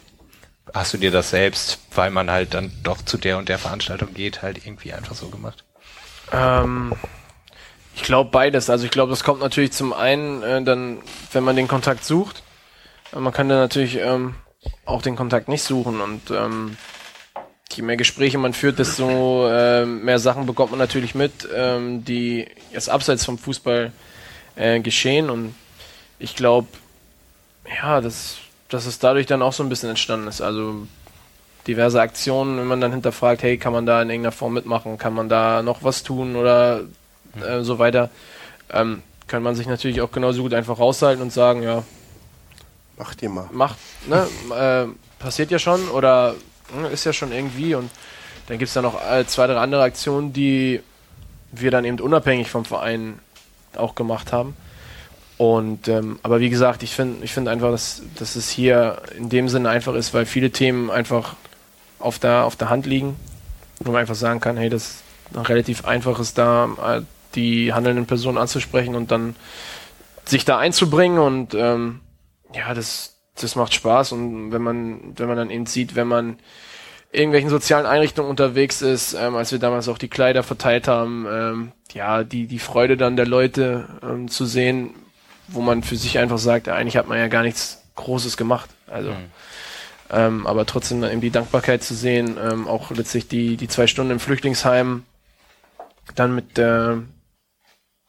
hast du dir das selbst, weil man halt dann doch zu der und der Veranstaltung geht, halt irgendwie einfach so gemacht? Ähm, ich glaube beides. Also ich glaube, das kommt natürlich zum einen äh, dann, wenn man den Kontakt sucht. Äh, Man kann dann natürlich ähm, auch den Kontakt nicht suchen und ähm, je mehr Gespräche man führt, desto ähm, mehr Sachen bekommt man natürlich mit, ähm, die jetzt abseits vom Fußball äh, geschehen und ich glaube, ja, dass, dass es dadurch dann auch so ein bisschen entstanden ist. Also diverse Aktionen, wenn man dann hinterfragt, hey, kann man da in irgendeiner Form mitmachen, kann man da noch was tun oder äh, so weiter, ähm, kann man sich natürlich auch genauso gut einfach raushalten und sagen, ja, macht ihr mal. macht, ne, äh, passiert ja schon oder ne, ist ja schon irgendwie und dann gibt's da noch äh, zwei, drei andere Aktionen, die wir dann eben unabhängig vom Verein auch gemacht haben. Und ähm, aber wie gesagt, ich finde ich finde einfach, dass, dass es hier in dem Sinne einfach ist, weil viele Themen einfach auf der auf der Hand liegen, wo man einfach sagen kann, hey, das ist relativ einfach ist da äh, die handelnden Personen anzusprechen und dann sich da einzubringen. Und ähm, ja, das das macht Spaß. Und wenn man wenn man dann eben sieht, wenn man irgendwelchen sozialen Einrichtungen unterwegs ist, ähm, als wir damals auch die Kleider verteilt haben, ähm, ja, die, die Freude dann der Leute ähm, zu sehen, wo man für sich einfach sagt, eigentlich hat man ja gar nichts Großes gemacht. Also, mhm. ähm, aber trotzdem eben die Dankbarkeit zu sehen, ähm, auch letztlich die, die zwei Stunden im Flüchtlingsheim, dann mit äh,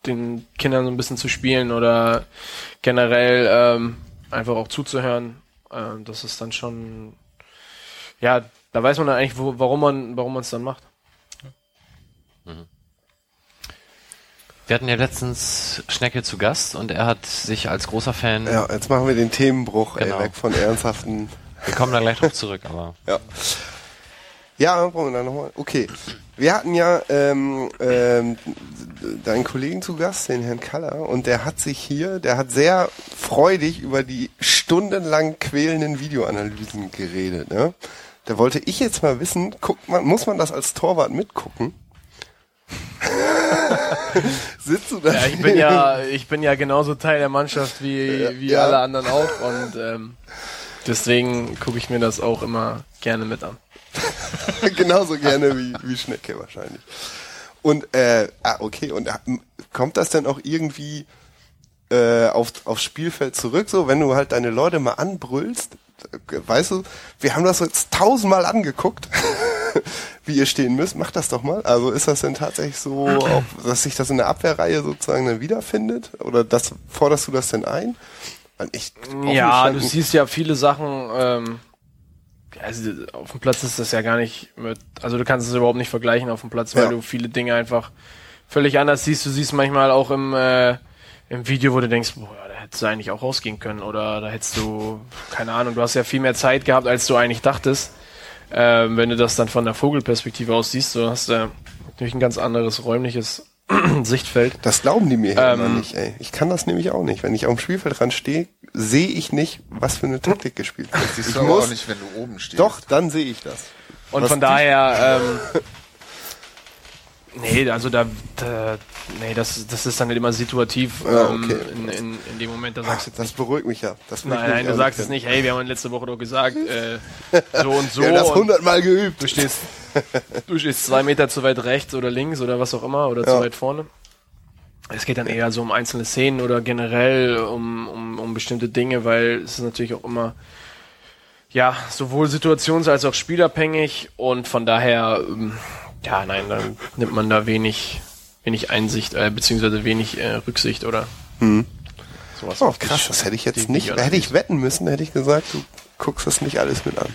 den Kindern so ein bisschen zu spielen oder generell ähm, einfach auch zuzuhören, äh, das ist dann schon, ja, da weiß man dann eigentlich, wo, warum man warum man es dann macht. Mhm. Wir hatten ja letztens Schnecke zu Gast und er hat sich als großer Fan. Ja, jetzt machen wir den Themenbruch, genau. ey, weg von ernsthaften. Wir kommen da gleich drauf zurück, aber. Ja. Ja, brauchen wir dann nochmal. Okay. Wir hatten ja ähm, ähm, deinen Kollegen zu Gast, den Herrn Kaller, und der hat sich hier, der hat sehr freudig über die stundenlang quälenden Videoanalysen geredet. Ne? Da wollte ich jetzt mal wissen, guckt man, muss man das als Torwart mitgucken? Sitzt du da? Ja, ich bin ja, ich bin ja genauso Teil der Mannschaft wie, wie ja. alle anderen auch und ähm, deswegen gucke ich mir das auch immer gerne mit an. genauso gerne wie, wie Schnecke wahrscheinlich. Und äh, ah, okay, und äh, kommt das denn auch irgendwie äh, auf, aufs Spielfeld zurück, so wenn du halt deine Leute mal anbrüllst, weißt du, wir haben das jetzt tausendmal angeguckt, wie ihr stehen müsst, macht das doch mal. Also ist das denn tatsächlich so, auch, dass sich das in der Abwehrreihe sozusagen dann wiederfindet? Oder das forderst du das denn ein? Ich ja, du siehst ja viele Sachen, ähm, also auf dem Platz ist das ja gar nicht mit, also du kannst es überhaupt nicht vergleichen auf dem Platz, weil ja. du viele Dinge einfach völlig anders siehst. Du siehst manchmal auch im, äh, im Video, wo du denkst, boah, hättest du eigentlich auch rausgehen können oder da hättest du, keine Ahnung, du hast ja viel mehr Zeit gehabt, als du eigentlich dachtest. Ähm, wenn du das dann von der Vogelperspektive aus siehst, du hast äh, natürlich ein ganz anderes räumliches Sichtfeld. Das glauben die mir hier ähm, immer nicht, ey. Ich kann das nämlich auch nicht. Wenn ich auf dem Spielfeld stehe, sehe ich nicht, was für eine Taktik gespielt wird. Das siehst du muss, auch nicht, wenn du oben stehst. Doch, dann sehe ich das. Und was von daher, ähm, Nee, also da, da nee, das, das ist dann nicht immer situativ ähm, okay. ähm, in, in, in dem Moment, da sagst du Das beruhigt mich ja. Das nein, nein, du sagst es nicht, hey, wir haben letzte Woche doch gesagt, äh, so und so. ja, das hundertmal geübt. Du stehst, du stehst zwei Meter zu weit rechts oder links oder was auch immer oder ja. zu weit vorne. Es geht dann eher so um einzelne Szenen oder generell um, um, um bestimmte Dinge, weil es ist natürlich auch immer ja, sowohl situations- als auch spielabhängig und von daher ähm, ja, nein, dann nimmt man da wenig, wenig Einsicht, äh, beziehungsweise wenig äh, Rücksicht oder hm. sowas. Oh, krass, das hätte ich jetzt nicht, hätte ich wetten müssen, hätte ich gesagt, du guckst das nicht alles mit an.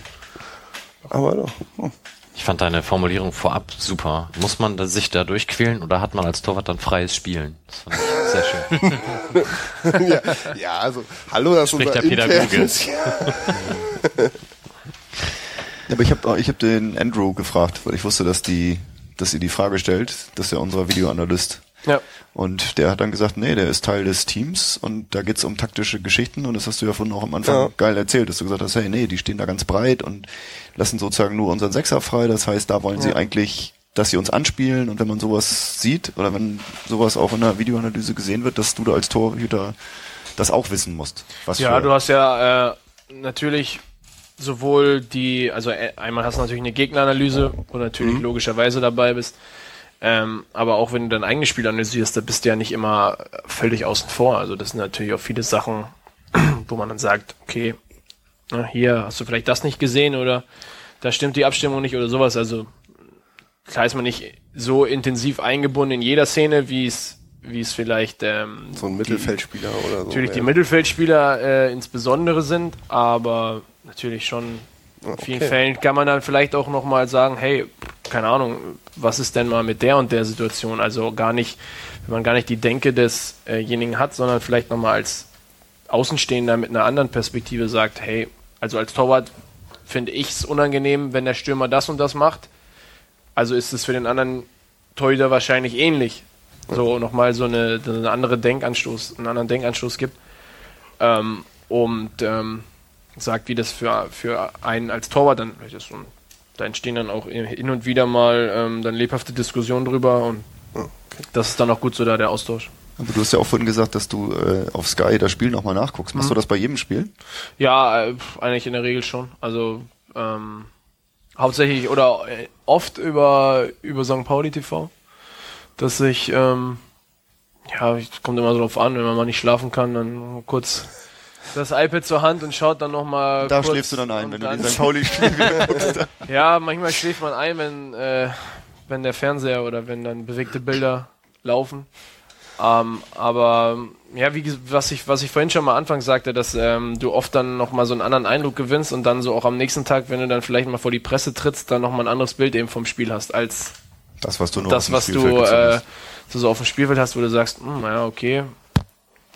Aber doch. Hm. Ich fand deine Formulierung vorab super. Muss man sich da durchquälen oder hat man als Torwart dann freies Spielen? Das fand ich sehr schön. ja, ja, also, hallo, das Spricht ist unser der Pädagoge. Aber ich habe ich hab den Andrew gefragt, weil ich wusste, dass die, dass ihr die Frage stellt. Das ist ja unser Videoanalyst. Ja. Und der hat dann gesagt, nee, der ist Teil des Teams und da geht's um taktische Geschichten und das hast du ja vorhin auch am Anfang ja. geil erzählt, dass du gesagt hast, hey, nee, die stehen da ganz breit und lassen sozusagen nur unseren Sechser frei. Das heißt, da wollen ja. sie eigentlich, dass sie uns anspielen und wenn man sowas sieht oder wenn sowas auch in der Videoanalyse gesehen wird, dass du da als Torhüter das auch wissen musst. Ja, du hast ja äh, natürlich sowohl die, also äh, einmal hast du natürlich eine Gegneranalyse, wo du natürlich mhm. logischerweise dabei bist, ähm, aber auch wenn du dein eigenes Spiel analysierst, da bist du ja nicht immer völlig außen vor. Also das sind natürlich auch viele Sachen, wo man dann sagt, okay, na, hier hast du vielleicht das nicht gesehen oder da stimmt die Abstimmung nicht oder sowas. Also klar ist man nicht so intensiv eingebunden in jeder Szene, wie es wie es vielleicht ähm, so ein Mittelfeldspieler die, oder so. Natürlich ja. die Mittelfeldspieler äh, insbesondere sind, aber natürlich schon in okay. vielen Fällen kann man dann vielleicht auch nochmal sagen, hey, keine Ahnung, was ist denn mal mit der und der Situation? Also gar nicht, wenn man gar nicht die Denke desjenigen hat, sondern vielleicht nochmal als Außenstehender mit einer anderen Perspektive sagt, hey, also als Torwart finde ich es unangenehm, wenn der Stürmer das und das macht. Also ist es für den anderen Torhüter wahrscheinlich ähnlich. So nochmal so eine, eine andere Denkanstoß, einen anderen Denkanstoß gibt. Ähm, und ähm, sagt, wie das für, für einen als Torwart dann vielleicht ist. Und da entstehen dann auch hin und wieder mal ähm, dann lebhafte Diskussionen drüber und das ist dann auch gut so da der Austausch. Aber du hast ja auch vorhin gesagt, dass du äh, auf Sky das Spiel nochmal nachguckst. Machst Mhm. du das bei jedem Spiel? Ja, äh, eigentlich in der Regel schon. Also ähm, hauptsächlich oder äh, oft über über St. Pauli TV, dass ich ähm, ja, es kommt immer drauf an, wenn man mal nicht schlafen kann, dann kurz das iPad zur Hand und schaut dann nochmal. Da schläfst du dann ein, wenn du den St. Pauli-Spiel wieder guckst. Ja, manchmal schläft man ein, wenn, äh, wenn der Fernseher oder wenn dann bewegte Bilder laufen. Ähm, aber ja, wie was ich, was ich vorhin schon mal anfangs sagte, dass ähm, du oft dann nochmal so einen anderen Eindruck gewinnst und dann so auch am nächsten Tag, wenn du dann vielleicht mal vor die Presse trittst, dann nochmal ein anderes Bild eben vom Spiel hast, als Das, was du nur das, was du äh, hast. so, auf dem Spielfeld hast, wo du sagst, hm, naja, okay,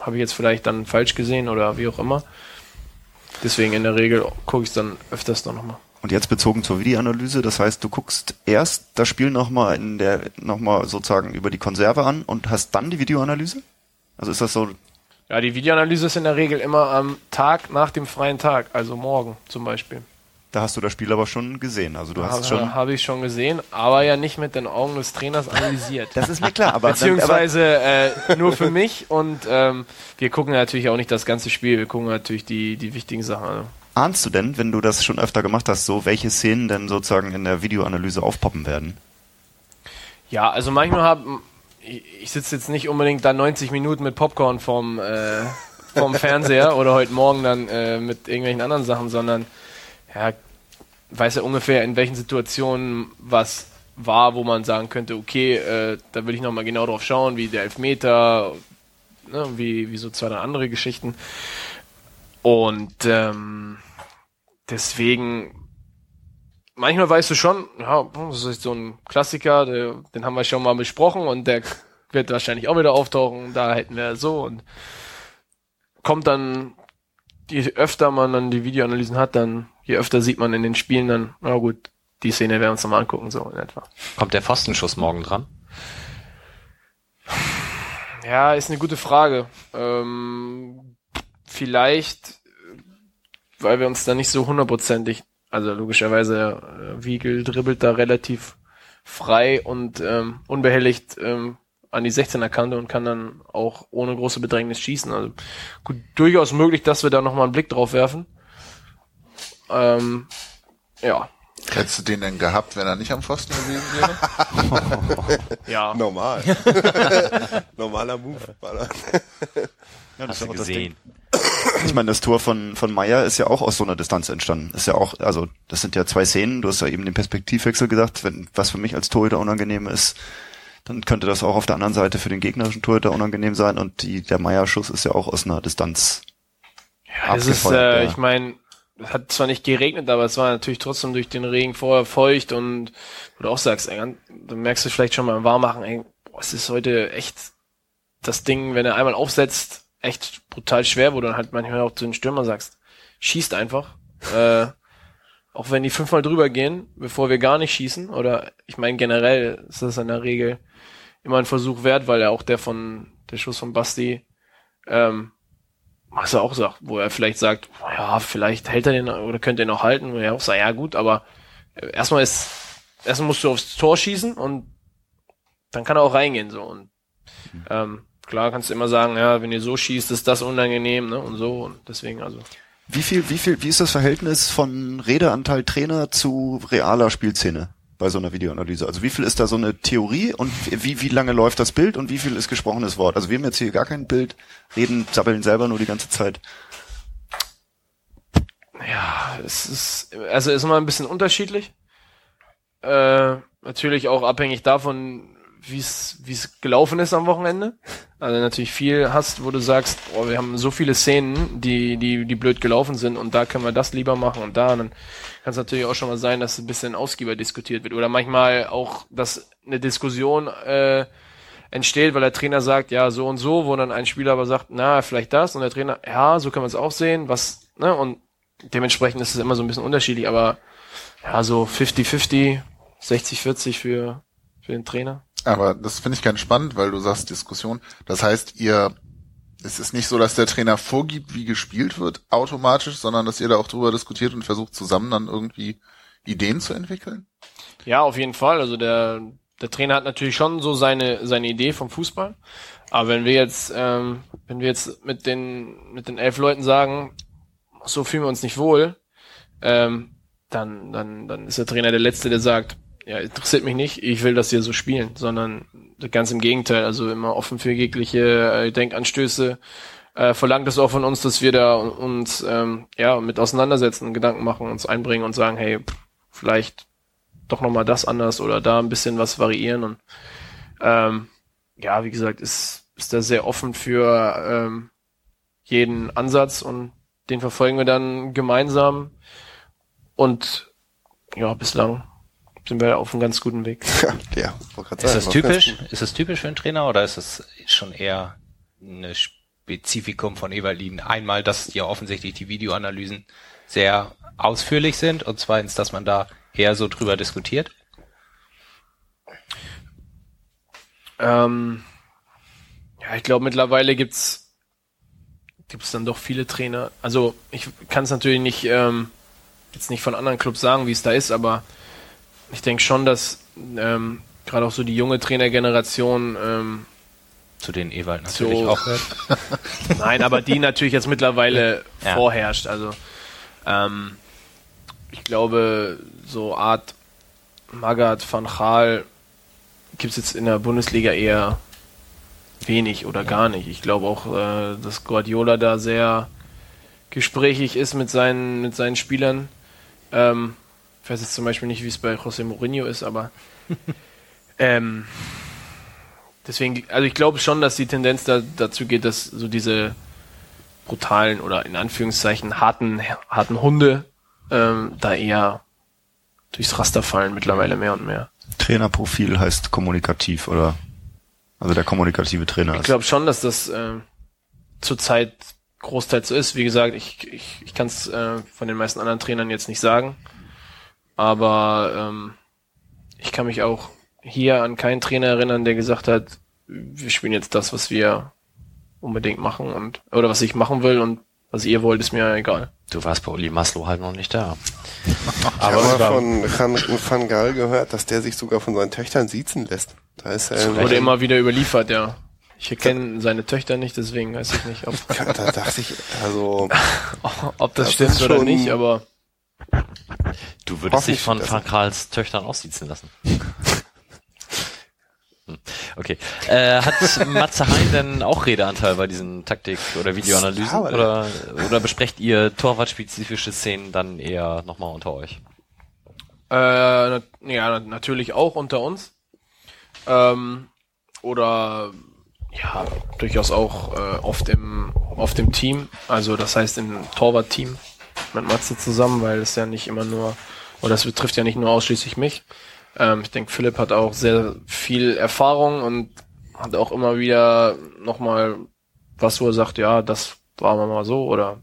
habe ich jetzt vielleicht dann falsch gesehen oder wie auch immer. Deswegen in der Regel gucke ich es dann öfters dann nochmal. Und jetzt bezogen zur Videoanalyse, das heißt, du guckst erst das Spiel nochmal in der, nochmal sozusagen über die Konserve an und hast dann die Videoanalyse? Also ist das so, Ja, die Videoanalyse ist in der Regel immer am Tag nach dem freien Tag, also morgen zum Beispiel. Da hast du das Spiel aber schon gesehen. Also du hast schon. Habe ich schon gesehen, aber ja nicht mit den Augen des Trainers analysiert. Das ist mir klar, aber- Beziehungsweise äh, nur für mich und ähm, wir gucken natürlich auch nicht das ganze Spiel, wir gucken natürlich die, die wichtigen Sachen an. Ahnst du denn, wenn du das schon öfter gemacht hast, so welche Szenen denn sozusagen in der Videoanalyse aufpoppen werden? Ja, also manchmal haben ich, ich sitze jetzt nicht unbedingt da 90 Minuten mit Popcorn vorm, äh, vorm Fernseher oder heute Morgen dann äh, mit irgendwelchen anderen Sachen, sondern ja, weiß ja ungefähr in welchen Situationen was war, wo man sagen könnte, okay, äh, da will ich nochmal genau drauf schauen, wie der Elfmeter, ne, wie, wie so zwei, drei andere Geschichten. Und ähm, deswegen manchmal weißt du schon, ja, das ist so ein Klassiker, der, den haben wir schon mal besprochen und der wird wahrscheinlich auch wieder auftauchen, da hätten wir so und kommt dann, je öfter man dann die Videoanalysen hat, dann, je öfter sieht man in den Spielen dann, na gut, die Szene werden wir uns nochmal angucken, so in etwa. Kommt der Pfostenschuss morgen dran? Ja, ist eine gute Frage. Ähm, vielleicht, weil wir uns da nicht so hundertprozentig, also logischerweise äh, Wiegel dribbelt da relativ frei und ähm, unbehelligt ähm, an die 16er Kante und kann dann auch ohne große Bedrängnis schießen. Also gut, durchaus möglich, dass wir da nochmal einen Blick drauf werfen. Ähm, ja. Hättest du den denn gehabt, wenn er nicht am Pfosten gewesen wäre? Ja. Normal. Normaler Move. Ja, das Hast du gesehen. Ich meine, das Tor von, von Meier ist ja auch aus so einer Distanz entstanden. Ist ja auch, also das sind ja zwei Szenen, du hast ja eben den Perspektivwechsel gesagt, wenn was für mich als Torhüter unangenehm ist, dann könnte das auch auf der anderen Seite für den gegnerischen Torhüter unangenehm sein und die, der Meier-Schuss ist ja auch aus einer Distanz. Ja, das ist, äh, ja. ich meine, es hat zwar nicht geregnet, aber es war natürlich trotzdem durch den Regen vorher feucht und wo du auch sagst, ey, du merkst du vielleicht schon mal im Warmmachen, ey, boah, es ist heute echt das Ding, wenn er einmal aufsetzt, echt brutal schwer, wo du dann halt manchmal auch zu den Stürmer sagst, schießt einfach. Äh, auch wenn die fünfmal drüber gehen, bevor wir gar nicht schießen, oder ich meine generell ist das in der Regel immer ein Versuch wert, weil ja auch der von, der Schuss von Basti, ähm, was er auch sagt, wo er vielleicht sagt, ja, vielleicht hält er den oder könnte er noch halten, wo er auch sagt, ja gut, aber äh, erstmal ist, erstmal musst du aufs Tor schießen und dann kann er auch reingehen so und ähm, klar kannst du immer sagen, ja, wenn ihr so schießt, ist das unangenehm, ne, und so und deswegen also. Wie viel, wie viel, wie ist das Verhältnis von Redeanteil Trainer zu realer Spielszene bei so einer Videoanalyse? Also wie viel ist da so eine Theorie und wie, wie lange läuft das Bild und wie viel ist gesprochenes Wort? Also wir haben jetzt hier gar kein Bild, reden, sabbeln selber nur die ganze Zeit. Ja, es ist, also ist immer ein bisschen unterschiedlich. Äh, natürlich auch abhängig davon, wie es wie es gelaufen ist am Wochenende. Also natürlich viel hast, wo du sagst, oh, wir haben so viele Szenen, die die die blöd gelaufen sind und da können wir das lieber machen und da. Und dann kann es natürlich auch schon mal sein, dass ein bisschen ausgiebiger diskutiert wird oder manchmal auch, dass eine Diskussion äh, entsteht, weil der Trainer sagt, ja so und so, wo dann ein Spieler aber sagt, na vielleicht das und der Trainer, ja so können wir es auch sehen, was ne und dementsprechend ist es immer so ein bisschen unterschiedlich, aber ja, so 50-50, 60-40 für, für den Trainer. Aber das finde ich ganz spannend, weil du sagst Diskussion. Das heißt, ihr, es ist nicht so, dass der Trainer vorgibt, wie gespielt wird, automatisch, sondern dass ihr da auch drüber diskutiert und versucht zusammen dann irgendwie Ideen zu entwickeln? Ja, auf jeden Fall. Also der, der Trainer hat natürlich schon so seine, seine Idee vom Fußball. Aber wenn wir jetzt, ähm, wenn wir jetzt mit den, mit den elf Leuten sagen, so fühlen wir uns nicht wohl, ähm, dann, dann, dann ist der Trainer der Letzte, der sagt, ja, interessiert mich nicht, ich will, dass ihr so spielen, sondern ganz im Gegenteil, also immer offen für jegliche äh, Denkanstöße, äh, verlangt es auch von uns, dass wir da uns ähm, ja mit auseinandersetzen, Gedanken machen, uns einbringen und sagen, hey, vielleicht doch nochmal das anders oder da ein bisschen was variieren und ähm, ja, wie gesagt, ist, ist da sehr offen für ähm, jeden Ansatz und den verfolgen wir dann gemeinsam und ja, bislang sind wir auf einem ganz guten Weg. ja, ist das typisch? Ist das typisch für einen Trainer oder ist das schon eher eine Spezifikum von Eberlin? Einmal, dass ja offensichtlich die Videoanalysen sehr ausführlich sind und zweitens, dass man da eher so drüber diskutiert? Ähm, ja, ich glaube mittlerweile gibt's gibt's dann doch viele Trainer. Also ich kann es natürlich nicht ähm, jetzt nicht von anderen Clubs sagen, wie es da ist, aber ich denke schon, dass ähm, gerade auch so die junge Trainergeneration ähm, zu den Ewald natürlich so, auch hört. Nein, aber die natürlich jetzt mittlerweile ja. vorherrscht. Also ähm, ich glaube, so Art Magath, Van Gaal gibt es jetzt in der Bundesliga eher wenig oder gar nicht. Ich glaube auch, äh, dass Guardiola da sehr gesprächig ist mit seinen, mit seinen Spielern. Ähm, ich weiß jetzt zum Beispiel nicht, wie es bei José Mourinho ist, aber ähm, deswegen, also ich glaube schon, dass die Tendenz da, dazu geht, dass so diese brutalen oder in Anführungszeichen harten, harten Hunde ähm, da eher durchs Raster fallen mittlerweile mehr und mehr. Trainerprofil heißt kommunikativ oder also der kommunikative Trainer Ich glaube schon, dass das äh, zurzeit großteils so ist. Wie gesagt, ich, ich, ich kann es äh, von den meisten anderen Trainern jetzt nicht sagen. Aber ähm, ich kann mich auch hier an keinen Trainer erinnern, der gesagt hat, wir spielen jetzt das, was wir unbedingt machen und oder was ich machen will und was ihr wollt, ist mir egal. Du warst bei Uli Maslow halt noch nicht da. Aber ich habe mal von Van Gaal gehört, dass der sich sogar von seinen Töchtern siezen lässt. Da ist er wurde immer wieder überliefert, ja. Ich kenne seine Töchter nicht, deswegen weiß ich nicht, ob. Da dachte ich, also. ob das, das stimmt oder nicht, aber. Du würdest dich von Van Gaals Töchtern aussiezen lassen. Hm. Okay. Äh, hat Matze Hein denn auch Redeanteil bei diesen Taktik- oder Videoanalysen? Oder, oder besprecht ihr torwartspezifische Szenen dann eher nochmal unter euch? Äh, ja, natürlich auch unter uns. Ähm, oder ja, durchaus auch äh, oft im oft im Team, also das heißt im Torwart-Team mit Matze zusammen, weil es ja nicht immer nur, oder das betrifft ja nicht nur ausschließlich mich. Ähm, ich denke, Philipp hat auch sehr viel Erfahrung und hat auch immer wieder nochmal was, wo er sagt, ja, das war mal so oder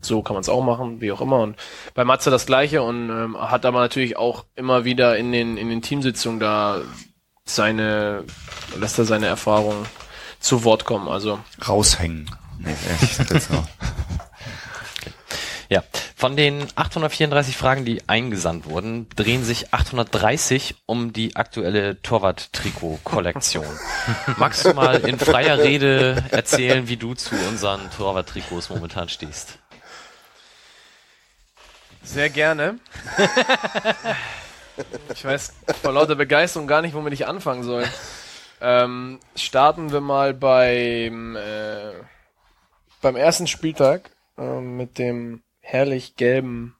so kann man es auch machen, wie auch immer. Und bei Matze das gleiche und ähm, hat aber natürlich auch immer wieder in den, in den Teamsitzungen da seine, lässt er seine Erfahrung zu Wort kommen. Also raushängen. Nee, echt. Ja, von den 834 Fragen, die eingesandt wurden, drehen sich 830 um die aktuelle Torwart-Trikot-Kollektion. Magst du mal in freier Rede erzählen, wie du zu unseren Torwart-Trikots momentan stehst? Sehr gerne. ich weiß vor lauter Begeisterung gar nicht, womit ich anfangen soll. Ähm, starten wir mal beim, äh, beim ersten Spieltag äh, mit dem herrlich gelben,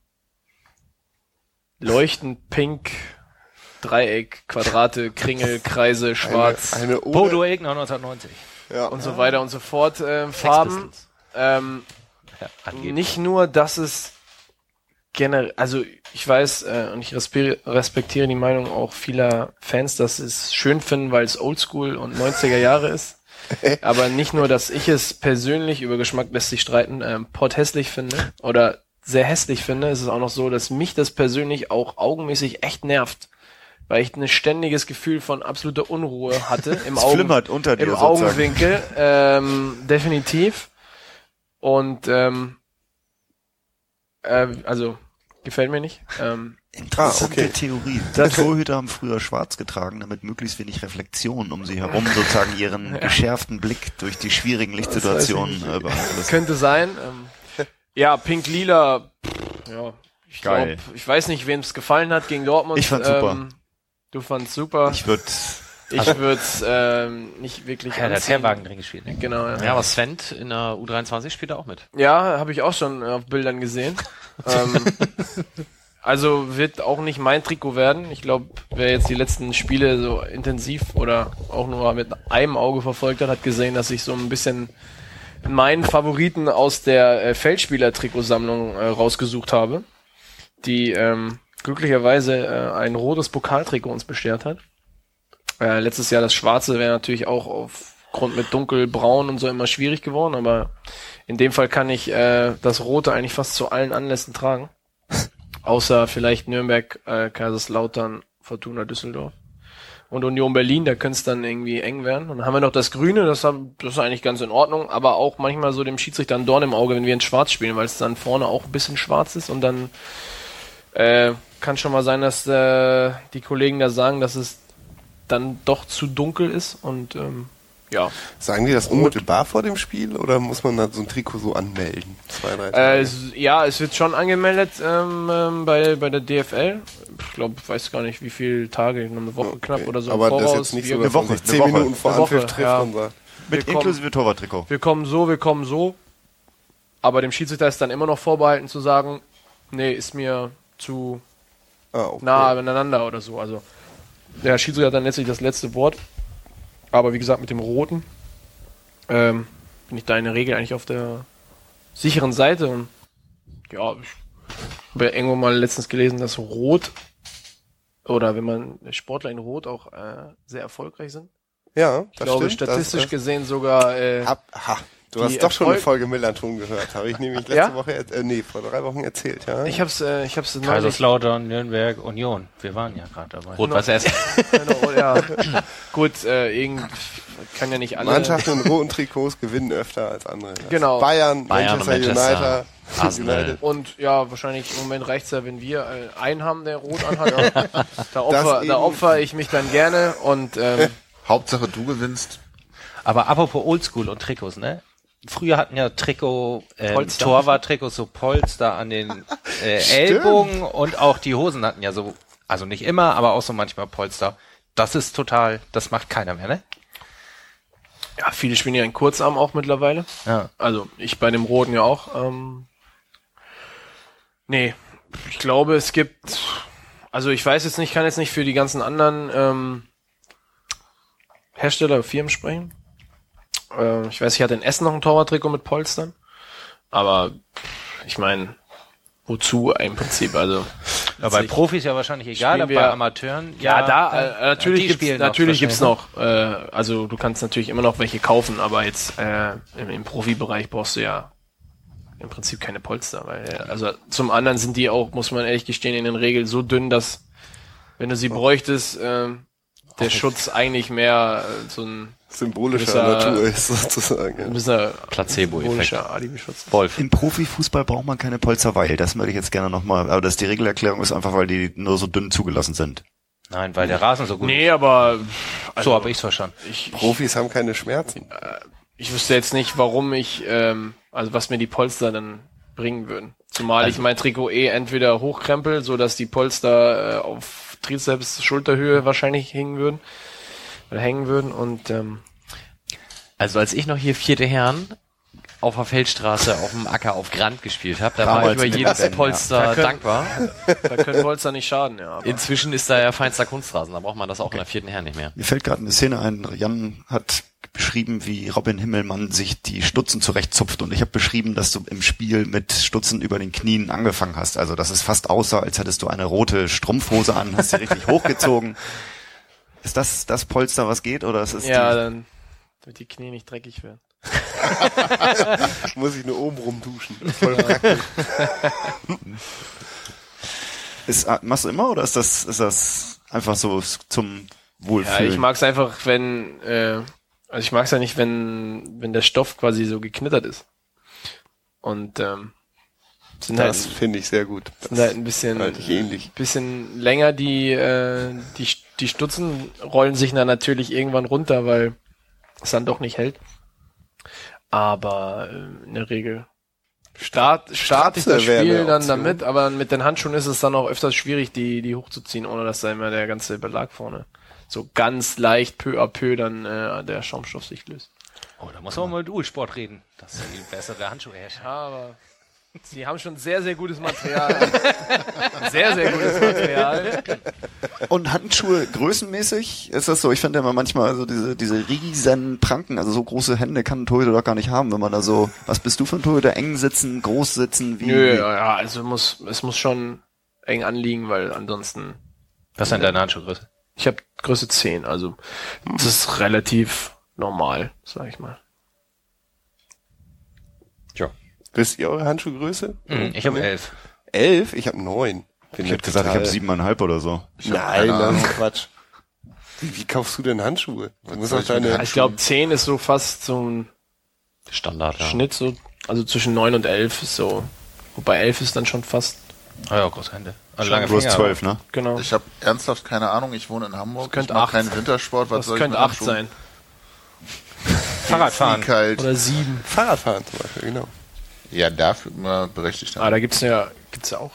leuchtend pink Dreieck, Quadrate, Kringel, Kreise, Schwarz. Eine, eine Bodo Egner 1990. Ja. Und so weiter und so fort. Äh, Farben. Ähm, ja, nicht nur, dass es generell, also ich weiß äh, und ich respektiere die Meinung auch vieler Fans, dass sie es schön finden, weil es Oldschool und 90er Jahre ist. Aber nicht nur, dass ich es persönlich über Geschmack lässt sich streiten, ähm, hässlich finde oder sehr hässlich finde, ist es auch noch so, dass mich das persönlich auch augenmäßig echt nervt. weil ich ein ständiges Gefühl von absoluter Unruhe hatte im, Augen, unter dir im sozusagen. Augenwinkel. Ähm, definitiv. Und ähm, äh, also gefällt mir nicht. Ähm, Interessante Ah, okay. Theorie. Die Torhüter haben früher schwarz getragen, damit möglichst wenig Reflexion um sie herum sozusagen ihren geschärften Blick durch die schwierigen Lichtsituationen äh, beeinflussen. Könnte sein. Ähm, ja, Pink-Lila, ja, ich Geil. glaube, ich weiß nicht, wem es gefallen hat gegen Dortmund. Ich fand's super. Ähm, du fandst super. Ich würde Ich würde es ähm, nicht wirklich Ja, der hat. Herwagen drin gespielt. Ne? Genau, ja. Ja, aber Sven in der U23 spielt er auch mit. Ja, habe ich auch schon auf Bildern gesehen. ähm, also wird auch nicht mein Trikot werden. Ich glaube, wer jetzt die letzten Spiele so intensiv oder auch nur mit einem Auge verfolgt hat, hat gesehen, dass ich so ein bisschen meinen Favoriten aus der äh, Feldspieler-Trikotsammlung äh, rausgesucht habe, die ähm, glücklicherweise äh, ein rotes Pokaltrikot uns beschert hat. Äh, letztes Jahr das schwarze wäre natürlich auch aufgrund mit dunkelbraun und so immer schwierig geworden, aber in dem Fall kann ich äh, das rote eigentlich fast zu allen Anlässen tragen. Außer vielleicht Nürnberg, äh, Kaiserslautern, Fortuna Düsseldorf. Und Union Berlin, da könnte es dann irgendwie eng werden. Und dann haben wir noch das Grüne, das, haben, das ist eigentlich ganz in Ordnung, aber auch manchmal so dem Schiedsrichter ein Dorn im Auge, wenn wir in Schwarz spielen, weil es dann vorne auch ein bisschen schwarz ist und dann äh, kann schon mal sein, dass äh, die Kollegen da sagen, dass es dann doch zu dunkel ist und ähm, ja. Sagen die das unmittelbar vor dem Spiel oder muss man dann so ein Trikot so anmelden? Zwei, drei Äh, Tage. es, ja, es wird schon angemeldet ähm, ähm, bei, bei der DFL. Ich glaube, weiß gar nicht, wie viele Tage, noch eine Woche knapp oder so. im Aber das ist Voraus. jetzt nicht Wir- so, dass Woche, man eine zehn Woche. Minuten vor Eine Anpfiff trifft ja. und sagt, mit kommen- inklusive Torwarttrikot. wir kommen so, wir kommen so. Aber dem Schiedsrichter ist dann immer noch vorbehalten zu sagen, nee, ist mir zu ah, okay. nah beieinander oder so. Also der Schiedsrichter hat dann letztlich das letzte Wort. Aber wie gesagt, mit dem Roten ähm, bin ich da in der Regel eigentlich auf der sicheren Seite. Und ja, ich habe ja irgendwo mal letztens gelesen, dass Rot oder wenn man Sportler in Rot auch äh, sehr erfolgreich sind. Ja, Ich das glaube, stimmt. statistisch das, gesehen sogar äh, Hab, ha, du hast doch schon eine Erfolg- Folge Millanton gehört, habe ich nämlich letzte Ja? Woche, äh, nee, vor drei Wochen erzählt, ja. ich hab's, äh, ich hab's Kaiserslautern, Nürnberg, Union. Wir waren ja gerade dabei. Rot-Weiß Essen. Genau, ja. Gut, äh, irgend kann ja nicht alle. Mannschaften in roten Trikots gewinnen öfter als andere. Das Genau. Bayern, Bayern Manchester, Manchester, United. Und ja, wahrscheinlich im Moment reicht's ja, wenn wir äh, einen haben, der rot anhat. da, opfer, da opfer ich mich dann gerne und ähm, Hauptsache du gewinnst. Aber apropos Oldschool und Trikots, ne? Früher hatten ja Trikot, äh, Polster. Torwart-Trikots so Polster an den äh, Ellbogen und auch die Hosen hatten ja so, also nicht immer, aber auch so manchmal Polster. Das ist total, das macht keiner mehr, ne? ja, viele spielen ja in Kurzarm auch mittlerweile. Ja. Also ich bei dem roten ja auch. Ähm, nee, ich glaube, es gibt. Also ich weiß jetzt nicht, ich kann jetzt nicht für die ganzen anderen ähm, Hersteller, Firmen sprechen. Äh, ich weiß, ich hatte in Essen noch ein Torwarttrikot mit Polstern. Aber ich meine, wozu im Prinzip? Also Ja, bei Profis ja wahrscheinlich egal, aber bei Amateuren, ja, da dann- äh, natürlich gibt's, natürlich gibt's wahrscheinlich, noch. Äh, also du kannst natürlich immer noch welche kaufen, aber jetzt äh, im, im Profibereich brauchst du ja im Prinzip keine Polster, weil äh, also zum anderen sind die auch, muss man ehrlich gestehen, in den Regeln so dünn, dass wenn du sie bräuchtest, äh, der Schutz eigentlich mehr äh, so ein Symbolischer gewisser- Natur ist sozusagen. ja. ein bisschen Placebo-Effekt. Wolf. Im Profifußball braucht man keine Polster, weil, das würde ich jetzt gerne nochmal, aber das die Regelerklärung ist einfach, weil die nur so dünn zugelassen sind. Nein, weil der Rasen so gut Nee, aber ist. So habe ich's verstanden. ich, ich, Profis haben keine Schmerzen. ich wüsste jetzt nicht, warum ich, ähm, also was mir die Polster dann bringen würden. Zumal ich mein Trikot eh entweder hochkrempel, so dass die Polster äh, auf Trizeps Schulterhöhe wahrscheinlich hängen würden oder hängen würden und ähm, Also als ich noch hier vierte Herren auf der Feldstraße auf dem Acker auf Grand gespielt habe, da war ich Damals über jedes Ben, ja. Polster Da können- dankbar. da können Polster nicht schaden, ja. Aber Inzwischen ist da ja feinster Kunstrasen, da braucht man das auch in der vierten Herren nicht mehr. Mir fällt gerade eine Szene ein, Jan hat beschrieben, wie Robin Himmelmann sich die Stutzen zurechtzupft und ich habe beschrieben, dass du im Spiel mit Stutzen über den Knien angefangen hast. Also dass es fast aussah, als hättest du eine rote Strumpfhose an, hast sie richtig hochgezogen. Ist das das Polster, was geht, oder ist es ja, die, dann damit die Knie nicht dreckig werden. Muss ich nur oben rum duschen. Voll ist, ah, machst du immer oder ist das ist das einfach so zum Ja, Wohlfühlen. ich mag es einfach, wenn, äh, also ich mag es ja nicht, wenn, wenn der Stoff quasi so geknittert ist. Und ähm, sind Das halt, finde ich sehr gut. sind halt ein bisschen, ähnlich. bisschen länger, die, äh, die, die Stutzen rollen sich dann natürlich irgendwann runter, weil es dann doch nicht hält. Aber äh, in der Regel start, starte ich das Spiel dann damit, aber mit den Handschuhen ist es dann auch öfters schwierig, die, die hochzuziehen, ohne dass da immer der ganze Belag vorne so ganz leicht peu à peu dann äh, der Schaumstoff sich löst. Oh, da muss man mal mit Dualsport reden. Das ist die bessere Handschuhe herstellen. Ja, aber sie haben schon sehr, sehr gutes Material. sehr, sehr gutes Material. Und Handschuhe größenmäßig ist das so. Ich finde immer manchmal so diese, diese riesen Pranken, also so große Hände kann ein Torhüter doch gar nicht haben, wenn man da so, was bist du für ein Torhüter? Eng sitzen, groß sitzen, wie? Nö, ja, ja, also muss, es muss schon eng anliegen, weil ansonsten. Was ist denn deine Handschuhgröße? Ich habe Größe 10, also das ist relativ normal, sag ich mal. Wisst ihr eure Handschuhgröße? Hm, ich habe elf. Elf? Ich habe neun. Bin Ich hätte gesagt, ich habe siebeneinhalb oder so. Nein, keine das ist Quatsch. Wie, wie kaufst du denn Handschuhe? Du musst auch ich deine? Ich glaube 10 ist so fast so ein Standard, ja. Schnitt, so, also zwischen 9 und 11 ist so, wobei 11 ist dann schon fast, Oh ja, große Hände. Also lange Du hast zwölf, ne? genau. Ich habe ernsthaft keine Ahnung. Ich wohne in Hamburg. Das könnte ich mach acht. keinen Wintersport. Was Das soll könnte ich mit 8 Handschuhen? sein. Fahrradfahren. Oder 7. Fahrradfahren zum Beispiel, genau. Ja, dafür immer berechtigt. Ah, da gibt's ja, gibt's ja auch.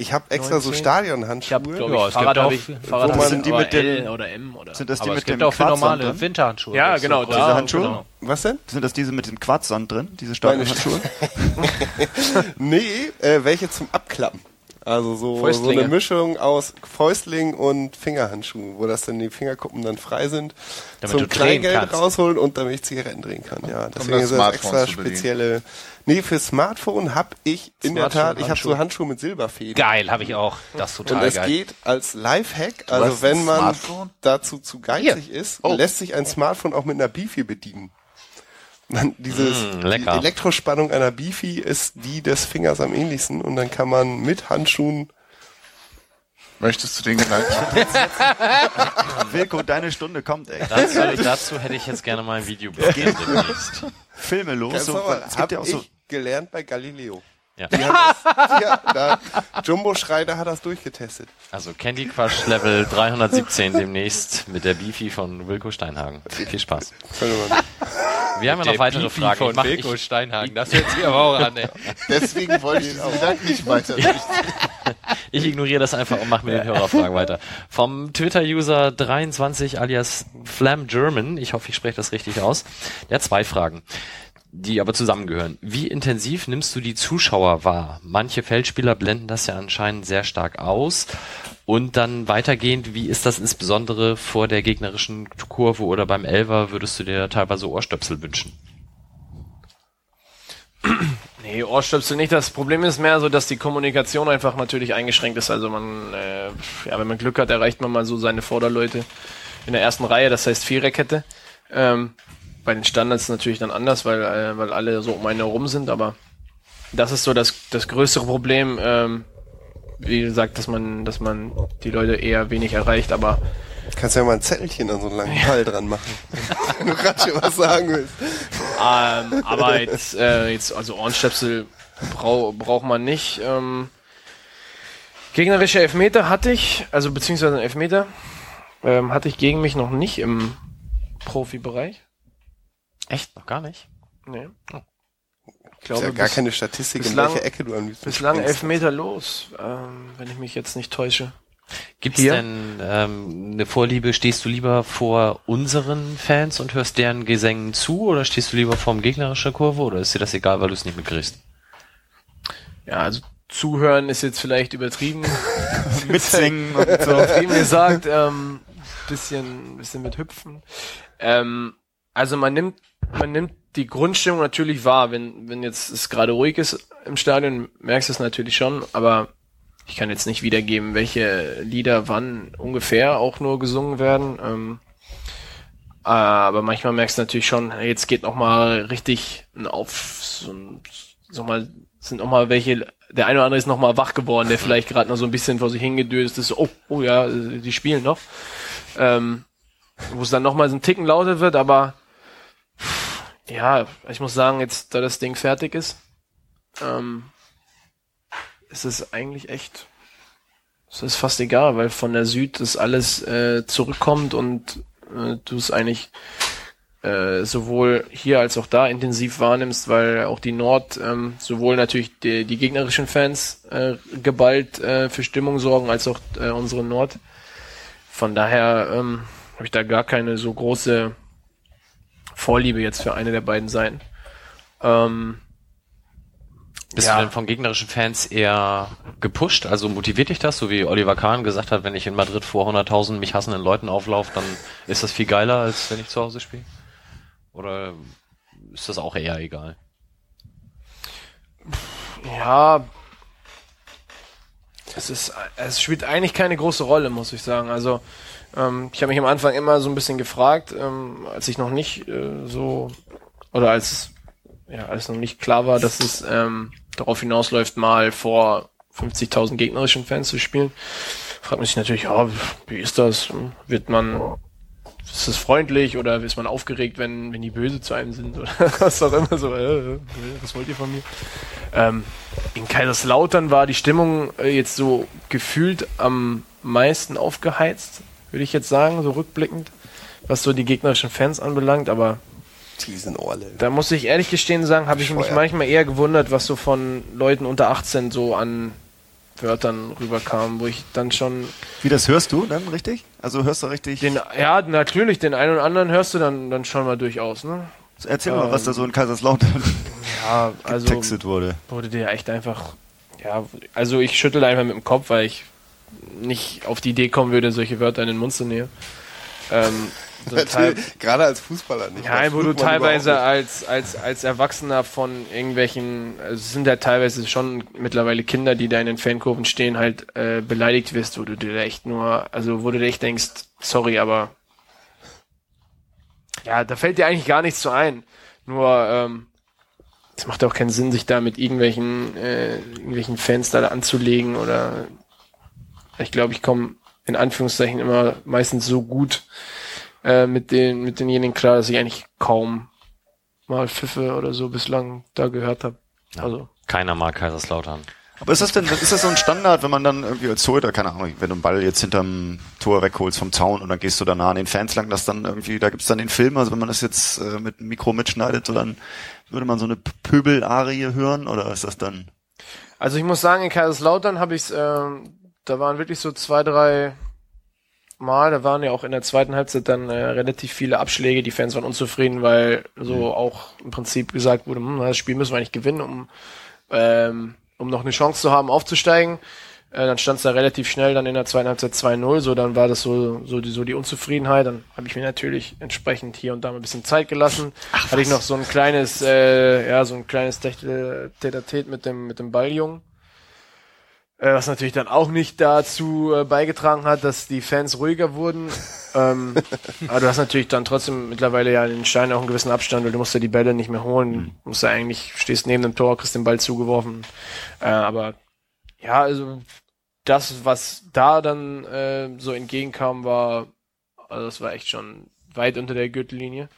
Ich habe extra so 19. Ich Stadionhandschuhe. habe, glaube Ja, ich, es Fahrrad gibt habe auch- ich, Fahrrad wo habe man ich sind die mit den- L oder M oder. Sind das die mit es gibt dem auch normale drin? Winterhandschuhe. Ja, genau, so da- große Handschuhe? Genau. Was denn? Sind das diese mit dem Quarzsand drin? Diese Stadionhandschuhe? Nee, äh, welche zum Abklappen. Also so, so eine Mischung aus Fäustling und Fingerhandschuhen, wo das dann die Fingerkuppen dann frei sind, Damit zum Kleingeld kannst. rausholen und damit ich Zigaretten drehen kann. Ja, deswegen das ist das extra spezielle. Nee, für Smartphone habe ich in der Tat, ich habe so Handschuhe mit Silberfäden. Geil, habe ich auch. Das ist Und total es geil. geht als Lifehack, also wenn man Smartphone? dazu zu geizig ist, Oh. lässt sich ein Smartphone auch mit einer Bifi bedienen. Dann dieses, Mm, die. Elektrospannung einer Bifi ist die des Fingers am ähnlichsten und dann kann man mit Handschuhen Möchtest du den Gedanken? Wilko, deine Stunde kommt, ey. Dazu, dazu hätte ich jetzt gerne mal ein Video bekommen. Filme los. So, es hab gibt ja auch so, ich gelernt bei Galileo. Ja. Die das, ja, da, Jumbo Schreider hat das durchgetestet. Also Candy Crush Level 317 demnächst mit der Beefy von Wilko Steinhagen. Viel Spaß. Wir haben ja noch weitere Beefy Fragen. von Ich mach, Wilko ich, Steinhagen. Das hört sich aber auch an, ey. Deswegen wollte ich diesen Gedanken nicht weiter. ich ignoriere das einfach und mache mit den Hörerfragen weiter. Vom Twitter-User 23 alias Flam German, ich hoffe, ich spreche das richtig aus, der hat zwei Fragen, die aber zusammengehören. Wie intensiv nimmst du die Zuschauer wahr? Manche Feldspieler blenden das ja anscheinend sehr stark aus. Und dann weitergehend, wie ist das insbesondere vor der gegnerischen Kurve oder beim Elver, würdest du dir teilweise Ohrstöpsel wünschen? Nee, Ohrstöpsel nicht. Das Problem ist mehr so, dass die Kommunikation einfach natürlich eingeschränkt ist. Also man, äh, ja, wenn man Glück hat, erreicht man mal so seine Vorderleute in der ersten Reihe, das heißt Viererkette. Ähm, bei den Standards natürlich dann anders, weil, äh, weil alle so um einen herum sind, aber das ist so das, das größere Problem. Ähm, wie gesagt, dass man, dass man die Leute eher wenig erreicht, aber Kannst ja mal ein Zettelchen an so einen langen Ball dran machen. Wenn du Ratsche was sagen willst. Ähm, aber jetzt, äh, jetzt, also Ohrenstöpsel brau, braucht man nicht. Ähm, gegnerische Elfmeter hatte ich, also beziehungsweise einen Elfmeter, ähm, hatte ich gegen mich noch nicht im Profibereich. Echt? Noch gar nicht? Nee. Ich Ist glaube, ja gar bis- keine Statistik, in bislang- welche Ecke du am liebsten bislang springst. Elfmeter los, ähm, wenn ich mich jetzt nicht täusche. Gibt's Hier? denn ähm, eine Vorliebe, stehst du lieber vor unseren Fans und hörst deren Gesängen zu oder stehst du lieber vorm gegnerischen Kurve oder ist dir das egal, weil du es nicht mitkriegst? Ja, also zuhören ist jetzt vielleicht übertrieben. mitsingen und so. übertrieben gesagt, ähm, bisschen, bisschen mit Hüpfen. Ähm, also man nimmt, man nimmt die Grundstimmung natürlich wahr, wenn, wenn jetzt es gerade ruhig ist im Stadion, merkst du es natürlich schon, aber ich kann jetzt nicht wiedergeben, welche Lieder wann ungefähr auch nur gesungen werden. Ähm, aber manchmal merkst du natürlich schon, jetzt geht noch mal richtig auf, so, so mal sind noch mal welche, der eine oder andere ist noch mal wach geworden, der vielleicht gerade noch so ein bisschen vor sich hingedöst ist, oh, oh ja, die spielen noch. Ähm, wo es dann noch mal so ein Ticken lauter wird, aber ja, ich muss sagen, jetzt da das Ding fertig ist, ähm, ist es eigentlich echt, es ist fast egal, weil von der Süd das alles äh, zurückkommt und äh, du es eigentlich äh, sowohl hier als auch da intensiv wahrnimmst, weil auch die Nord ähm, sowohl natürlich die, die gegnerischen Fans äh, geballt äh, für Stimmung sorgen, als auch äh, unsere Nord. Von daher ähm, habe ich da gar keine so große Vorliebe jetzt für eine der beiden Seiten. Ähm, Bist Ja. du denn von gegnerischen Fans eher gepusht? Also motiviert dich das, so wie Oliver Kahn gesagt hat, wenn ich in Madrid vor 100.000 mich hassenden Leuten auflaufe, dann ist das viel geiler, als wenn ich zu Hause spiele? Oder ist das auch eher egal? Ja, es ist, es spielt eigentlich keine große Rolle, muss ich sagen. Also ähm, ich habe mich am Anfang immer so ein bisschen gefragt, ähm, als ich noch nicht äh, so oder als ja als noch nicht klar war, dass es ähm, darauf hinausläuft, mal vor 50.000 gegnerischen Fans zu spielen, fragt man sich natürlich, ja, wie ist das? Wird man ist es freundlich oder ist man aufgeregt, wenn, wenn die böse zu einem sind oder was auch immer so, äh, äh, was wollt ihr von mir? Ähm, in Kaiserslautern war die Stimmung äh, jetzt so gefühlt am meisten aufgeheizt, würde ich jetzt sagen, so rückblickend, was so die gegnerischen Fans anbelangt, aber Die sind Ohrle. da muss ich ehrlich gestehen sagen, habe ich mich manchmal eher gewundert, was so von Leuten unter 18 so an Wörtern rüberkam, wo ich dann schon Wie das hörst du dann richtig? Also hörst du richtig? den, ja, natürlich, den einen oder anderen hörst du dann, dann schon mal durchaus, ne? Erzähl mal, was da so in Kaiserslautern Ja, also getextet wurde. wurde der echt einfach, ja, also ich schüttel einfach mit dem Kopf, weil ich nicht auf die Idee kommen würde, solche Wörter in den Mund zu nehmen. Ähm, Gerade als Fußballer nicht. Das wo du teilweise als, als, als Erwachsener von irgendwelchen, also es sind ja teilweise schon mittlerweile Kinder, die da in den Fankurven stehen, halt äh, beleidigt wirst, wo du dir echt nur, also wo du dir echt denkst, sorry, aber ja, da fällt dir eigentlich gar nichts zu ein. Nur, ähm, es macht auch keinen Sinn, sich da mit irgendwelchen, äh, irgendwelchen Fans da anzulegen oder ich glaube, ich komme in Anführungszeichen immer meistens so gut äh, mit den mit denjenigen klar, dass ich eigentlich kaum mal Pfiffe oder so bislang da gehört habe. Also Keiner mag Kaiserslautern. Aber ist das denn, ist das so ein Standard, wenn man dann irgendwie als Torhüter, keine Ahnung, wenn du einen Ball jetzt hinterm Tor wegholst vom Zaun und dann gehst du danach an den Fans lang, dass dann irgendwie, da gibt's dann den Film, also wenn man das jetzt äh, mit dem Mikro mitschneidet, so dann würde man so eine Pöbel-Arie hören oder ist das dann? Also ich muss sagen, in Kaiserslautern habe ich ähm, da waren wirklich so zwei, drei Mal, da waren ja auch in der zweiten Halbzeit dann äh, relativ viele Abschläge, die Fans waren unzufrieden, weil so auch im Prinzip gesagt wurde, hm, das Spiel müssen wir eigentlich gewinnen, um, ähm, um noch eine Chance zu haben, aufzusteigen. Äh, dann stand es da relativ schnell dann in der zweiten Halbzeit 2-0, so dann war das so, so, die, so die Unzufriedenheit. Dann habe ich mir natürlich entsprechend hier und da mal ein bisschen Zeit gelassen. Hatte ich noch so ein kleines, äh, ja, so ein kleines Tête-à-Tête mit dem, mit dem Balljungen. Äh, was natürlich dann auch nicht dazu äh, beigetragen hat, dass die Fans ruhiger wurden. ähm, aber du hast natürlich dann trotzdem mittlerweile ja den Stein auch einen gewissen Abstand, weil du musst ja die Bälle nicht mehr holen. Du musst ja eigentlich, stehst neben dem Tor, kriegst den Ball zugeworfen. Äh, aber ja, also das, was da dann äh, so entgegenkam, war, also das war echt schon weit unter der Gürtellinie.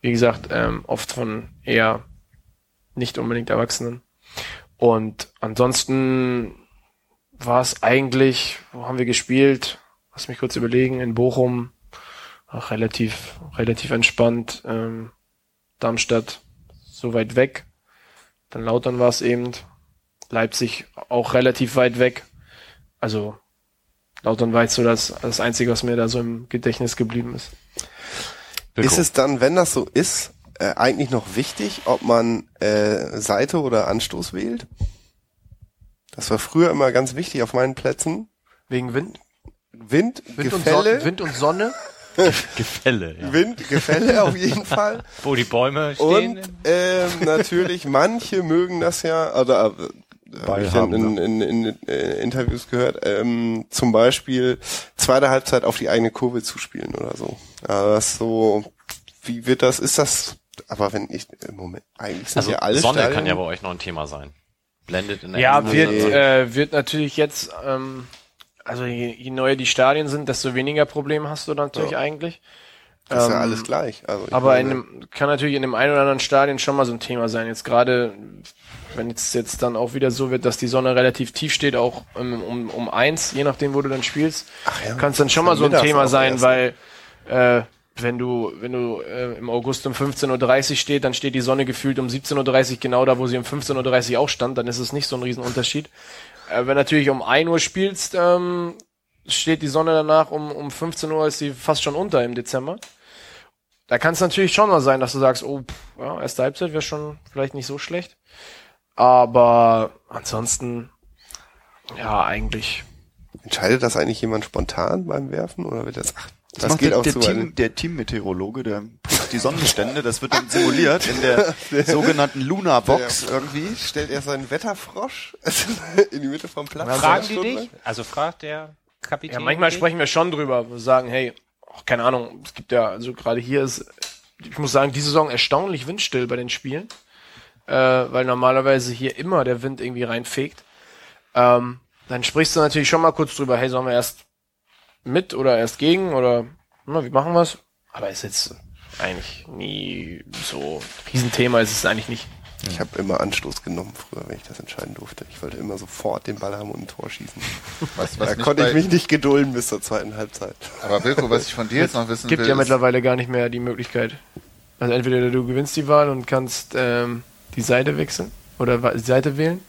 Wie gesagt, ähm, oft von eher nicht unbedingt Erwachsenen. Und ansonsten war es eigentlich, wo haben wir gespielt? Lass mich kurz überlegen, in Bochum, auch relativ, relativ entspannt, ähm, Darmstadt so weit weg. Dann Lautern war es eben, Leipzig auch relativ weit weg. Also Lautern war jetzt so das, das Einzige, was mir da so im Gedächtnis geblieben ist. Ist es dann, wenn das so ist, äh, eigentlich noch wichtig, ob man äh, Seite oder Anstoß wählt? Das war früher immer ganz wichtig auf meinen Plätzen. Wegen Wind? Wind, Wind, und, Gefälle, Son Wind und Sonne? Gefälle, ja. Wind, Gefälle auf jeden Fall. Wo die Bäume stehen. Und ähm, natürlich, manche mögen das ja, oder äh, habe ich dann haben, in, in, in äh, Interviews gehört, ähm, zum Beispiel zweite Halbzeit auf die eigene Kurve zu spielen oder so. Aber das so, wie wird das, ist das, aber wenn ich im Moment, eigentlich sind Also ja alle Sonne Stadien, kann ja bei euch noch ein Thema sein. Blendet in der Ja, wird, äh, wird natürlich jetzt, ähm, also je, je neuer die Stadien sind, desto weniger Probleme hast du natürlich Ja. eigentlich. Das ist ja Ähm, alles gleich. Also Aber in meine, dem, kann natürlich in dem einen oder anderen Stadion schon mal so ein Thema sein. Jetzt gerade, wenn jetzt, jetzt dann auch wieder so wird, dass die Sonne relativ tief steht, auch um, um, um eins, je nachdem, wo du dann spielst, ja, kann es dann schon mal so ein Thema sein, erst. weil äh, wenn du, wenn du äh, im August um 15.30 Uhr steht, dann steht die Sonne gefühlt um 17.30 Uhr genau da, wo sie um 15.30 Uhr auch stand, dann ist es nicht so ein Riesenunterschied. Äh, wenn natürlich um 1 Uhr spielst, ähm, steht die Sonne danach um, um 15 Uhr, ist sie fast schon unter im Dezember. Da kann es natürlich schon mal sein, dass du sagst, oh, pff, ja, erste Halbzeit wäre schon vielleicht nicht so schlecht. Aber ansonsten, ja, eigentlich. entscheidet das eigentlich jemand spontan beim Werfen oder wird das? Ach, Das, das, macht geht der, auch der, zu. Team, der Teammeteorologe, der prüft die Sonnenstände, das wird dann simuliert in der sogenannten Luna Box Der- irgendwie. Stellt er seinen Wetterfrosch in die Mitte vom Platz? Fragen Eine die Stunde dich? Also fragt der Kapitän. Ja, manchmal dich? sprechen wir schon drüber. Wir sagen, hey, ach, keine Ahnung, es gibt ja, also gerade hier ist, ich muss sagen, die Saison erstaunlich windstill bei den Spielen. Äh, weil normalerweise hier immer der Wind irgendwie reinfegt. Ähm, dann sprichst du natürlich schon mal kurz drüber, hey, sollen wir erst mit oder erst gegen oder na, wie machen wir's? Aber ist jetzt eigentlich nie so ein Riesenthema, ist es eigentlich nicht. Ich habe immer Anstoß genommen früher, wenn ich das entscheiden durfte. Ich wollte immer sofort den Ball haben und ein Tor schießen. Was, was da konnte ich mich nicht gedulden bis zur zweiten Halbzeit. Aber Wilko, was ich von dir jetzt noch wissen gibt will, ja ist, mittlerweile gar nicht mehr die Möglichkeit. Also entweder du gewinnst die Wahl und kannst ähm, die Seite wechseln oder die Seite wählen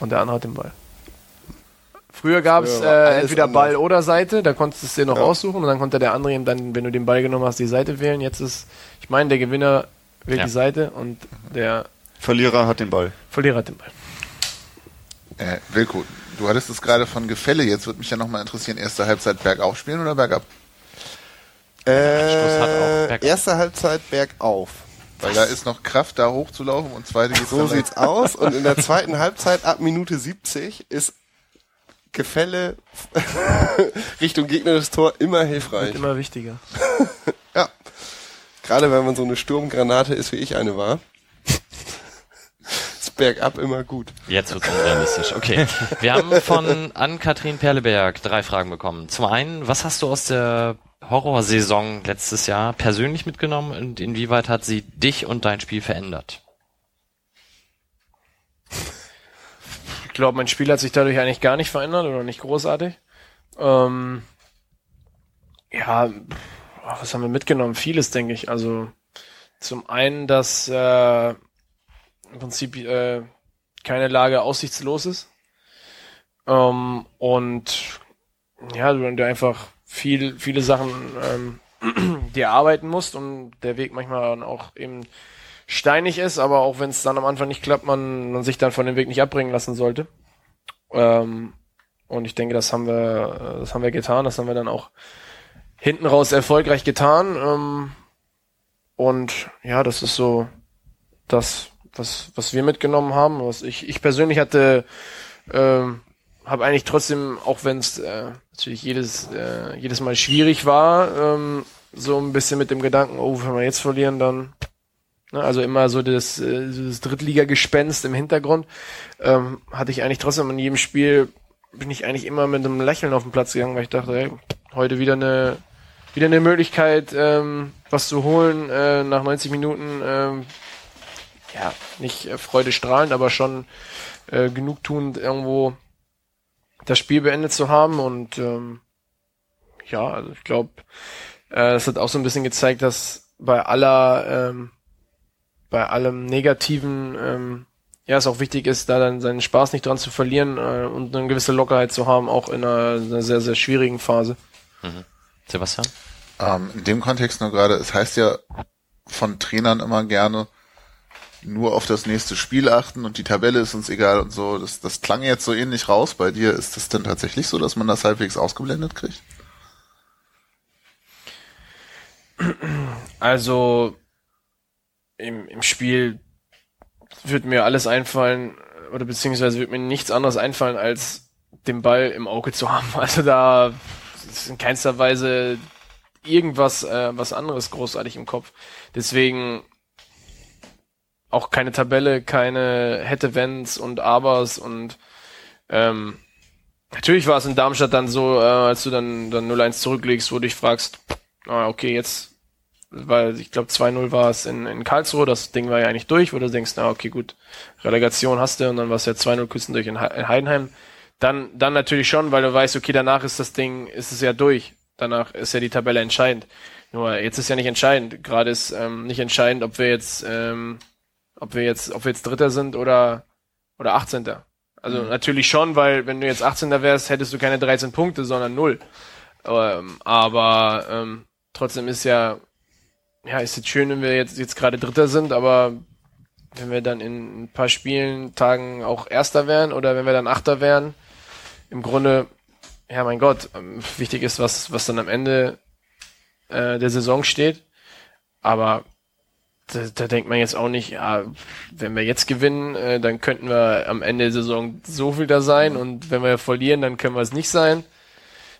und der andere hat den Ball. Früher gab es äh, entweder anders. Ball oder Seite, da konntest du es dir noch Ja. aussuchen und dann konnte der andere eben dann, wenn du den Ball genommen hast, die Seite wählen. Jetzt ist, ich meine, der Gewinner wählt Ja. die Seite und der Verlierer hat den Ball. Verlierer hat den Ball. äh, Wilko, du hattest es gerade von Gefälle, jetzt würde mich ja nochmal interessieren, erste Halbzeit bergauf spielen oder bergab? Anstoß hat auch Äh, erste Halbzeit bergauf. Weil da ist noch Kraft, da hochzulaufen und zweite geht's So sieht's aus. Und in der zweiten Halbzeit ab Minute 70 ist Gefälle Richtung gegnerisches Tor immer hilfreich. Wird immer wichtiger. Ja. Gerade wenn man so eine Sturmgranate ist, wie ich eine war. ist bergab immer gut. Jetzt wird's unrealistisch. Okay. Wir haben von Ann-Kathrin Perleberg drei Fragen bekommen. Zum einen, was hast du aus der Horrorsaison letztes Jahr persönlich mitgenommen und inwieweit hat sie dich und dein Spiel verändert? Glaube, mein Spiel hat sich dadurch eigentlich gar nicht verändert oder nicht großartig. Ähm, ja, pff, was haben wir mitgenommen? Vieles, denke ich. Also zum einen, dass äh, im Prinzip äh, keine Lage aussichtslos ist. Ähm, und ja, du, du einfach viel, viele Sachen ähm, dir arbeiten musst und der Weg manchmal auch eben steinig ist, aber auch wenn es dann am Anfang nicht klappt, man, man sich dann von dem Weg nicht abbringen lassen sollte. Ähm, und ich denke, das haben wir, das haben wir getan, das haben wir dann auch hinten raus erfolgreich getan. Ähm, und ja, das ist so das, was, was wir mitgenommen haben. Was ich, ich persönlich hatte, ähm, habe eigentlich trotzdem, auch wenn es äh, natürlich jedes, äh, jedes Mal schwierig war, ähm, so ein bisschen mit dem Gedanken, oh, wenn wir jetzt verlieren, dann also immer so das, äh, das Drittliga-Gespenst im Hintergrund. Ähm, hatte ich eigentlich trotzdem in jedem Spiel, bin ich eigentlich immer mit einem Lächeln auf den Platz gegangen, weil ich dachte, hey, heute wieder eine, wieder eine Möglichkeit, ähm, was zu holen äh, nach 90 Minuten. Ähm, ja, nicht äh, freudestrahlend, aber schon äh, genugtuend irgendwo das Spiel beendet zu haben. Und ähm, ja, also ich glaube, äh, das hat auch so ein bisschen gezeigt, dass bei aller ähm, bei allem Negativen ähm, ja es auch wichtig ist, da dann seinen Spaß nicht dran zu verlieren äh, und eine gewisse Lockerheit zu haben, auch in einer, einer sehr, sehr schwierigen Phase. Sebastian? Ähm, in dem Kontext nur gerade, es heißt ja von Trainern immer gerne, nur auf das nächste Spiel achten und die Tabelle ist uns egal und so. Das, das klang jetzt so ähnlich raus bei dir. Ist das denn tatsächlich so, dass man das halbwegs ausgeblendet kriegt? Also im, im Spiel wird mir alles einfallen, oder beziehungsweise wird mir nichts anderes einfallen, als den Ball im Auge zu haben. Also da ist in keinster Weise irgendwas, äh, was anderes großartig im Kopf. Deswegen auch keine Tabelle, keine hätte Wenns und Abers und ähm, natürlich war es in Darmstadt dann so, äh, als du dann, dann 0-1 zurücklegst, wo du dich fragst, ah, okay, jetzt, weil ich glaube 2-0 war es in, in Karlsruhe, das Ding war ja eigentlich durch, wo du denkst, na okay, gut, Relegation hast du und dann war es ja 2-0 Küssen durch in, in Heidenheim. Dann, dann natürlich schon, weil du weißt, okay, danach ist das Ding, ist es ja durch. Danach ist ja die Tabelle entscheidend. Nur jetzt ist ja nicht entscheidend. Gerade ist ähm, nicht entscheidend, ob wir jetzt, ähm, ob wir jetzt, ob wir jetzt Dritter sind oder oder 18. Also natürlich schon, weil wenn du jetzt 18. wärst, hättest du keine 13 Punkte, sondern null. Ähm, aber ähm, trotzdem ist ja, ja, ist jetzt schön, wenn wir jetzt jetzt gerade Dritter sind, aber wenn wir dann in ein paar Spielen, Tagen auch Erster wären oder wenn wir dann Achter wären, im Grunde, ja mein Gott, ähm, wichtig ist, was, was dann am Ende äh, der Saison steht. Aber da, da denkt man jetzt auch nicht, ja, wenn wir jetzt gewinnen, äh, dann könnten wir am Ende der Saison so viel da sein und wenn wir verlieren, dann können wir es nicht sein.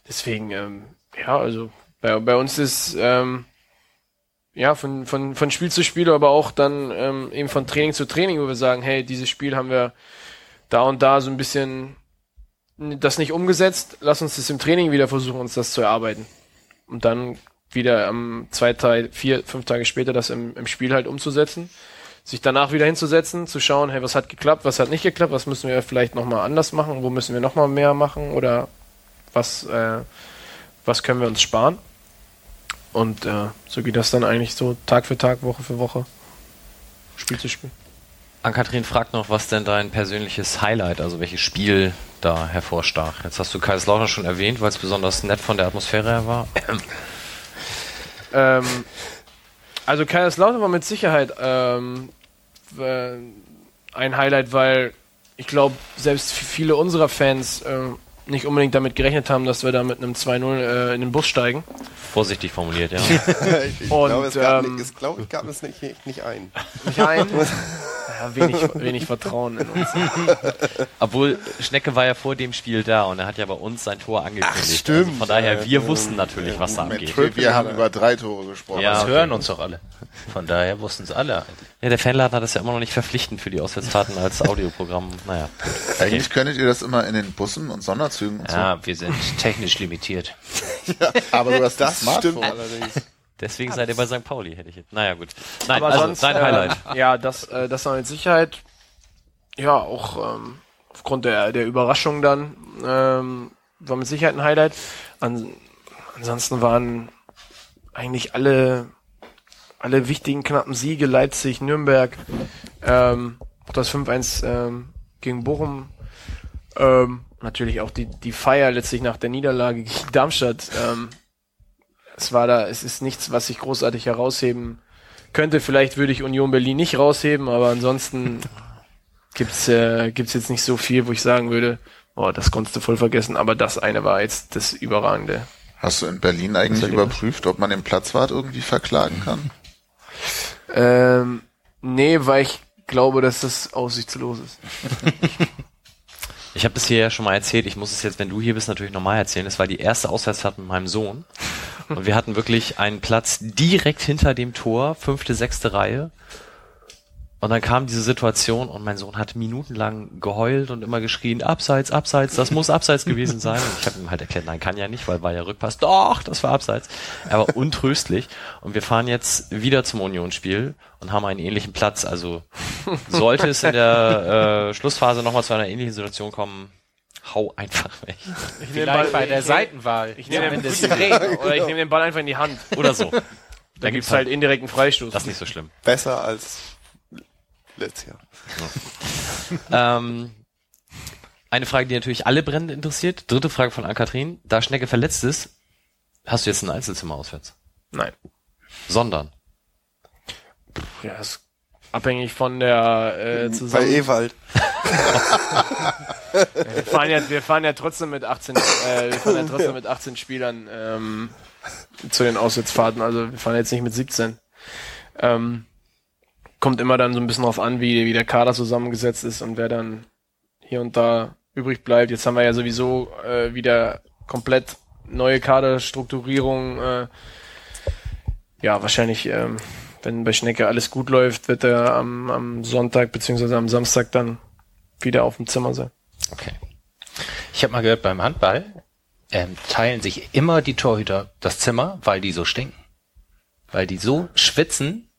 Deswegen, ähm, ja, also bei, bei uns ist ähm, ja von, von, von Spiel zu Spiel, aber auch dann ähm, eben von Training zu Training, wo wir sagen, hey, dieses Spiel haben wir da und da so ein bisschen das nicht umgesetzt, lass uns das im Training wieder versuchen, uns das zu erarbeiten. Und dann wieder am zwei, drei, vier, fünf Tage später das im, im Spiel halt umzusetzen. Sich danach wieder hinzusetzen, zu schauen, hey, was hat geklappt, was hat nicht geklappt, was müssen wir vielleicht nochmal anders machen, wo müssen wir nochmal mehr machen oder was, äh, was können wir uns sparen. Und äh, so geht das dann eigentlich so Tag für Tag, Woche für Woche, Spiel zu Spiel. Ann-Kathrin fragt noch, was denn dein persönliches Highlight, also welches Spiel da hervorstach. Jetzt hast du Kaiserslautern schon erwähnt, weil es besonders nett von der Atmosphäre her war. Ähm, also Kaiserslautern war mit Sicherheit ähm, äh, ein Highlight, weil ich glaube, selbst viele unserer Fans äh, nicht unbedingt damit gerechnet haben, dass wir da mit einem 2-0 äh, in den Bus steigen. Vorsichtig formuliert, ja. ich glaube, es gab, ähm, nicht, es, glaub, ich gab es nicht, nicht ein. Nicht ein? ja, wenig, wenig Vertrauen in uns. Obwohl Schnecke war ja vor dem Spiel da und er hat ja bei uns sein Tor angekündigt. stimmt. Also von daher, wir Ja, wussten natürlich, was da abgeht. wir, wir haben über drei Tore gesprochen. Ja, Das hören uns doch alle. Von daher wussten es alle. Ja, der Fanladen hat das ja immer noch nicht verpflichtend für die Auswärtsfahrten als Audioprogramm. Naja. Eigentlich könntet ihr das immer in den Bussen und Sonderzügen und Ja, wir sind technisch limitiert. so. Aber du hast Das das stimmt allerdings. Deswegen seid ihr bei St. Pauli, hätte ich jetzt. Naja, gut. Nein, Aber also sonst, dein äh, Highlight. Ja, das, äh, das war mit Sicherheit, ja, auch ähm, aufgrund der, der Überraschung dann, ähm, war mit Sicherheit ein Highlight. An, ansonsten waren eigentlich alle, alle wichtigen knappen Siege, Leipzig, Nürnberg, ähm, auch das 5-1 ähm, gegen Bochum, ähm, natürlich auch die, die Feier letztlich nach der Niederlage gegen Darmstadt. Ähm, es war da, es ist nichts, was ich großartig herausheben könnte. Vielleicht würde ich Union Berlin nicht rausheben, aber ansonsten gibt's äh, gibt's jetzt nicht so viel, wo ich sagen würde, oh, das konntest du voll vergessen. Aber das eine war jetzt das Überragende. Hast du in Berlin eigentlich überprüft, ob man den Platzwart irgendwie verklagen kann? Ähm, nee, weil ich glaube, dass das aussichtslos ist. Ich habe das hier ja schon mal erzählt. Ich muss es jetzt, wenn du hier bist, natürlich nochmal erzählen. Es war die erste Auswärtsfahrt mit meinem Sohn. Und wir hatten wirklich einen Platz direkt hinter dem Tor, fünfte, sechste Reihe. Und dann kam diese Situation und mein Sohn hat minutenlang geheult und immer geschrien, abseits, abseits, das muss abseits gewesen sein. Und ich habe ihm halt erklärt, nein, kann ja nicht, weil war ja Rückpass. Doch, das war abseits. Er war untröstlich. Und wir fahren jetzt wieder zum Unionsspiel und haben einen ähnlichen Platz. Also sollte es in der äh, Schlussphase nochmal zu einer ähnlichen Situation kommen, hau einfach weg. Ich Vielleicht bei der ich, Seitenwahl. ich nehme den, Zumindest oder ich nehme den Ball einfach in die Hand. Oder so. Da gibt's halt indirekten Freistoß. Das ist nicht so schlimm. Besser als letztes Jahr. Ähm, eine Frage, die natürlich alle brennend interessiert. Dritte Frage von Ann-Kathrin. Da Schnecke verletzt ist, hast du jetzt ein Einzelzimmer auswärts? Nein. Sondern. Ja, ist abhängig von der äh, Bei zusammen. Ewald. Wir fahren ja, wir fahren ja trotzdem mit 18, äh, wir fahren ja trotzdem mit 18 Spielern ähm, zu den Auswärtsfahrten. Also wir fahren jetzt nicht mit 17. Ähm, kommt immer dann so ein bisschen drauf an, wie, wie der Kader zusammengesetzt ist und wer dann hier und da übrig bleibt. Jetzt haben wir ja sowieso äh, wieder komplett neue Kaderstrukturierung. Äh, ja, wahrscheinlich ähm, wenn bei Schnecke alles gut läuft, wird er am, am Sonntag beziehungsweise am Samstag dann wieder auf dem Zimmer sein. Okay. Ich habe mal gehört, beim Handball ähm, teilen sich immer die Torhüter das Zimmer, weil die so stinken. Weil die so schwitzen,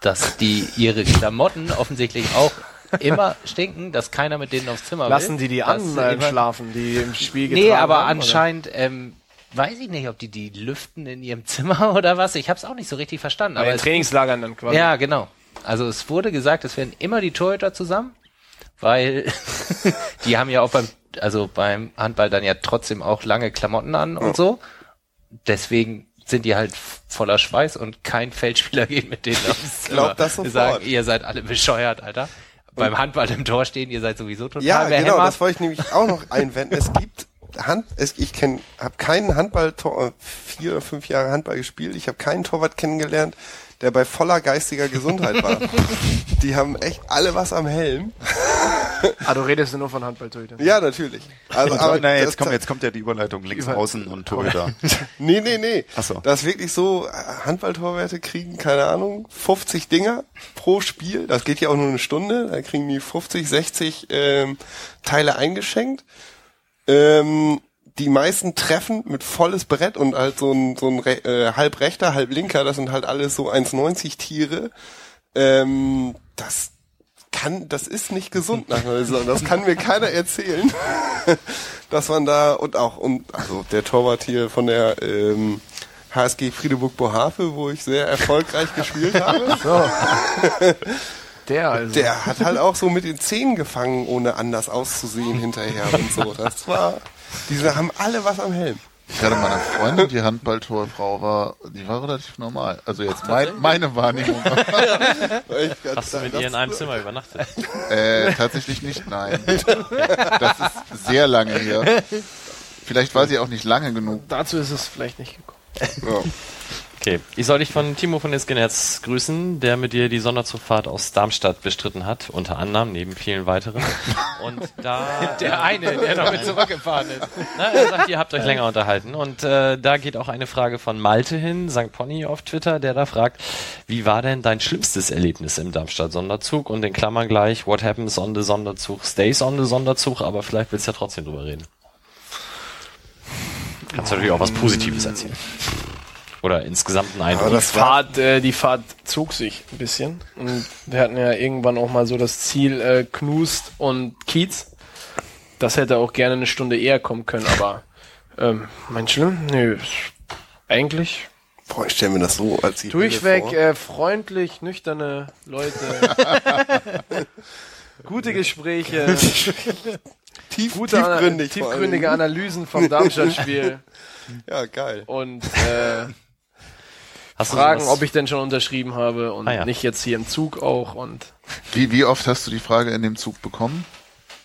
dass die ihre Klamotten offensichtlich auch immer stinken, dass keiner mit denen aufs Zimmer Lassen will. die die Dass an äh, immer- schlafen, die im Spiel Nee, getragen aber haben, anscheinend, ähm, weiß ich nicht, ob die die lüften in ihrem Zimmer oder was. Ich habe es auch nicht so richtig verstanden. Bei Aber den es, Trainingslagern dann quasi. ja, genau. Also es wurde gesagt, es werden immer die Torhüter zusammen, weil die haben ja auch beim, also beim Handball dann ja trotzdem auch lange Klamotten an und so. Deswegen sind die halt voller Schweiß und kein Feldspieler geht mit denen aufs Zimmer. glaub das sofort. sagen, ihr seid alle bescheuert, Alter. Beim Handball im Tor stehen, ihr seid sowieso total Ja, genau, behämmert. das wollte ich nämlich auch noch einwenden. Es gibt Hand, es, ich kenn, habe keinen Handballtor, äh, vier oder fünf Jahre Handball gespielt. Ich habe keinen Torwart kennengelernt, der bei voller geistiger Gesundheit war. Die haben echt alle was am Helm. Ah, du redest nur von Handballtorhütern. Ja, natürlich. Also, aber das- jetzt kommt, jetzt kommt ja die Überleitung links außen und Torhüter. Nee, nee, nee. Ach so. Das ist wirklich so, äh, Handballtorwerte kriegen, keine Ahnung, 50 Dinger pro Spiel. Das geht ja auch nur eine Stunde. Da kriegen die 50, 60 ähm, Teile eingeschenkt. Ähm, die meisten treffen mit volles Brett und halt so ein, so ein äh, halb rechter, halb linker, das sind halt alles so 1,90 Tiere. Ähm, das kann, das ist nicht gesund nach einer Saison. Das kann mir keiner erzählen, dass man da und auch und also der Torwart hier von der ähm, HSG Friedeburg Bohave, wo ich sehr erfolgreich gespielt habe. Der also. Der hat halt auch so mit den Zähnen gefangen, ohne anders auszusehen hinterher und so. Das war, diese haben alle was am Helm. Ich hatte meine Freundin, die Handballtorfrau war, die war relativ normal. Also jetzt mein, meine Wahrnehmung. Hast du mit ihr in einem Zimmer übernachtet? äh, tatsächlich nicht, nein. Das ist sehr lange her. Vielleicht war sie auch nicht lange genug. Dazu ist es vielleicht nicht gekommen. Okay, ich soll dich von Timo von Isgenetz grüßen, der mit dir die Sonderzugfahrt aus Darmstadt bestritten hat, unter anderem, neben vielen weiteren. Und da... Der eine, der noch mit zurückgefahren ist. Na, er sagt, ihr habt euch länger unterhalten. Und äh, da geht auch eine Frage von Malte hin, St. Pony auf Twitter, der da fragt, wie war denn dein schlimmstes Erlebnis im Darmstadt-Sonderzug? Und in Klammern gleich, what happens on the Sonderzug stays on the Sonderzug, aber vielleicht willst du ja trotzdem drüber reden. Kannst du natürlich auch was Positives erzählen. Oder insgesamt einen Eindruck. Aber Die das Fahrt, äh, die Fahrt zog sich ein bisschen. Und wir hatten ja irgendwann auch mal so das Ziel äh, Knust und Kiez. Das hätte auch gerne eine Stunde eher kommen können, aber ähm, mein schlimm? Nö. Eigentlich boah, ich stelle mir das so als Idee durchweg vor. äh, freundlich, nüchterne Leute. gute Gespräche, Tief, gute tiefgründig. tiefgründige. Analysen vom Darmstadt-Spiel Ja, geil. und äh, Hast fragen, ob ich denn schon unterschrieben habe und Ah, ja. nicht jetzt hier im Zug auch und Wie, wie oft hast du die Frage in dem Zug bekommen?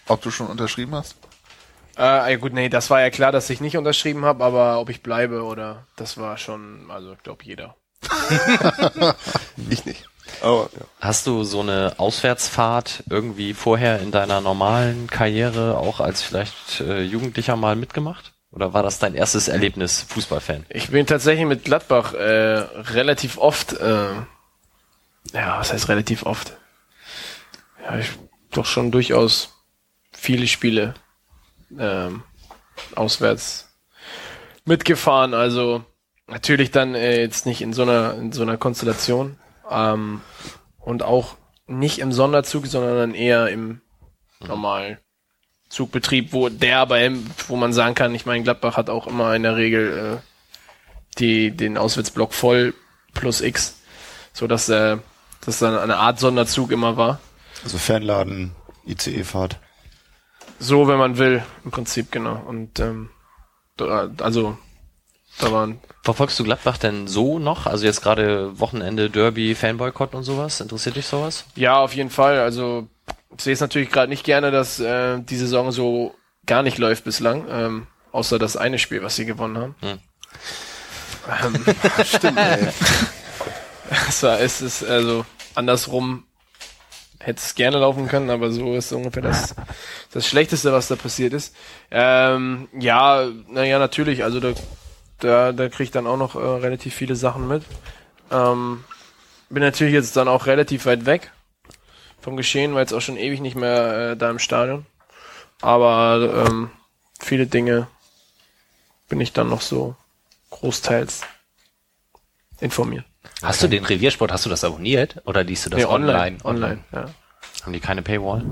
Ob du schon unterschrieben hast? Äh, ja gut, nee, das war ja klar, dass ich nicht unterschrieben habe, aber ob ich bleibe oder das war schon, also ich glaube jeder. Ich nicht. Aber ja. Hast du so eine Auswärtsfahrt irgendwie vorher in deiner normalen Karriere auch als vielleicht äh, Jugendlicher mal mitgemacht? Oder war das dein erstes Erlebnis Fußballfan? Ich bin tatsächlich mit Gladbach äh, relativ oft, äh, ja, was heißt relativ oft? Ja, ich doch schon durchaus viele Spiele ähm, auswärts mitgefahren. Also natürlich dann äh, jetzt nicht in so einer in so einer Konstellation ähm, und auch nicht im Sonderzug, sondern dann eher im normalen Zugbetrieb, wo der aber, im- wo man sagen kann, ich meine, Gladbach hat auch immer in der Regel äh, die, den Auswärtsblock voll plus X, so dass äh, das dann eine Art Sonderzug immer war. Also Fernladen, ICE-Fahrt. So, wenn man will, im Prinzip, genau. Und ähm, da, also da waren Verfolgst du Gladbach denn so noch? Also jetzt gerade Wochenende Derby, Fanboykott und sowas? Interessiert dich sowas? Ja, auf jeden Fall. Also ich sehe es natürlich gerade nicht gerne, dass äh, die Saison so gar nicht läuft bislang, ähm, außer das eine Spiel, was sie gewonnen haben. Hm. Ähm, Stimmt, ey. es war- es ist also andersrum hätte es gerne laufen können, aber so ist ungefähr das das Schlechteste, was da passiert ist. Ähm, ja, naja, natürlich. Also da da da kriege ich dann auch noch äh, relativ viele Sachen mit. Ähm, bin natürlich jetzt dann auch relativ weit weg vom Geschehen, weil jetzt auch schon ewig nicht mehr äh, da im Stadion. Aber ähm, viele Dinge bin ich dann noch so großteils informiert. Hast du den Reviersport, hast du das abonniert oder liest du das Nee, online? online, online, ja. Haben die keine Paywall?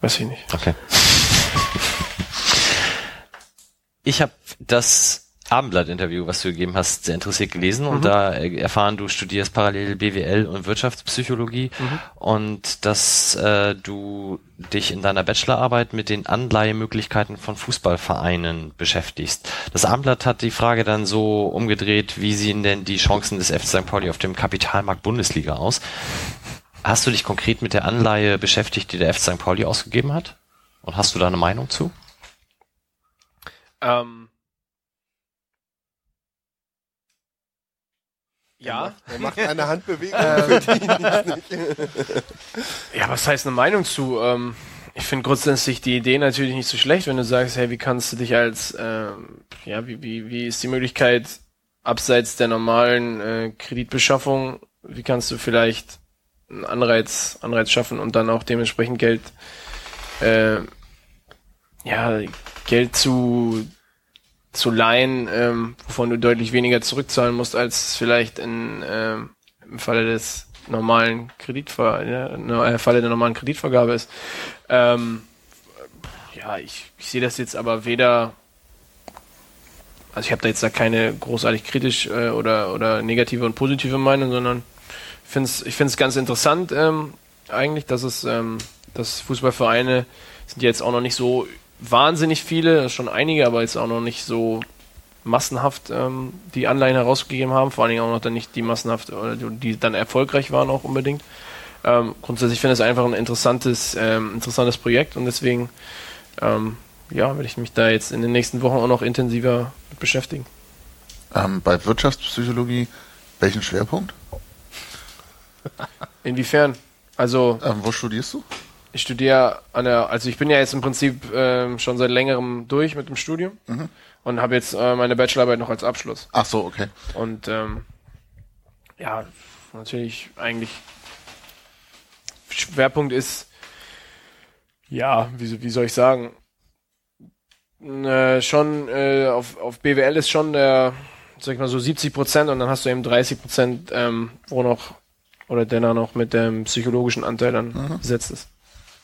Weiß ich nicht. Okay. Ich habe das Abendblatt-Interview, was du gegeben hast, sehr interessiert gelesen und Mhm. da äh, erfahren, du studierst parallel BWL und Wirtschaftspsychologie Mhm. und dass äh, du dich in deiner Bachelorarbeit mit den Anleihemöglichkeiten von Fußballvereinen beschäftigst. Das Abendblatt hat die Frage dann so umgedreht, wie sehen denn die Chancen des FC St. Pauli auf dem Kapitalmarkt Bundesliga aus? Hast du dich konkret mit der Anleihe beschäftigt, die der FC St. Pauli ausgegeben hat? Und hast du da eine Meinung zu? Ähm, ja. Er macht eine Handbewegung Ähm, für die, nicht. Ja, was heißt eine Meinung zu? Ähm, ich finde grundsätzlich die Idee natürlich nicht so schlecht, wenn du sagst, hey, wie kannst du dich als, ähm, ja, wie, wie, wie ist die Möglichkeit abseits der normalen äh, Kreditbeschaffung, wie kannst du vielleicht einen Anreiz, Anreiz schaffen und dann auch dementsprechend Geld, äh, ja, Geld zu, zu leihen, ähm, wovon du deutlich weniger zurückzahlen musst, als vielleicht in, ähm, im Falle des normalen Kreditver äh, Falle der normalen Kreditvergabe ist. Ähm, ja, ich, ich sehe das jetzt aber weder, also ich habe da jetzt da keine großartig kritisch äh, oder oder negative und positive Meinung, sondern ich finde es find's ganz interessant ähm, eigentlich, dass es ähm, dass Fußballvereine sind jetzt auch noch nicht so wahnsinnig viele, schon einige, aber jetzt auch noch nicht so massenhaft ähm, die Anleihen herausgegeben haben, vor allen Dingen auch noch dann nicht die massenhaft, oder die, dann erfolgreich waren auch unbedingt. Ähm, grundsätzlich finde ich es einfach ein interessantes, ähm, interessantes Projekt und deswegen ähm, ja, werde ich mich da jetzt in den nächsten Wochen auch noch intensiver mit beschäftigen. Ähm, bei Wirtschaftspsychologie, welchen Schwerpunkt? Inwiefern? Also Ähm, wo studierst du? Ich studiere an der, also ich bin ja jetzt im Prinzip ähm, schon seit längerem durch mit dem Studium Mhm. und habe jetzt äh, meine Bachelorarbeit noch als Abschluss. Ach so, okay. Und ähm, ja, natürlich eigentlich Schwerpunkt ist, ja, wie, wie soll ich sagen, äh, schon äh, auf, auf BWL ist schon der, sag ich mal so 70 Prozent und dann hast du eben 30 Prozent, ähm, wo noch, oder der dann noch mit dem psychologischen Anteil dann Mhm. besetzt ist.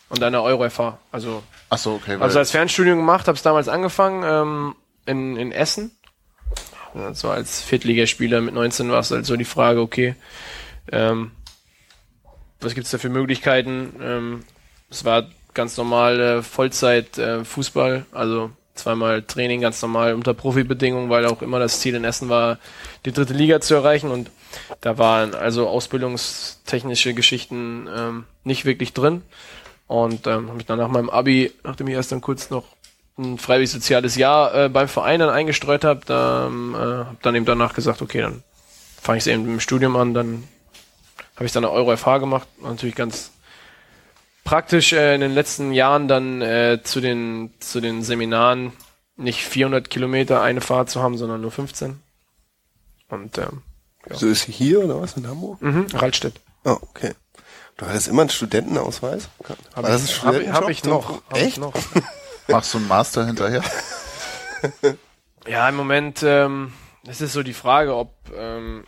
Und eine Euro-FH, also Ach so, okay. Also als Fernstudium gemacht, habe es damals angefangen ähm, in, in Essen. So als Viertligaspieler mit 19 war es halt so die Frage, okay, ähm, was gibt's da für Möglichkeiten? Ähm, es war ganz normal äh, Vollzeit äh, Fußball, also zweimal Training ganz normal unter Profibedingungen, weil auch immer das Ziel in Essen war, die dritte Liga zu erreichen und da waren also ausbildungstechnische Geschichten ähm, nicht wirklich drin. Und ähm, habe mich dann nach meinem Abi, nachdem ich erst dann kurz noch ein freiwillig soziales Jahr äh, beim Verein dann eingestreut habe, da, ähm, äh, habe dann eben danach gesagt, okay, dann fange ich eben im Studium an, dann habe ich dann eine Euro FH gemacht, war natürlich ganz praktisch äh, in den letzten Jahren dann äh, zu den zu den Seminaren nicht 400 Kilometer eine Fahrt zu haben, sondern nur 15. Und ähm, So ist sie hier oder was in Hamburg? mhm, Raldstedt. Oh, okay. Du hattest immer einen Studentenausweis? Hab War das ein ich- hab- hab ich noch, hab ich Echt? noch. machst du einen Master hinterher? Ja, im Moment ähm, es ist so die Frage, ob ähm,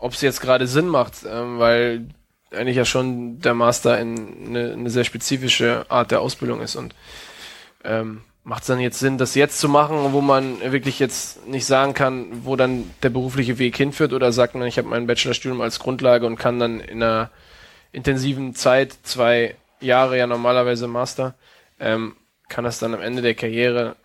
ob es jetzt gerade Sinn macht, ähm, weil eigentlich ja schon der Master in eine, eine sehr spezifische Art der Ausbildung ist und ähm, macht es dann jetzt Sinn, das jetzt zu machen, wo man wirklich jetzt nicht sagen kann, wo dann der berufliche Weg hinführt oder sagt man, ich habe mein Bachelorstudium als Grundlage und kann dann in einer intensiven Zeit, zwei Jahre ja normalerweise Master, ähm, kann das dann am Ende der Karriere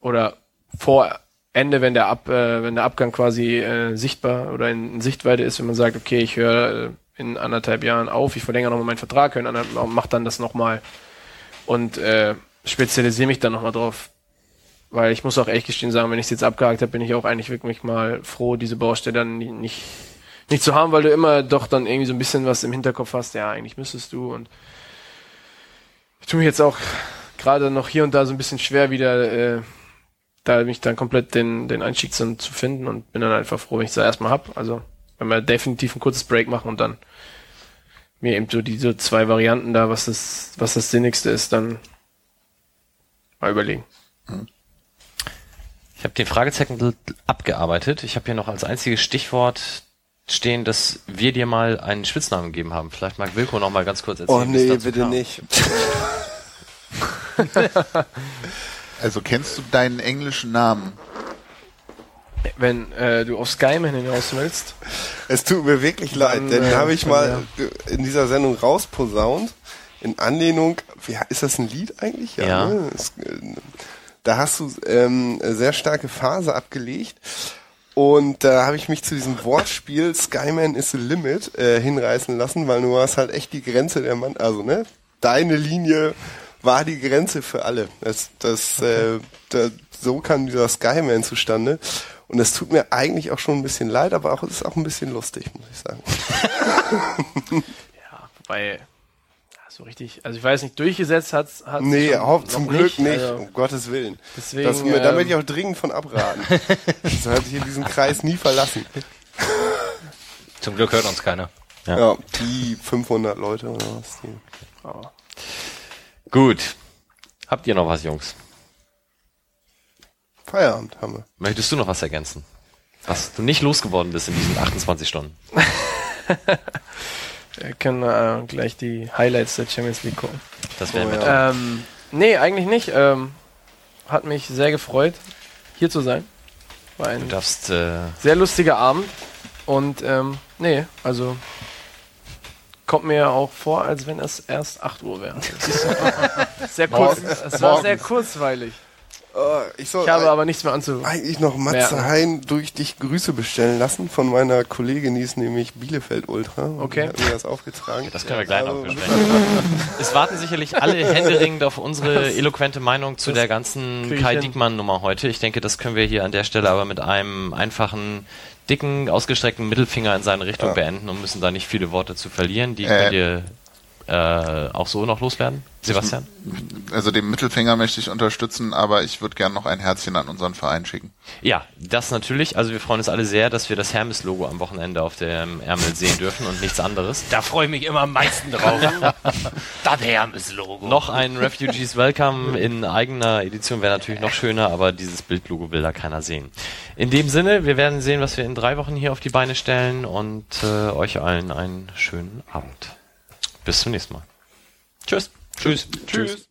oder vor Ende, wenn der Ab, äh, wenn der Abgang quasi äh, sichtbar oder in, in Sichtweite ist, wenn man sagt, okay, ich höre äh, in anderthalb Jahren auf, ich verlängere nochmal meinen Vertrag, mach dann das nochmal und äh, spezialisiere mich dann nochmal drauf. Weil ich muss auch ehrlich gestehen sagen, wenn ich es jetzt abgehakt habe, bin ich auch eigentlich wirklich mal froh, diese Baustelle dann nie- nicht, nicht zu haben, weil du immer doch dann irgendwie so ein bisschen was im Hinterkopf hast, ja, eigentlich müsstest du und ich tue mich jetzt auch gerade noch hier und da so ein bisschen schwer wieder, äh, da mich dann komplett den, den Einstieg zu, zu finden und bin dann einfach froh, wenn ich es erstmal hab. Also wenn wir definitiv ein kurzes Break machen und dann mir eben so diese zwei Varianten da, was das, was das Sinnigste ist, dann mal überlegen. Ich habe den Fragezeichen abgearbeitet. Ich habe hier noch als einziges Stichwort stehen, dass wir dir mal einen Spitznamen gegeben haben. Vielleicht mag Wilko noch mal ganz kurz erzählen. Oh nee, dazu bitte kam. nicht. Also kennst du deinen englischen Namen? Wenn äh, du auf Skyman hinaus willst, Es tut mir wirklich leid, Dann, denn äh, habe ich mal in dieser Sendung rausposaunt, in Anlehnung, wie, ist das ein Lied eigentlich? Ja. Ne? Es, äh, da hast du ähm, sehr starke Phase abgelegt. Und da habe ich mich zu diesem Wortspiel Skyman is the limit äh, hinreißen lassen, weil du warst halt echt die Grenze der Mann, also ne, deine Linie war die Grenze für alle. Das, das, äh, da, so kam dieser Skyman zustande. Und es tut mir eigentlich auch schon ein bisschen leid, aber auch es ist auch ein bisschen lustig, muss ich sagen. ja, wobei, so richtig, also ich weiß nicht, durchgesetzt hat hat Nee, schon hoff, zum Glück nicht, also, um Gottes Willen. Deswegen, das, mir, da ähm, möchte ich auch dringend von abraten. Sollte ich in diesen Kreis nie verlassen. Zum Glück hört uns keiner. Ja. Ja, die 500 Leute oder was. Die. aber Gut. Habt ihr noch was, Jungs? Feierabend haben wir. Möchtest du noch was ergänzen? Was du nicht losgeworden bist in diesen 28 Stunden. wir können äh, gleich die Highlights der Champions League gucken. Das wäre Oh, ja. Ähm, nee, eigentlich nicht. Ähm, hat mich sehr gefreut, hier zu sein. War Du ein darfst äh, sehr lustiger Abend. Und ähm, nee, also kommt mir auch vor, als wenn es erst 8 Uhr wäre. sehr kurz. Es war sehr kurzweilig. Oh, ich soll Ich habe aber nichts mehr anzu. eigentlich noch Matze. Hein durch dich Grüße bestellen lassen von meiner Kollegin, die ist nämlich Bielefeld Ultra. Okay. Die hat mir das aufgetragen. Das können wir gleich noch Also- besprechen. Es warten sicherlich alle händeringend auf unsere eloquente Meinung zu der ganzen Kai. Diekmann-Nummer heute. Ich denke, das können wir hier an der Stelle aber mit einem einfachen, dicken, ausgestreckten Mittelfinger in seine Richtung Ja. beenden und müssen da nicht viele Worte zu verlieren. Die Äh. könnt ihr äh, auch so noch loswerden. Sebastian? Also den Mittelfinger möchte ich unterstützen, aber ich würde gerne noch ein Herzchen an unseren Verein schicken. Ja, das natürlich. Also wir freuen uns alle sehr, dass wir das Hermes-Logo am Wochenende auf dem Ärmel sehen dürfen und nichts anderes. Da freue ich mich immer am meisten drauf. das Hermes-Logo. Noch ein Refugees Welcome in eigener Edition wäre natürlich noch schöner, aber dieses Bildlogo will da keiner sehen. In dem Sinne, wir werden sehen, was wir in drei Wochen hier auf die Beine stellen und äh, euch allen einen schönen Abend. Bis zum nächsten Mal. Tschüss. Tschüss. Tschüss.